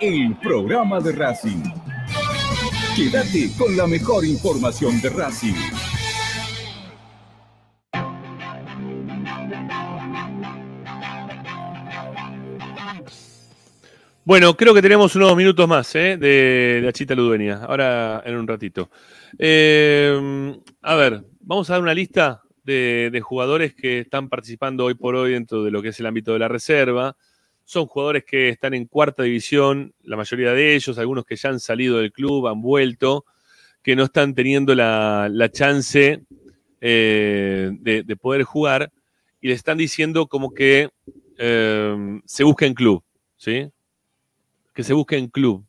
el programa de Racing. Quédate con la mejor información de Racing. Bueno, creo que tenemos unos minutos más ¿eh? de la chita ludueña. Ahora en un ratito. Eh, a ver, vamos a dar una lista de, de jugadores que están participando hoy por hoy dentro de lo que es el ámbito de la reserva. Son jugadores que están en cuarta división, la mayoría de ellos, algunos que ya han salido del club, han vuelto, que no están teniendo la, la chance eh, de, de poder jugar y le están diciendo como que eh, se busque en club, ¿sí? Que se busque en club.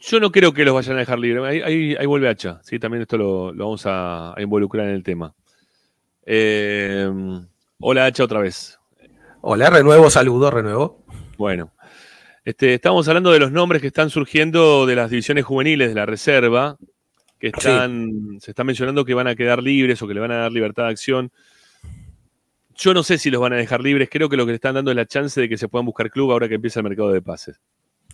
Yo no creo que los vayan a dejar libre. Ahí, ahí- vuelve Hacha, ¿sí? También esto lo, lo vamos a, a involucrar en el tema. Eh, hola Hacha otra vez. Hola, renuevo, saludo, renuevo. Bueno, este, estamos hablando de los nombres que están surgiendo de las divisiones juveniles de la reserva, que están, se está mencionando que van a quedar libres o que le van a dar libertad de acción. Yo no sé si los van a dejar libres, creo que lo que le están dando es la chance de que se puedan buscar club ahora que empieza el mercado de pases.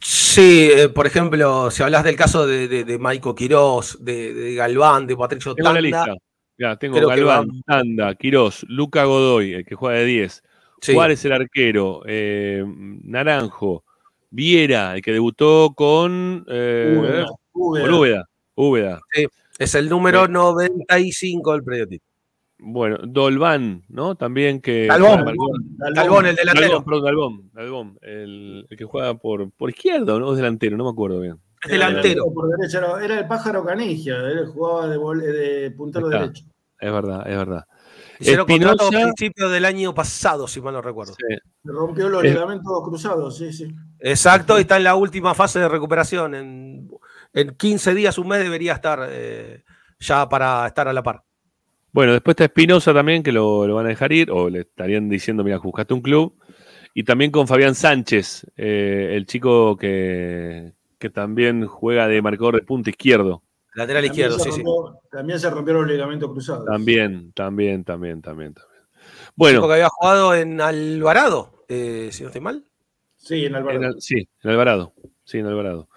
Sí, eh, por ejemplo, si hablas del caso de, de, de Maico Quirós, de, de Galván, de Patricio Tengo la Tanda, lista. Ya, tengo Galván, Tanda, Quirós, Luca Godoy, el que juega de 10, Sí. Juárez el arquero, eh, Naranjo, Viera, el que debutó con eh, Úbeda, con Úbeda. Úbeda. Úbeda. Sí, es el número 95 del periodista. Bueno, Dolván, ¿no? También que. Marcador. Galvón, el delantero. Galvón, perdón, Galvón, el, el que juega por, por izquierda, ¿no? Es delantero, no me acuerdo bien. Es delantero. Por derecha, era, era el pájaro Canigia, él jugaba de, de puntero Está. derecho. Es verdad, es verdad. Hicieron contrato a Espinosa, principios del año pasado, si mal no recuerdo. Se rompió los Eh. ligamentos cruzados, sí, sí. Exacto, y está en la última fase de recuperación. En, en 15 días, un mes debería estar eh, ya para estar a la par. Bueno, después está Espinosa también, que lo, lo van a dejar ir, o le estarían diciendo, mira, buscaste un club. Y también con Fabián Sánchez, eh, el chico que, que también juega de marcador de punta izquierdo. Lateral También izquierdo, se sí, sí. rompió- También se rompieron los ligamentos cruzados. También, también, también, también, también. Bueno, que había jugado en Alvarado, eh, si no estoy mal. Sí, en en Al- sí, en Alvarado. Sí, en Alvarado.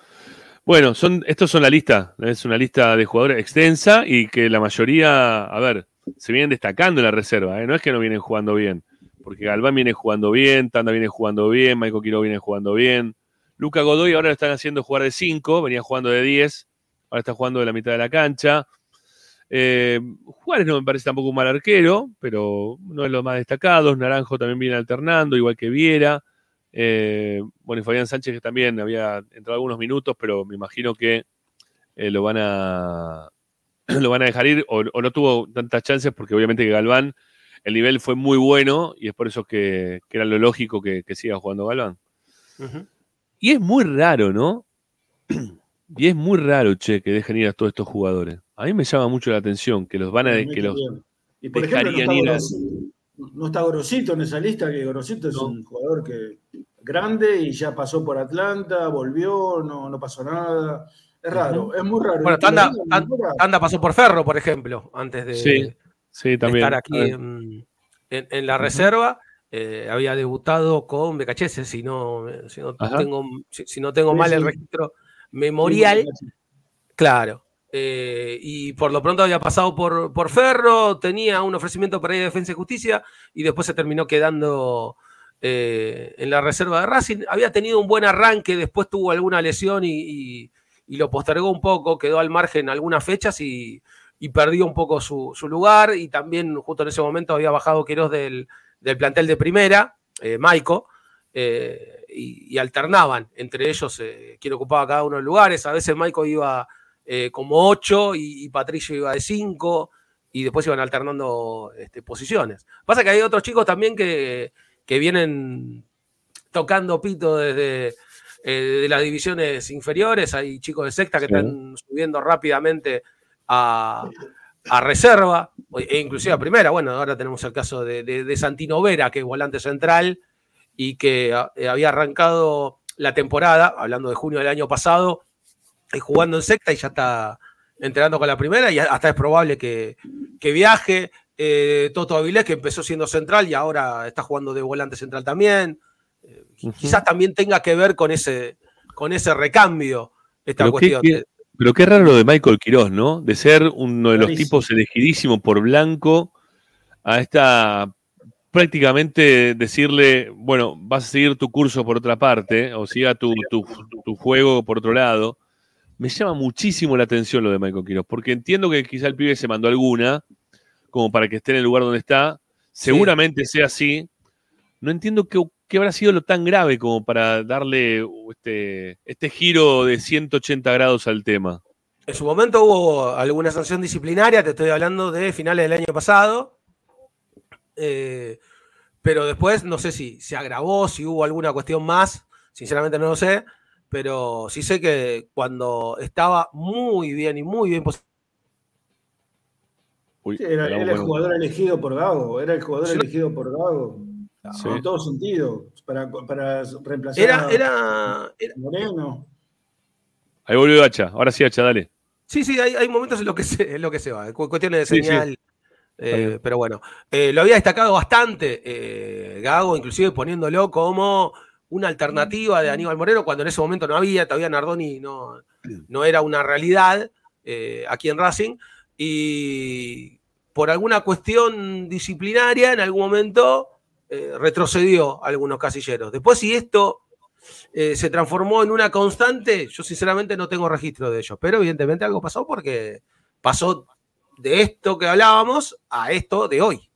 Bueno, son, estos son la lista. Es una lista de jugadores extensa y que la mayoría, a ver, se vienen destacando en la reserva. ¿eh? No es que no vienen jugando bien. Porque Galván viene jugando bien, Tanda viene jugando bien, Michael Quiro viene jugando bien. Luca Godoy ahora lo están haciendo jugar de 5, venía jugando de 10, ahora está jugando de la mitad de la cancha. Eh, Juárez no me parece tampoco un mal arquero, pero no es lo más destacado. Naranjo también viene alternando, igual que Viera. Eh, bueno, y Fabián Sánchez que también había entrado algunos minutos, pero me imagino que eh, lo van a (clears throat) lo van a dejar ir o, o no tuvo tantas chances porque obviamente que Galván el nivel fue muy bueno y es por eso que, que era lo lógico que, que siga jugando Galván. Y es muy raro, ¿no? (clears throat) Y es muy raro, che, que dejen ir a todos estos jugadores. A mí me llama mucho la atención que los van a que los Y por ejemplo, no dejarían está, ir a- Gorosito, no está Gorosito en esa lista, que Gorosito es un jugador que grande y ya pasó por Atlanta, volvió, no, no pasó nada. Es raro, es muy raro. Bueno, Tanda, pasó por Ferro, por ejemplo, antes de, Sí, sí, de también. estar aquí en, en- en la reserva. Eh, había debutado con Becachese, si no, si no Ajá. tengo, si, si no tengo Sí, mal el registro memorial. Sí, Claro. Eh, y por lo pronto había pasado por, por Ferro, tenía un ofrecimiento para ir a Defensa y Justicia y después se terminó quedando eh, en la reserva de Racing. Había tenido un buen arranque, después tuvo alguna lesión y, y- y lo postergó un poco, quedó al margen algunas fechas y, y perdió un poco su, su lugar. Y también justo en ese momento había bajado Queiroz del, del plantel de primera, eh, Maico, eh, y, y alternaban entre ellos eh, quién ocupaba cada uno de los lugares. A veces Maico iba eh, como 8 y, y Patricio iba de 5 y después iban alternando este, posiciones. Pasa que hay otros chicos también que, que vienen tocando pito desde eh, de las divisiones inferiores. Hay chicos de sexta que Sí. están subiendo rápidamente a, a reserva, e inclusive a primera. Bueno, ahora tenemos el caso de, de- de Santino Vera, que es volante central y que ah, eh, había arrancado la temporada, hablando de junio del año pasado, eh, jugando en secta y ya está entrenando con la primera y hasta es probable que, que viaje. Eh, Toto Avilés, que empezó siendo central y ahora está jugando de volante central también. Eh, Quizás también tenga que ver con ese, con ese recambio esta Pero cuestión. qué- pero qué raro lo de Michael Quiroz, ¿no? De ser uno de los tipos elegidísimos por Blanco a esta prácticamente decirle, bueno, vas a seguir tu curso por otra parte, o siga tu, tu, tu juego por otro lado. Me llama muchísimo la atención lo de Michael Quiroz, porque entiendo que quizá el pibe se mandó alguna, como para que esté en el lugar donde está. Seguramente sea así. No entiendo qué, qué habrá sido lo tan grave como para darle este, este giro de 180 grados al tema. En su momento hubo alguna sanción disciplinaria, te estoy hablando de finales del año pasado. Eh, pero después no sé si se agravó, si hubo alguna cuestión más, sinceramente no lo sé, pero sí sé que cuando estaba muy bien y muy bien pos- Uy, Sí, era, el jugador elegido por Gago, era el jugador elegido por Gago. Sí. En todo sentido, para, para reemplazar Era, a era, Moreno. Ahí volvió Hacha. Ahora sí, Hacha, dale. Sí, sí, hay, hay momentos en los que se, en lo que se va, cu- cuestiones de Sí, sí. Eh, pero bueno, eh, lo había destacado bastante eh, Gago, inclusive poniéndolo como una alternativa de Aníbal Moreno, cuando en ese momento no había, todavía Nardoni no, no era una realidad aquí en Racing. Y por alguna cuestión disciplinaria, en algún momento retrocedió algunos casilleros. Después, si esto se transformó en una constante, yo sinceramente no tengo registro de ello, pero evidentemente algo pasó porque pasó de esto que hablábamos a esto de hoy.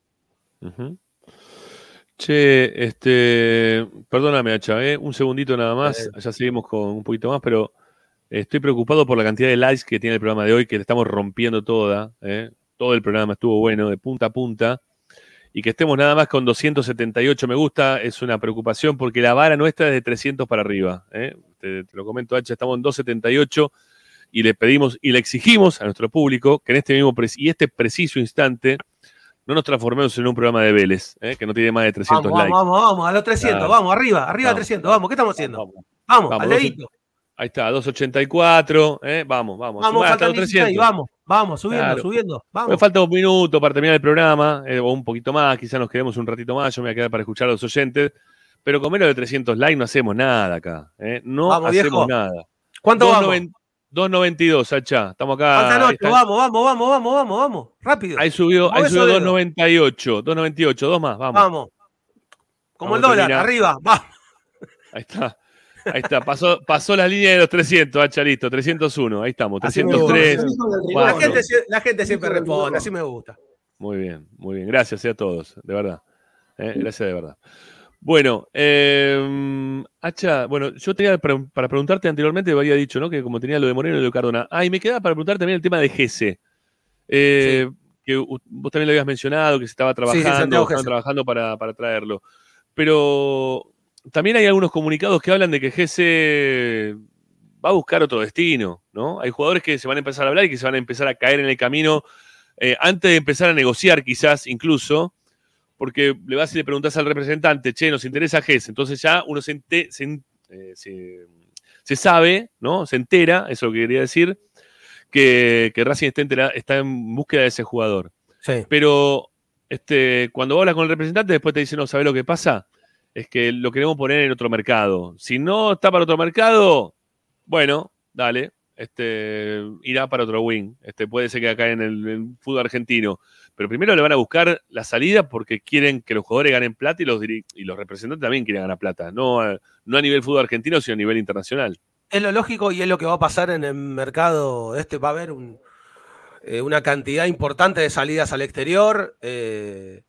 Che, este, perdóname, Hacha, ¿eh? un segundito nada más, ya seguimos con un poquito más, pero estoy preocupado por la cantidad de likes que tiene el programa de hoy, que le estamos rompiendo toda, ¿eh? todo el programa estuvo bueno, de punta a punta, y que estemos nada más con 278 me gusta, es una preocupación porque la vara nuestra es de 300 para arriba, ¿eh? te, te lo comento, Hacha, estamos en 278 y le pedimos y le exigimos a nuestro público que en este mismo y este preciso instante no nos transformemos en un programa de Vélez, ¿eh? que no tiene más de 300 Vamos, likes. vamos, vamos, vamos, a los 300, Claro. vamos, arriba, arriba Vamos. 300, vamos, ¿qué estamos haciendo? Vamos, Vamos, al dedito. Ahí está, 284, ¿eh? vamos, vamos. Vamos, hasta los 16, 300. vamos, vamos, subiendo, Claro. subiendo, Me vamos. falta un minuto para terminar el programa, eh, o un poquito más, quizás nos quedemos un ratito más, yo me voy a quedar para escuchar a los oyentes, pero con menos de 300 likes no hacemos nada acá, ¿eh? no hacemos viejo. nada. ¿Cuánto vamos? 290 292, Sacha, estamos acá. Faltan ahí 8, está. vamos, vamos, vamos, vamos, vamos, vamos, rápido. Ahí subió, ahí subió dedos. 298, 298, dos más, vamos. Vamos. Como el Vamos a dólar, terminar. arriba, vamos. Ahí está. Ahí está, pasó, pasó la línea de los 300, Hacha, listo, 301, ahí estamos, Así me 303. gusta. La gente, la gente siempre responde, así me gusta. Muy bien, muy bien. Gracias eh, a todos, de verdad. Eh, Gracias de verdad. Bueno, eh, Hacha, bueno, yo tenía para, para preguntarte anteriormente, había dicho, ¿no? Que como tenía lo de Moreno y lo de Cardona. Ah, y me quedaba para preguntar también el tema de Gese. eh, que vos también lo habías mencionado, que se estaba trabajando, trabajando para, para traerlo. Pero también hay algunos comunicados que hablan de que Gese va a buscar otro destino, ¿no? Hay jugadores que se van a empezar a hablar y que se van a empezar a caer en el camino eh, antes de empezar a negociar, quizás incluso, porque le vas y le preguntas al representante, che, nos interesa Gese. Entonces ya uno se, ente- se en- eh, se- se sabe, ¿no? Se entera, eso es lo que quería decir, que, que Racing está, entera- está en búsqueda de ese jugador. Sí. Pero este, cuando hablas con el representante, después te dice, no, ¿sabes lo que pasa? Es que lo queremos poner en otro mercado. Si no está para otro mercado, bueno, dale, este, irá para otro wing. Este, puede ser que acá en el, en fútbol argentino. Pero primero le van a buscar la salida porque quieren que los jugadores ganen plata y los, y los representantes también quieren ganar plata. No, a- no a nivel fútbol argentino, sino a nivel internacional. Es lo lógico y es lo que va a pasar en el mercado este. Va a haber eh, una cantidad importante de salidas al exterior. eh,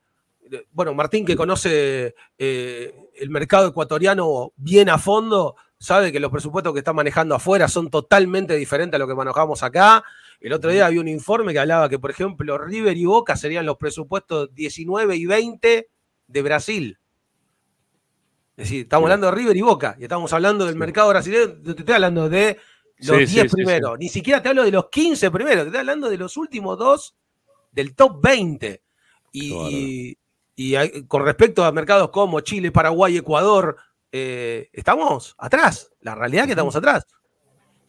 bueno, Martín, que conoce eh, el mercado ecuatoriano bien a fondo, sabe que los presupuestos que está manejando afuera son totalmente diferentes a lo que manejamos acá. El otro día había un informe que hablaba que, por ejemplo, River y Boca serían los presupuestos 19 y 20 de Brasil. Es decir, estamos hablando de River y Boca, y estamos hablando del mercado brasileño, te estoy hablando de los Sí, 10 sí, sí, primeros, ni siquiera te hablo de los 15 primeros, te estoy hablando de los últimos dos del top 20. Y, y- y hay- con respecto a mercados como Chile, Paraguay, Ecuador, eh, estamos atrás, la realidad es que estamos atrás.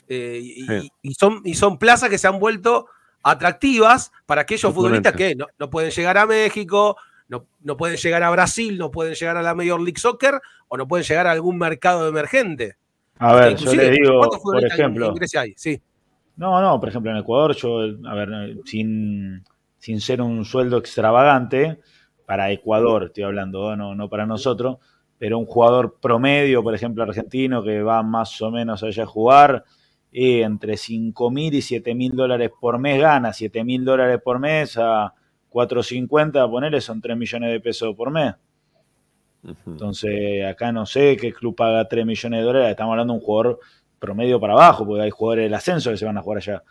Eh, y, Sí. y- y son, y son plazas que se han vuelto atractivas para aquellos futbolistas que no, no pueden llegar a México, no, no pueden llegar a Brasil, no pueden llegar a la Major League Soccer o no pueden llegar a algún mercado emergente. A ver, yo les digo, ¿cuántos por ejemplo, hay? Sí. No, no, por ejemplo, en Ecuador, yo, a ver, sin, sin ser un sueldo extravagante, para Ecuador estoy hablando, no, no para nosotros, pero un jugador promedio, por ejemplo, argentino, que va más o menos allá a jugar, entre 5 mil y 7 mil dólares por mes gana, 7 mil dólares por mes a 450, ponerle son 3 millones de pesos por mes. Entonces, acá no sé qué club paga 3 millones de dólares, estamos hablando de un jugador promedio para abajo, porque hay jugadores del ascenso que se van a jugar allá.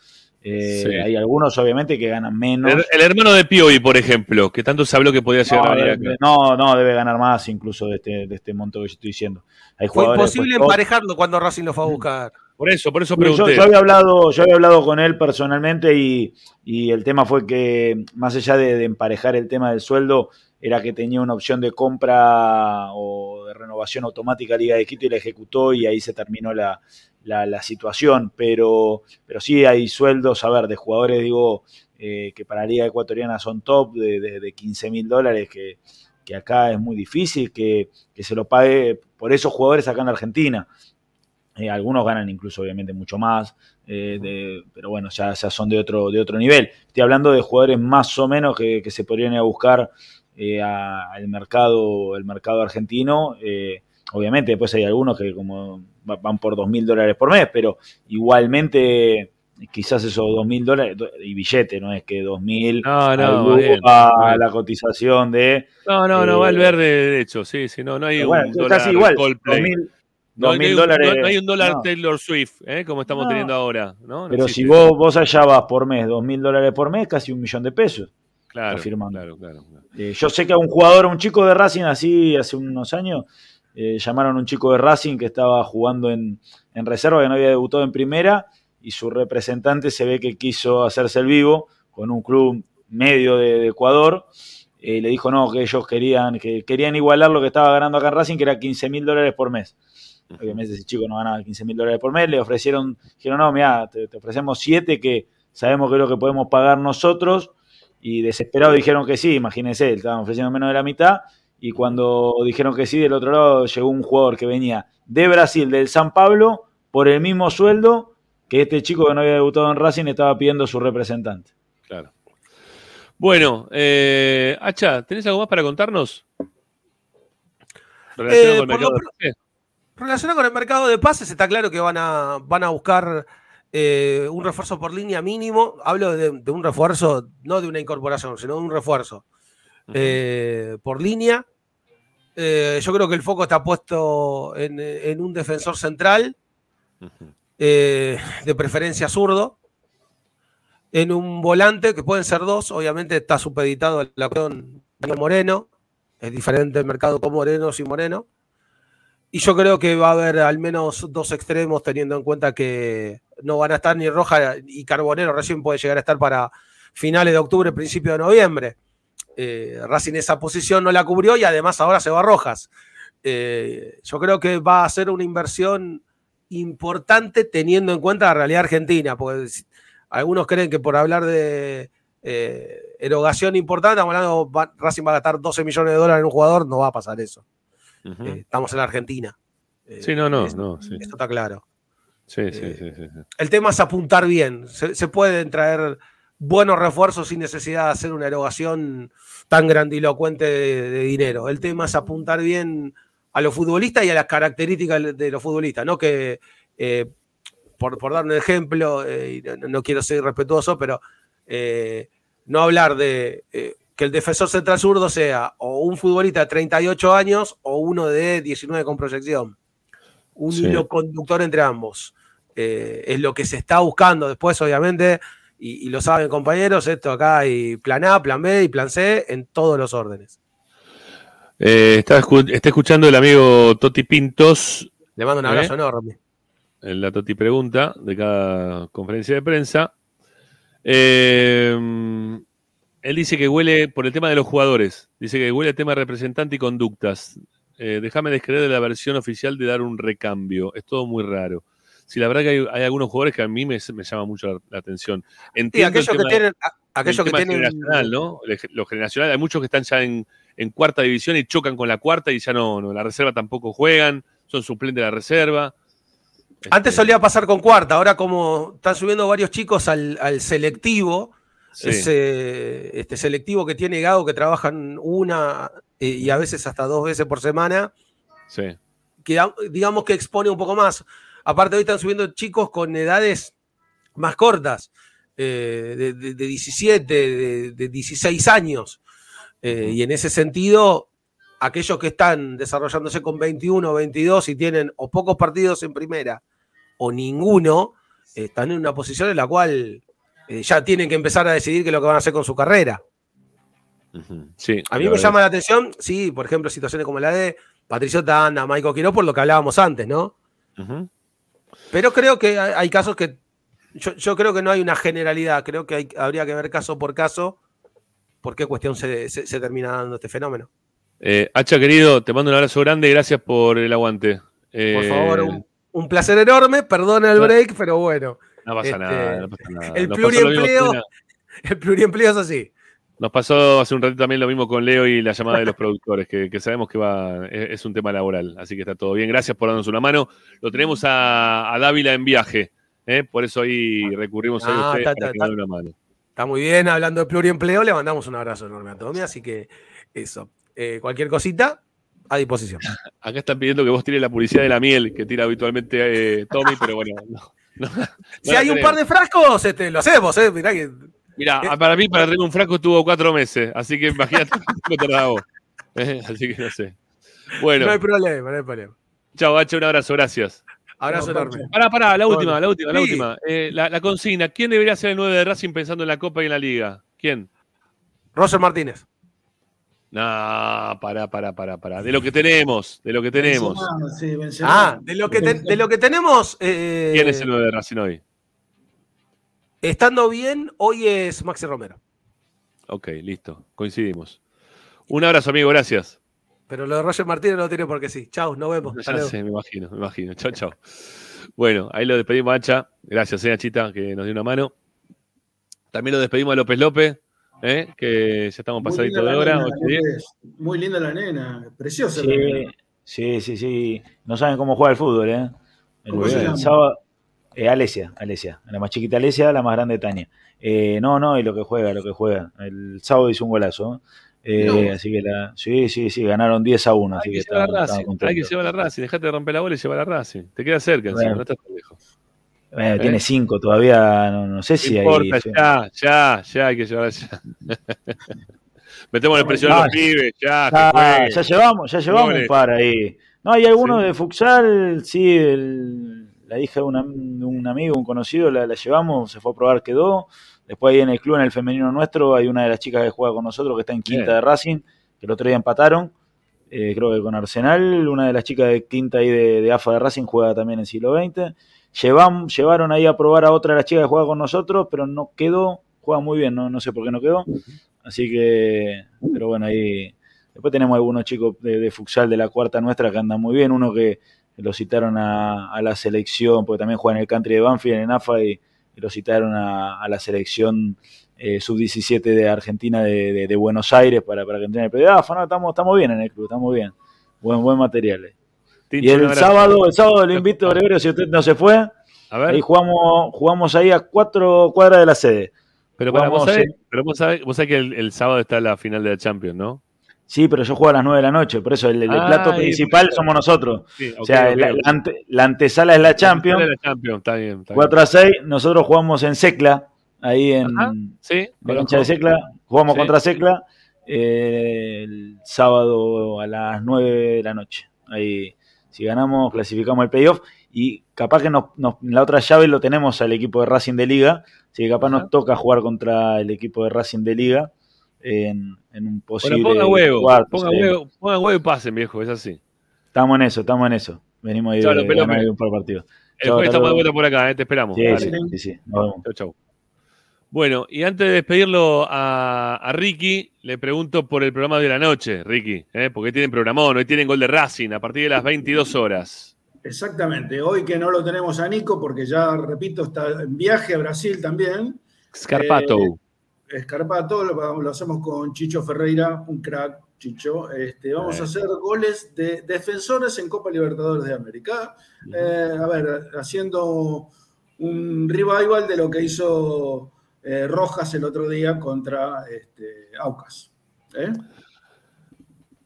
Eh, Sí. Hay algunos, obviamente, que ganan menos. El, el hermano de Piovi, por ejemplo, que tanto se habló que podía llegar No, a venir de- acá. de- no, no, debe ganar más incluso de este, de este monto que yo estoy diciendo. Hay Fue imposible después top. emparejarlo cuando Racing lo fue a buscar. Por eso, por eso pregunté. yo había hablado, yo había hablado con él personalmente y, y el tema fue que, más allá de, de emparejar el tema del sueldo, era que tenía una opción de compra o de renovación automática a Liga de Quito y la ejecutó y ahí se terminó la, la- la situación. Pero, pero sí hay sueldos, a ver, de jugadores, digo, eh, que para la Liga Ecuatoriana son top, de, de, de 15 mil dólares, que, que acá es muy difícil que, que se lo pague por esos jugadores acá en Argentina. Eh, algunos ganan incluso, obviamente, mucho más, eh, de- pero bueno, ya, ya son de otro, de otro nivel. Estoy hablando de jugadores más o menos que, que se podrían ir a buscar eh, a- al mercado, el mercado argentino. obviamente, después hay algunos que como va- van por dos mil dólares por mes, pero igualmente quizás esos dos mil dólares y billete, no es que dos mil No, no, a la cotización de No, no, no, va al eh, verde derecho, sí, sí, no, no hay un bueno, dólar casi igual, Coldplay. 2000 No, no hay 2000 un- dólares, no- no hay un dólar no. Taylor Swift, ¿eh? como estamos No. teniendo ahora. ¿no? No Pero existe si vos, vos allá vas por mes, dos mil dólares por mes, casi un millón de pesos. Claro, claro, claro, claro. Eh, yo sé que a un jugador, a un chico de Racing, así hace unos años, eh, llamaron a un chico de Racing que estaba jugando en, en reserva, que no había debutado en primera, y su representante se ve que quiso hacerse el vivo con un club medio de, de Ecuador. Eh, le dijo no, que ellos querían, que querían igualar lo que estaba ganando acá en Racing, que era 15 mil dólares por mes. Obviamente ese chico no ganaba 15 mil dólares por mes, le ofrecieron, dijeron, no, mira, te, te ofrecemos 7 que sabemos que es lo que podemos pagar nosotros, y desesperados dijeron que sí, imagínense, estaban ofreciendo menos de la mitad, y cuando dijeron que sí, del otro lado llegó un jugador que venía de Brasil, del San Pablo, por el mismo sueldo que este chico que no había debutado en Racing estaba pidiendo su representante. Claro. Bueno, eh, Hacha, ¿tenés algo más para contarnos? Relacionado Eh, con el por lo Relacionado con el mercado de pases, está claro que van a, van a buscar eh, un refuerzo por línea mínimo. Hablo de, de un refuerzo, no de una incorporación, sino de un refuerzo eh, por línea. Eh, yo creo que el foco está puesto en, en un defensor central, de preferencia zurdo. en un volante, que pueden ser dos, obviamente está supeditado la acción de Moreno, es diferente el mercado con Moreno sin Moreno. Y yo creo que va a haber al menos dos extremos, teniendo en cuenta que no van a estar ni Roja y Carbonero, recién puede llegar a estar para finales de octubre, principio de noviembre. Eh, Racing esa posición no la cubrió y además ahora se va a Rojas. Eh, yo creo que va a ser una inversión importante teniendo en cuenta la realidad argentina, porque algunos creen que por hablar de eh, erogación importante, hablando, va- Racing va a gastar 12 millones de dólares en un jugador, no va a pasar eso. Eh, estamos en la Argentina. sí, no, no, es- no. Sí, Eso está claro. sí, sí, sí, sí, sí. El tema es apuntar bien. Se, se pueden traer buenos refuerzos sin necesidad de hacer una erogación tan grandilocuente de, de dinero. El tema es apuntar bien a los futbolistas y a las características de los futbolistas. No que, eh, por, por dar un ejemplo, eh, no, no quiero ser irrespetuoso, pero eh, no hablar de eh, que el defensor central zurdo sea o un futbolista de 38 años o uno de 19 con proyección. Un Sí. hilo conductor entre ambos. Eh, es lo que se está buscando después, obviamente, y, y lo saben compañeros, esto acá hay plan A, plan B y plan C en todos los órdenes. Eh, está, está escuchando el amigo Toti Pintos. Le mando un abrazo ¿eh? enorme. En la Toti Pregunta de cada conferencia de prensa. Eh, él dice que huele por el tema de los jugadores. Dice que huele a tema de representante y conductas. Eh, déjame descreer de la versión oficial de dar un recambio. Es todo muy raro. Sí, la verdad que hay, hay algunos jugadores que a mí me, me llama mucho la, la atención. Entiendo el aquellos que tema- tienen, a- aquellos el que tema tienen generacional, ¿no? El- Lo generacional, hay muchos que están ya en, en cuarta división y chocan con la cuarta y ya no, no, la reserva tampoco juegan, son suplentes de la reserva. Antes solía pasar con cuarta, ahora como están subiendo varios chicos al, al selectivo, Sí. ese este selectivo que tiene Gago que trabajan una eh, y a veces hasta dos veces por semana, Sí. que digamos que expone un poco más. Aparte hoy están subiendo chicos con edades más cortas, eh, de, de- de 17, de, de 16 años. Eh, y en ese sentido, aquellos que están desarrollándose con 21 o 22 y tienen o pocos partidos en primera o ninguno, están en una posición en la cual eh, ya tienen que empezar a decidir qué es lo que van a hacer con su carrera. Sí, A mí me llama la atención, sí, por ejemplo, situaciones como la de Patricio Tanda, Michael Quiroz, por lo que hablábamos antes, ¿no? Pero creo que hay, hay casos que. Yo, yo creo que no hay una generalidad, creo que hay- habría que ver caso por caso por qué cuestión se, se- se termina dando este fenómeno. Eh, Hacha, querido, te mando un abrazo grande y gracias por el aguante. Eh, Por favor, un, un placer enorme, perdona el break, pero bueno. No pasa Este, nada, no pasa nada. El pluriempleo, (laughs) el pluriempleo es así. Nos pasó hace un ratito también lo mismo con Leo y la llamada de los productores, que, que sabemos que va, es, es un tema laboral, así que está todo bien. Gracias por darnos una mano. Lo tenemos a, a Dávila en viaje, ¿eh? por eso ahí recurrimos a Ah, ustedes está- para está- que nos den una mano. Está muy bien, hablando de pluriempleo, le mandamos un abrazo enorme a Tommy, así que eso. Eh, cualquier cosita, a disposición. (laughs) Acá están pidiendo que vos tires la publicidad de la miel que tira habitualmente eh, Tommy, (laughs) pero bueno, no, no- (laughs) no Si hay un par de frascos, este, lo hacemos, ¿eh? Mirá que. Mirá, para mí, para traer un frasco estuvo cuatro meses, así que imagínate (laughs) cuánto tardaba vos. Eh, Así que no sé. Bueno, No hay problema, no hay problema. chao, Hacha, un abrazo, gracias. Abrazo enorme. Pará, pará, la última, la última, la última. Eh, la, la consigna, ¿quién debería ser el 9 de Racing pensando en la Copa y en la Liga? ¿Quién? Roger Martínez. No, pará, pará, pará, pará. De lo que tenemos, de lo que tenemos. Benzema, sí, Benzema. Ah, de lo que, te- de lo que tenemos. eh, ¿Quién es el 9 de Racing hoy? Estando bien, hoy es Maxi Romero. Ok, listo, coincidimos. Un abrazo, amigo, gracias. Pero lo de Roger Martínez no lo tiene porque sí. Chau, nos vemos. Ya sé, me imagino, me imagino. Chao, chao. Bueno, ahí lo despedimos a Hacha. Gracias, eh, Chita, que nos dio una mano. También lo despedimos a López López, eh, que ya estamos linda de la hora. nena, 8 y 10. López. Muy linda la nena, preciosa. la Sí, nena. sí, sí, sí. No saben cómo juega el fútbol, ¿eh? El, ¿Cómo se el llama? sábado. eh, Alesia, Alesia. La más chiquita Alesia, la más grande Tania. Eh, no, no, y lo que juega, lo que juega. El sábado hizo un golazo. Eh, No. Así que la. Sí, sí, sí, ganaron 10 a 1. Así Hay que que llevar a estaban- estaban Racing, hay que llevar a Racing, dejate de romper la bola y llevar a Racing. Te queda cerca encima, Bueno. no estás tan lejos. Bueno, ¿Eh? Tiene 5 todavía, no, no sé si No hay. importa, ya, ya, ya hay que llevar ya. (laughs) Metemos la presión a los Ah, pibes, ya, Ya, llevamos, ya llevamos un par ahí. No, hay algunos de futsal, sí, el- la hija de un, am- de un amigo, un conocido, la, la llevamos, se fue a probar, quedó. Después ahí en el club, en el femenino nuestro, hay una de las chicas que juega con nosotros que está en quinta Bien. de Racing, que el otro día empataron, eh, creo que con Arsenal. Una de las chicas de quinta ahí de, de AFA de Racing juega también en siglo XX. Llevan, llevaron ahí a probar a otra de las chicas que juega con nosotros, pero no quedó, juega muy bien, no, no sé por qué no quedó. Así que, pero bueno, ahí. Después tenemos algunos chicos de, de futsal de la cuarta nuestra que andan muy bien. Uno que lo citaron a, a la selección, porque también juega en el country de Banfield, en AFA, y, y lo citaron a, a la selección eh, sub-17 de Argentina de, de- de Buenos Aires para, para que entrene el PDAFA. No, estamos, estamos bien en el club, estamos bien. Buen, buen material. eh. Tincho, Y el sábado, el sábado lo invito, Gregorio, si usted no se fue, A ver. ahí jugamos, jugamos ahí a cuatro cuadras de la sede. Pero, para, vos sabés, pero vos sabés, vos sabés que el, el sábado está la final de la Champions, ¿no? Sí, pero yo juego a las 9 de la noche, por eso el, el Ah, plato principal somos nosotros. Sí, o sea, la, la ante- la antesala es la Champions, Final de la Champions, está bien. Está bien. 4 a 6, nosotros jugamos en Secla, ahí en Sí, la cancha de Secla, jugamos Sí. contra Secla eh, el sábado a las 9 de la noche. Ahí, si ganamos, clasificamos el playoff y capaz que nos, nos- en la otra llave lo tenemos al equipo de Racing de Liga, así que capaz nos toca jugar contra el equipo de Racing de Liga en, en un posible Bueno, ponga huevo, cuarto, ponga huevo, ponga huevo y pasen, viejo, es así. Estamos en eso, estamos en eso. Venimos ahí de, ganar pero- un par de partidos. El jueves estamos de vuelta por acá, ¿eh? te esperamos. Sí, Dale. sí, sí, sí. Nos vemos. Chau, chau. Bueno, y antes de despedirlo a, a Ricky, le pregunto por el programa de la noche, Ricky, ¿eh? porque tienen programón, hoy tienen gol de Racing a partir de las 22 horas. Exactamente. Hoy que no lo tenemos a Nico, porque ya, repito, está en viaje a Brasil también. Scarpato. Eh, Escarpato, lo, lo hacemos con Chicho Ferreira, un crack, Chicho. Este, vamos Eh. a hacer goles de defensores en Copa Libertadores de América. Eh, a ver, haciendo un revival de lo que hizo eh, Rojas el otro día contra este, Aucas. ¿Eh?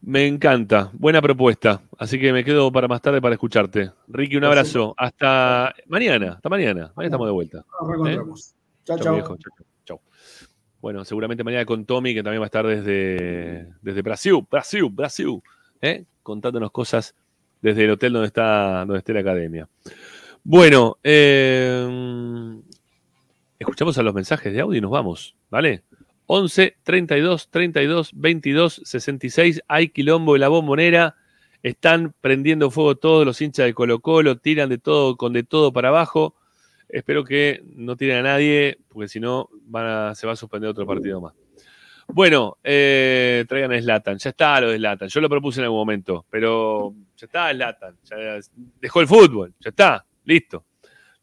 Me encanta, buena propuesta. Así que me quedo para más tarde para escucharte. Ricky, un abrazo. Hasta mañana, hasta mañana. Mañana estamos de vuelta. Nos reencontramos. Chao, Chau, chao. chau. Bueno, seguramente mañana con Tommy, que también va a estar desde, desde Brasil, Brasil, Brasil, ¿eh? contándonos cosas desde el hotel donde está, donde esté la academia. Bueno, eh, escuchamos a los mensajes de audio y nos vamos, ¿vale? 11 32 32 22 66. Hay quilombo en la bombonera. Están prendiendo fuego todos los hinchas de Colo Colo. Tiran de todo con de todo para abajo. Espero que no tiren a nadie, porque si no se va a suspender otro partido más. Bueno, eh, traigan a Slatan. Ya está lo de Slatan. Yo lo propuse en algún momento, pero ya está Slatan. Dejó el fútbol. Ya está. Listo.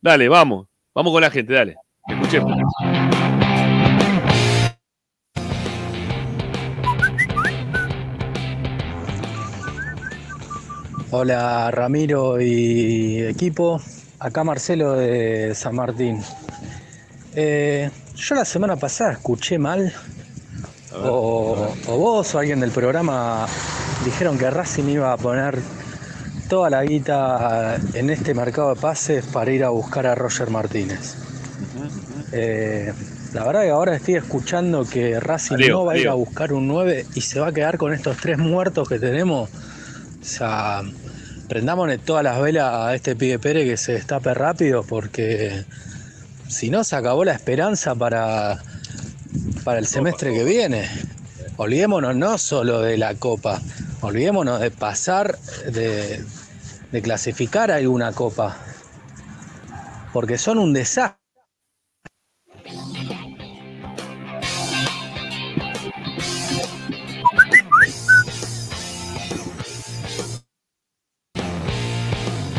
Dale, vamos. Vamos con la gente, dale. Escuchemos. Hola Ramiro y equipo, acá Marcelo de San Martín. Eh, yo la semana pasada escuché mal, o, o vos o alguien del programa dijeron que Racing iba a poner toda la guita en este mercado de pases para ir a buscar a Roger Martínez. Eh, la verdad que ahora estoy escuchando que Racing no va a ir a buscar un 9 y se va a quedar con estos tres muertos que tenemos. O sea, prendámosle todas las velas a este pibe Pérez que se destape rápido porque si no se acabó la esperanza para, para el semestre que viene. Olvidémonos no solo de la copa, olvidémonos de pasar, de, de clasificar a alguna copa. Porque son un desastre.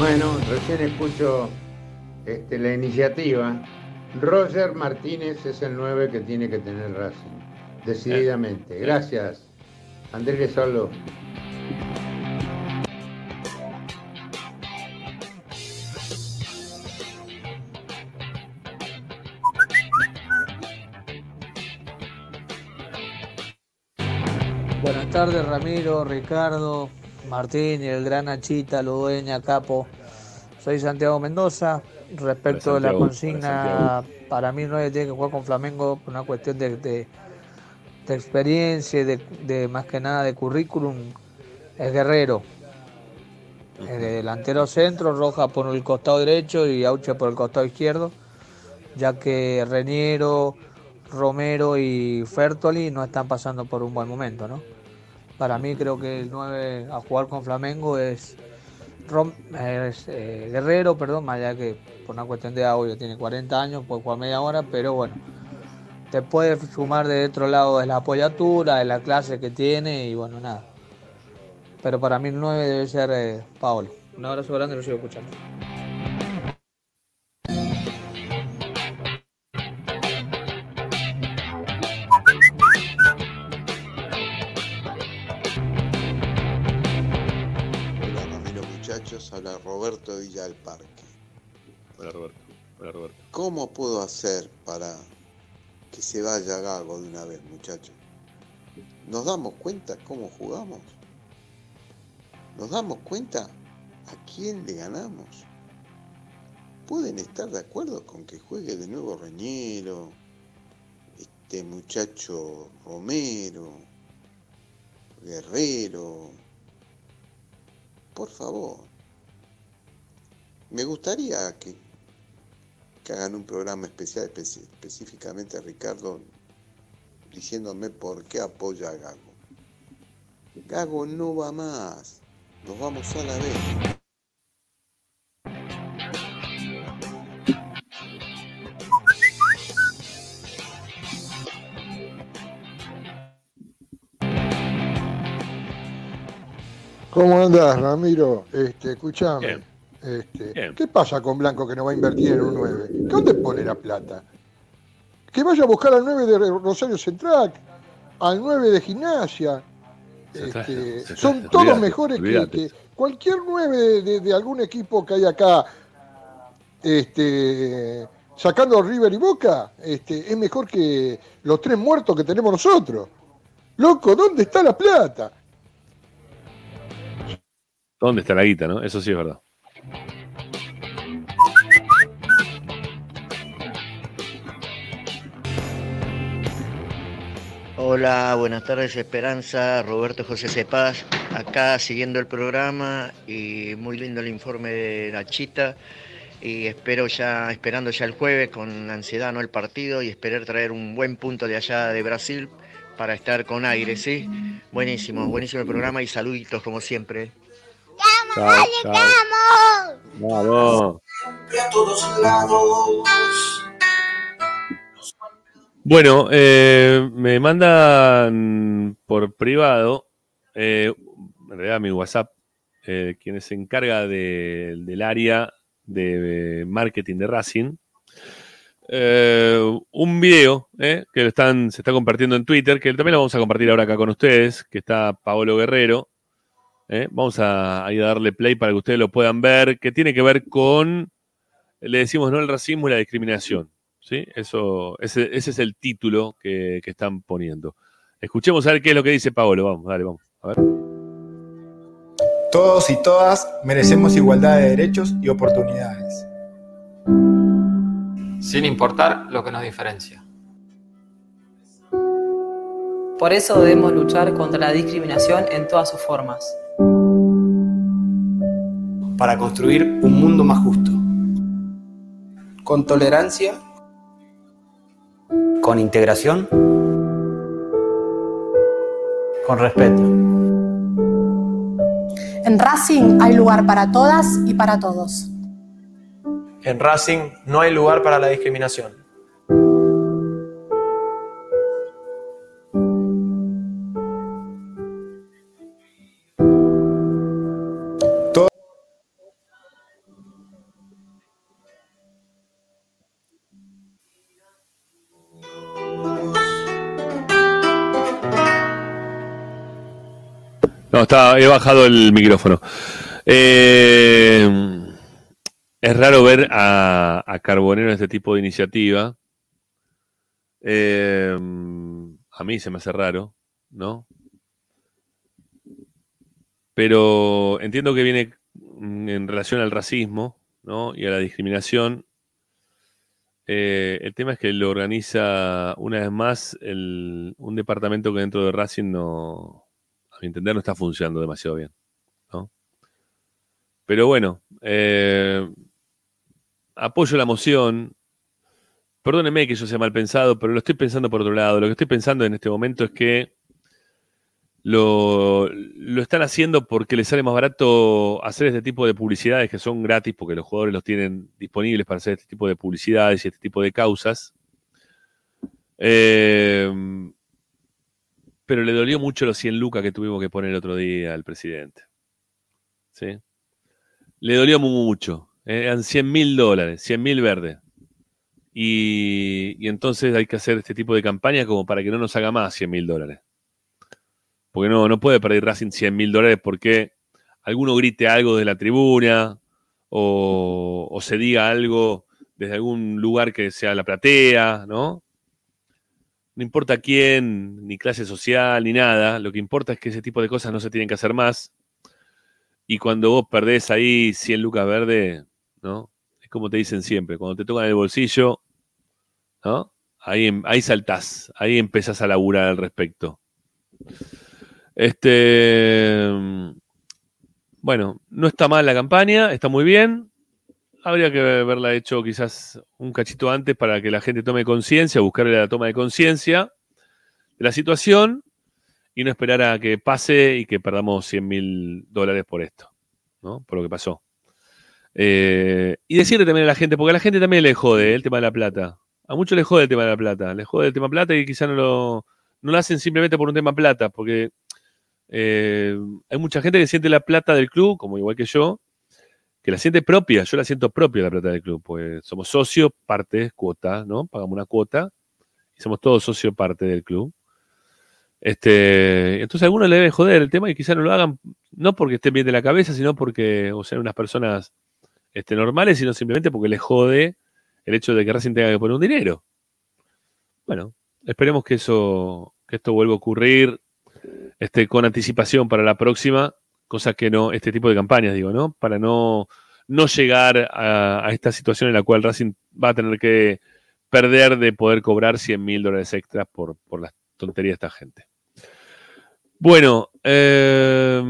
Bueno, recién escucho este, la iniciativa. Roger Martínez es el 9 que tiene que tener Racing. Decididamente. Gracias. Andrés Solo. Buenas tardes, Ramiro, Ricardo, Martín y el gran Achita, Ludueña, Capo. Soy Santiago Mendoza. Respecto de la consigna, para mí no tiene que jugar con Flamengo por una cuestión de, de- de experiencia, y de, de más que nada de currículum. Es Guerrero. El delantero centro, Roja por el costado derecho y Auche por el costado izquierdo, ya que Reñero, Romero y Fertoli no están pasando por un buen momento, ¿no? Para mí creo que el 9 a jugar con Flamengo es, es eh, Guerrero, perdón, más allá que por una cuestión de audio tiene 40 años, puede jugar media hora, pero bueno, te puede sumar de otro lado de la apoyatura, de la clase que tiene y bueno, nada. Pero para mí el 9 debe ser eh, Paolo. Un abrazo grande, lo sigo escuchando. Hola Roberto. Hola Roberto. ¿Cómo puedo hacer para que se vaya Gago de una vez, muchachos? ¿Nos damos cuenta cómo jugamos? ¿Nos damos cuenta a quién le ganamos? ¿Pueden estar de acuerdo con que juegue de nuevo Reñero, este muchacho Romero, Guerrero? Por favor. Me gustaría que, que hagan un programa especial especi- específicamente a Ricardo diciéndome por qué apoya a Gago. Gago no va más. Nos vamos a la vez. ¿Cómo andás, Ramiro? Este, escuchame. Este, ¿Qué pasa con Blanco que no va a invertir en un 9? ¿Dónde pone la plata? Que vaya a buscar al 9 de Rosario Central, al 9 de Gimnasia. Este, son todos mejores que, cualquier 9 de, de- de algún equipo que hay acá, este, sacando River y Boca, este, es mejor que los tres muertos que tenemos nosotros. Loco, ¿dónde está la plata? ¿Dónde está la guita, no? Eso sí es verdad. Hola, buenas tardes Esperanza, Roberto José Cepaz, acá siguiendo el programa y muy lindo el informe de Nachita y espero ya, esperando ya el jueves con ansiedad no el partido y esperar traer un buen punto de allá de Brasil para estar con aire, ¿sí? Buenísimo, buenísimo el programa y saluditos como siempre. Chao, chao. Vamos. a todos lados. Bueno, eh, me mandan por privado, eh, en realidad mi WhatsApp, eh, quien se encarga de- del área de marketing de Racing, eh, un video eh, que lo están, se está compartiendo en Twitter, que también lo vamos a compartir ahora acá con ustedes, que está Paolo Guerrero. Eh. Vamos a, darle play para que ustedes lo puedan ver, que tiene que ver con, le decimos, no el racismo y la discriminación. ¿sí? Eso, ese, ese es el título que, que están poniendo. Escuchemos a ver qué es lo que dice Paolo. Vamos, dale, vamos. A ver. Todos y todas merecemos igualdad de derechos y oportunidades. sin importar lo que nos diferencia. Por eso debemos luchar contra la discriminación en todas sus formas. Para construir un mundo más justo. Con tolerancia. Con integración. Con respeto. En Racing hay lugar para todas y para todos. En Racing no hay lugar para la discriminación. He bajado el micrófono. Eh, es raro ver a, Carbonero en este tipo de iniciativa. Eh, a mí se me hace raro, ¿no? Pero entiendo que viene en relación al racismo, ¿no? Y a la discriminación. Eh, el tema es que lo organiza una vez más un departamento que dentro de Racing no, a mi entender, no está funcionando demasiado bien. ¿no? Pero bueno, eh, apoyo la moción, perdóneme que yo sea mal pensado, pero lo estoy pensando por otro lado. Lo que estoy pensando en este momento es que lo, lo están haciendo porque les sale más barato hacer este tipo de publicidades que son gratis porque los jugadores los tienen disponibles para hacer este tipo de publicidades y este tipo de causas. Eh, pero le dolió mucho los 100 lucas que tuvimos que poner el otro día al presidente. ¿Sí? Le dolió mucho. Eh, eran 100 mil dólares, 100 mil verdes. Y, y, entonces hay que hacer este tipo de campaña como para que no nos haga más 100 mil dólares. Porque no, no puede perder Racing 100 mil dólares porque alguno grite algo de la tribuna o, o, se diga algo desde algún lugar que sea la platea, ¿no? No importa quién, ni clase social, ni nada. Lo que importa es que ese tipo de cosas no se tienen que hacer más. Y cuando vos perdés ahí 100 lucas verdes, ¿no? Es como te dicen siempre, cuando te tocan el bolsillo, ¿no? Ahí, ahí saltás, ahí empezás a laburar al respecto. Este, bueno, no está mal la campaña, está muy bien. Habría que haberla hecho quizás un cachito antes para que la gente tome conciencia, buscarle la toma de conciencia de la situación y no esperar a que pase y que perdamos 100 mil dólares por esto, ¿no? Por lo que pasó. Eh, y decirle también a la gente, porque a la gente también le jode el tema de la plata. A muchos les jode el tema de la plata. Les jode el tema plata y quizás no lo, no lo hacen simplemente por un tema plata, porque eh, hay mucha gente que siente la plata del club, como igual que yo, que la siente propia. Yo la siento propia la plata del club, pues somos socios, parte, cuota, ¿no? Pagamos una cuota y somos todos socios, parte del club. Este, entonces a algunos le debe joder el tema y quizás no lo hagan, no porque estén bien de la cabeza, sino porque o sean unas personas este, normales, sino simplemente porque les jode el hecho de que Racing tenga que poner un dinero. Bueno, esperemos que eso, que esto vuelva a ocurrir este, con anticipación para la próxima, cosa que no, este tipo de campañas, digo, ¿no? Para no, no llegar a, esta situación en la cual Racing va a tener que perder de poder cobrar 100 mil dólares extras por, por las tonterías de esta gente. Bueno, eh,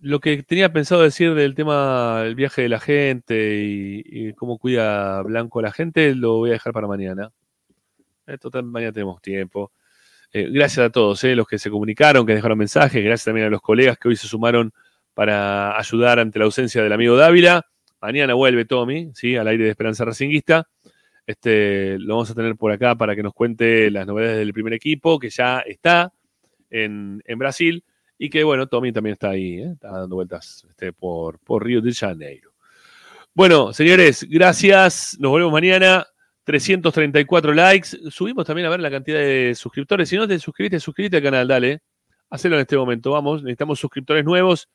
lo que tenía pensado decir del tema del viaje de la gente y, y, cómo cuida Blanco a la gente, lo voy a dejar para mañana. Eh, total, mañana tenemos tiempo. Eh, gracias a todos eh, los que se comunicaron, que dejaron mensajes. Gracias también a los colegas que hoy se sumaron para ayudar ante la ausencia del amigo Dávila. Mañana vuelve Tommy, ¿sí? al aire de Esperanza Racinguista. Este, lo vamos a tener por acá para que nos cuente las novedades del primer equipo, que ya está en, en Brasil. Y que, bueno, Tommy también está ahí, ¿eh? está dando vueltas este, por, por Río de Janeiro. Bueno, señores, gracias. Nos vemos mañana. 334 likes. Subimos también a ver la cantidad de suscriptores. Si no te suscribiste, suscríbete al canal, dale. Hacelo en este momento. Vamos, necesitamos suscriptores nuevos.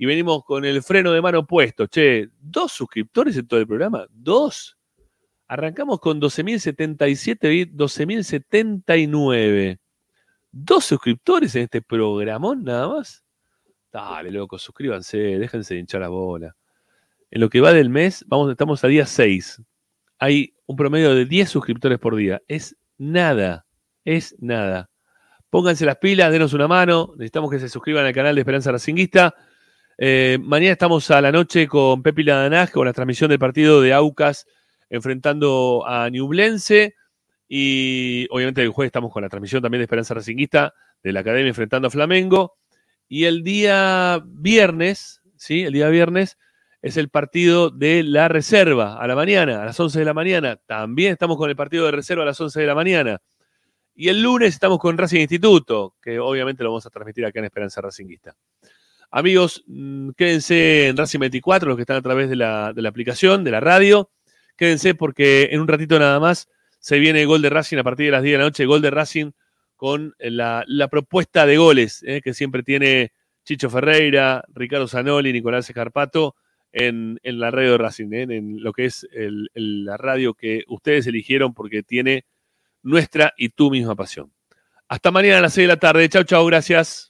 Y venimos con el freno de mano puesto. Che, dos suscriptores en todo el programa. Dos. Arrancamos con 12.077, 12.079. Dos suscriptores en este programón nada más. Dale, loco, suscríbanse, déjense de hinchar la bola. En lo que va del mes, vamos, estamos a día 6. Hay un promedio de 10 suscriptores por día. Es nada, es nada. Pónganse las pilas, denos una mano. Necesitamos que se suscriban al canal de Esperanza Racinguista. Eh, mañana estamos a la noche con Pepi Ladanaz, con la transmisión del partido de Aucas enfrentando a Ñublense. Y obviamente el jueves estamos con la transmisión también de Esperanza Racinguista de la Academia enfrentando a Flamengo. Y el día viernes, ¿sí? El día viernes es el partido de la reserva a la mañana, a las 11 de la mañana. También estamos con el partido de reserva a las 11 de la mañana. Y el lunes estamos con Racing Instituto, que obviamente lo vamos a transmitir acá en Esperanza Racinguista. Amigos, mm, quédense en Racing 24, los que están a través de la, aplicación, de la radio. Quédense porque en un ratito nada más se viene el gol de Racing a partir de las 10 de la noche, gol de Racing con la, la propuesta de goles eh, que siempre tiene Chicho Ferreira, Ricardo Zanoli, Nicolás Escarpato en, la radio de Racing, ¿eh? en lo que es la radio que ustedes eligieron porque tiene nuestra y tu misma pasión. Hasta mañana a las 6 de la tarde. Chau, chau, gracias.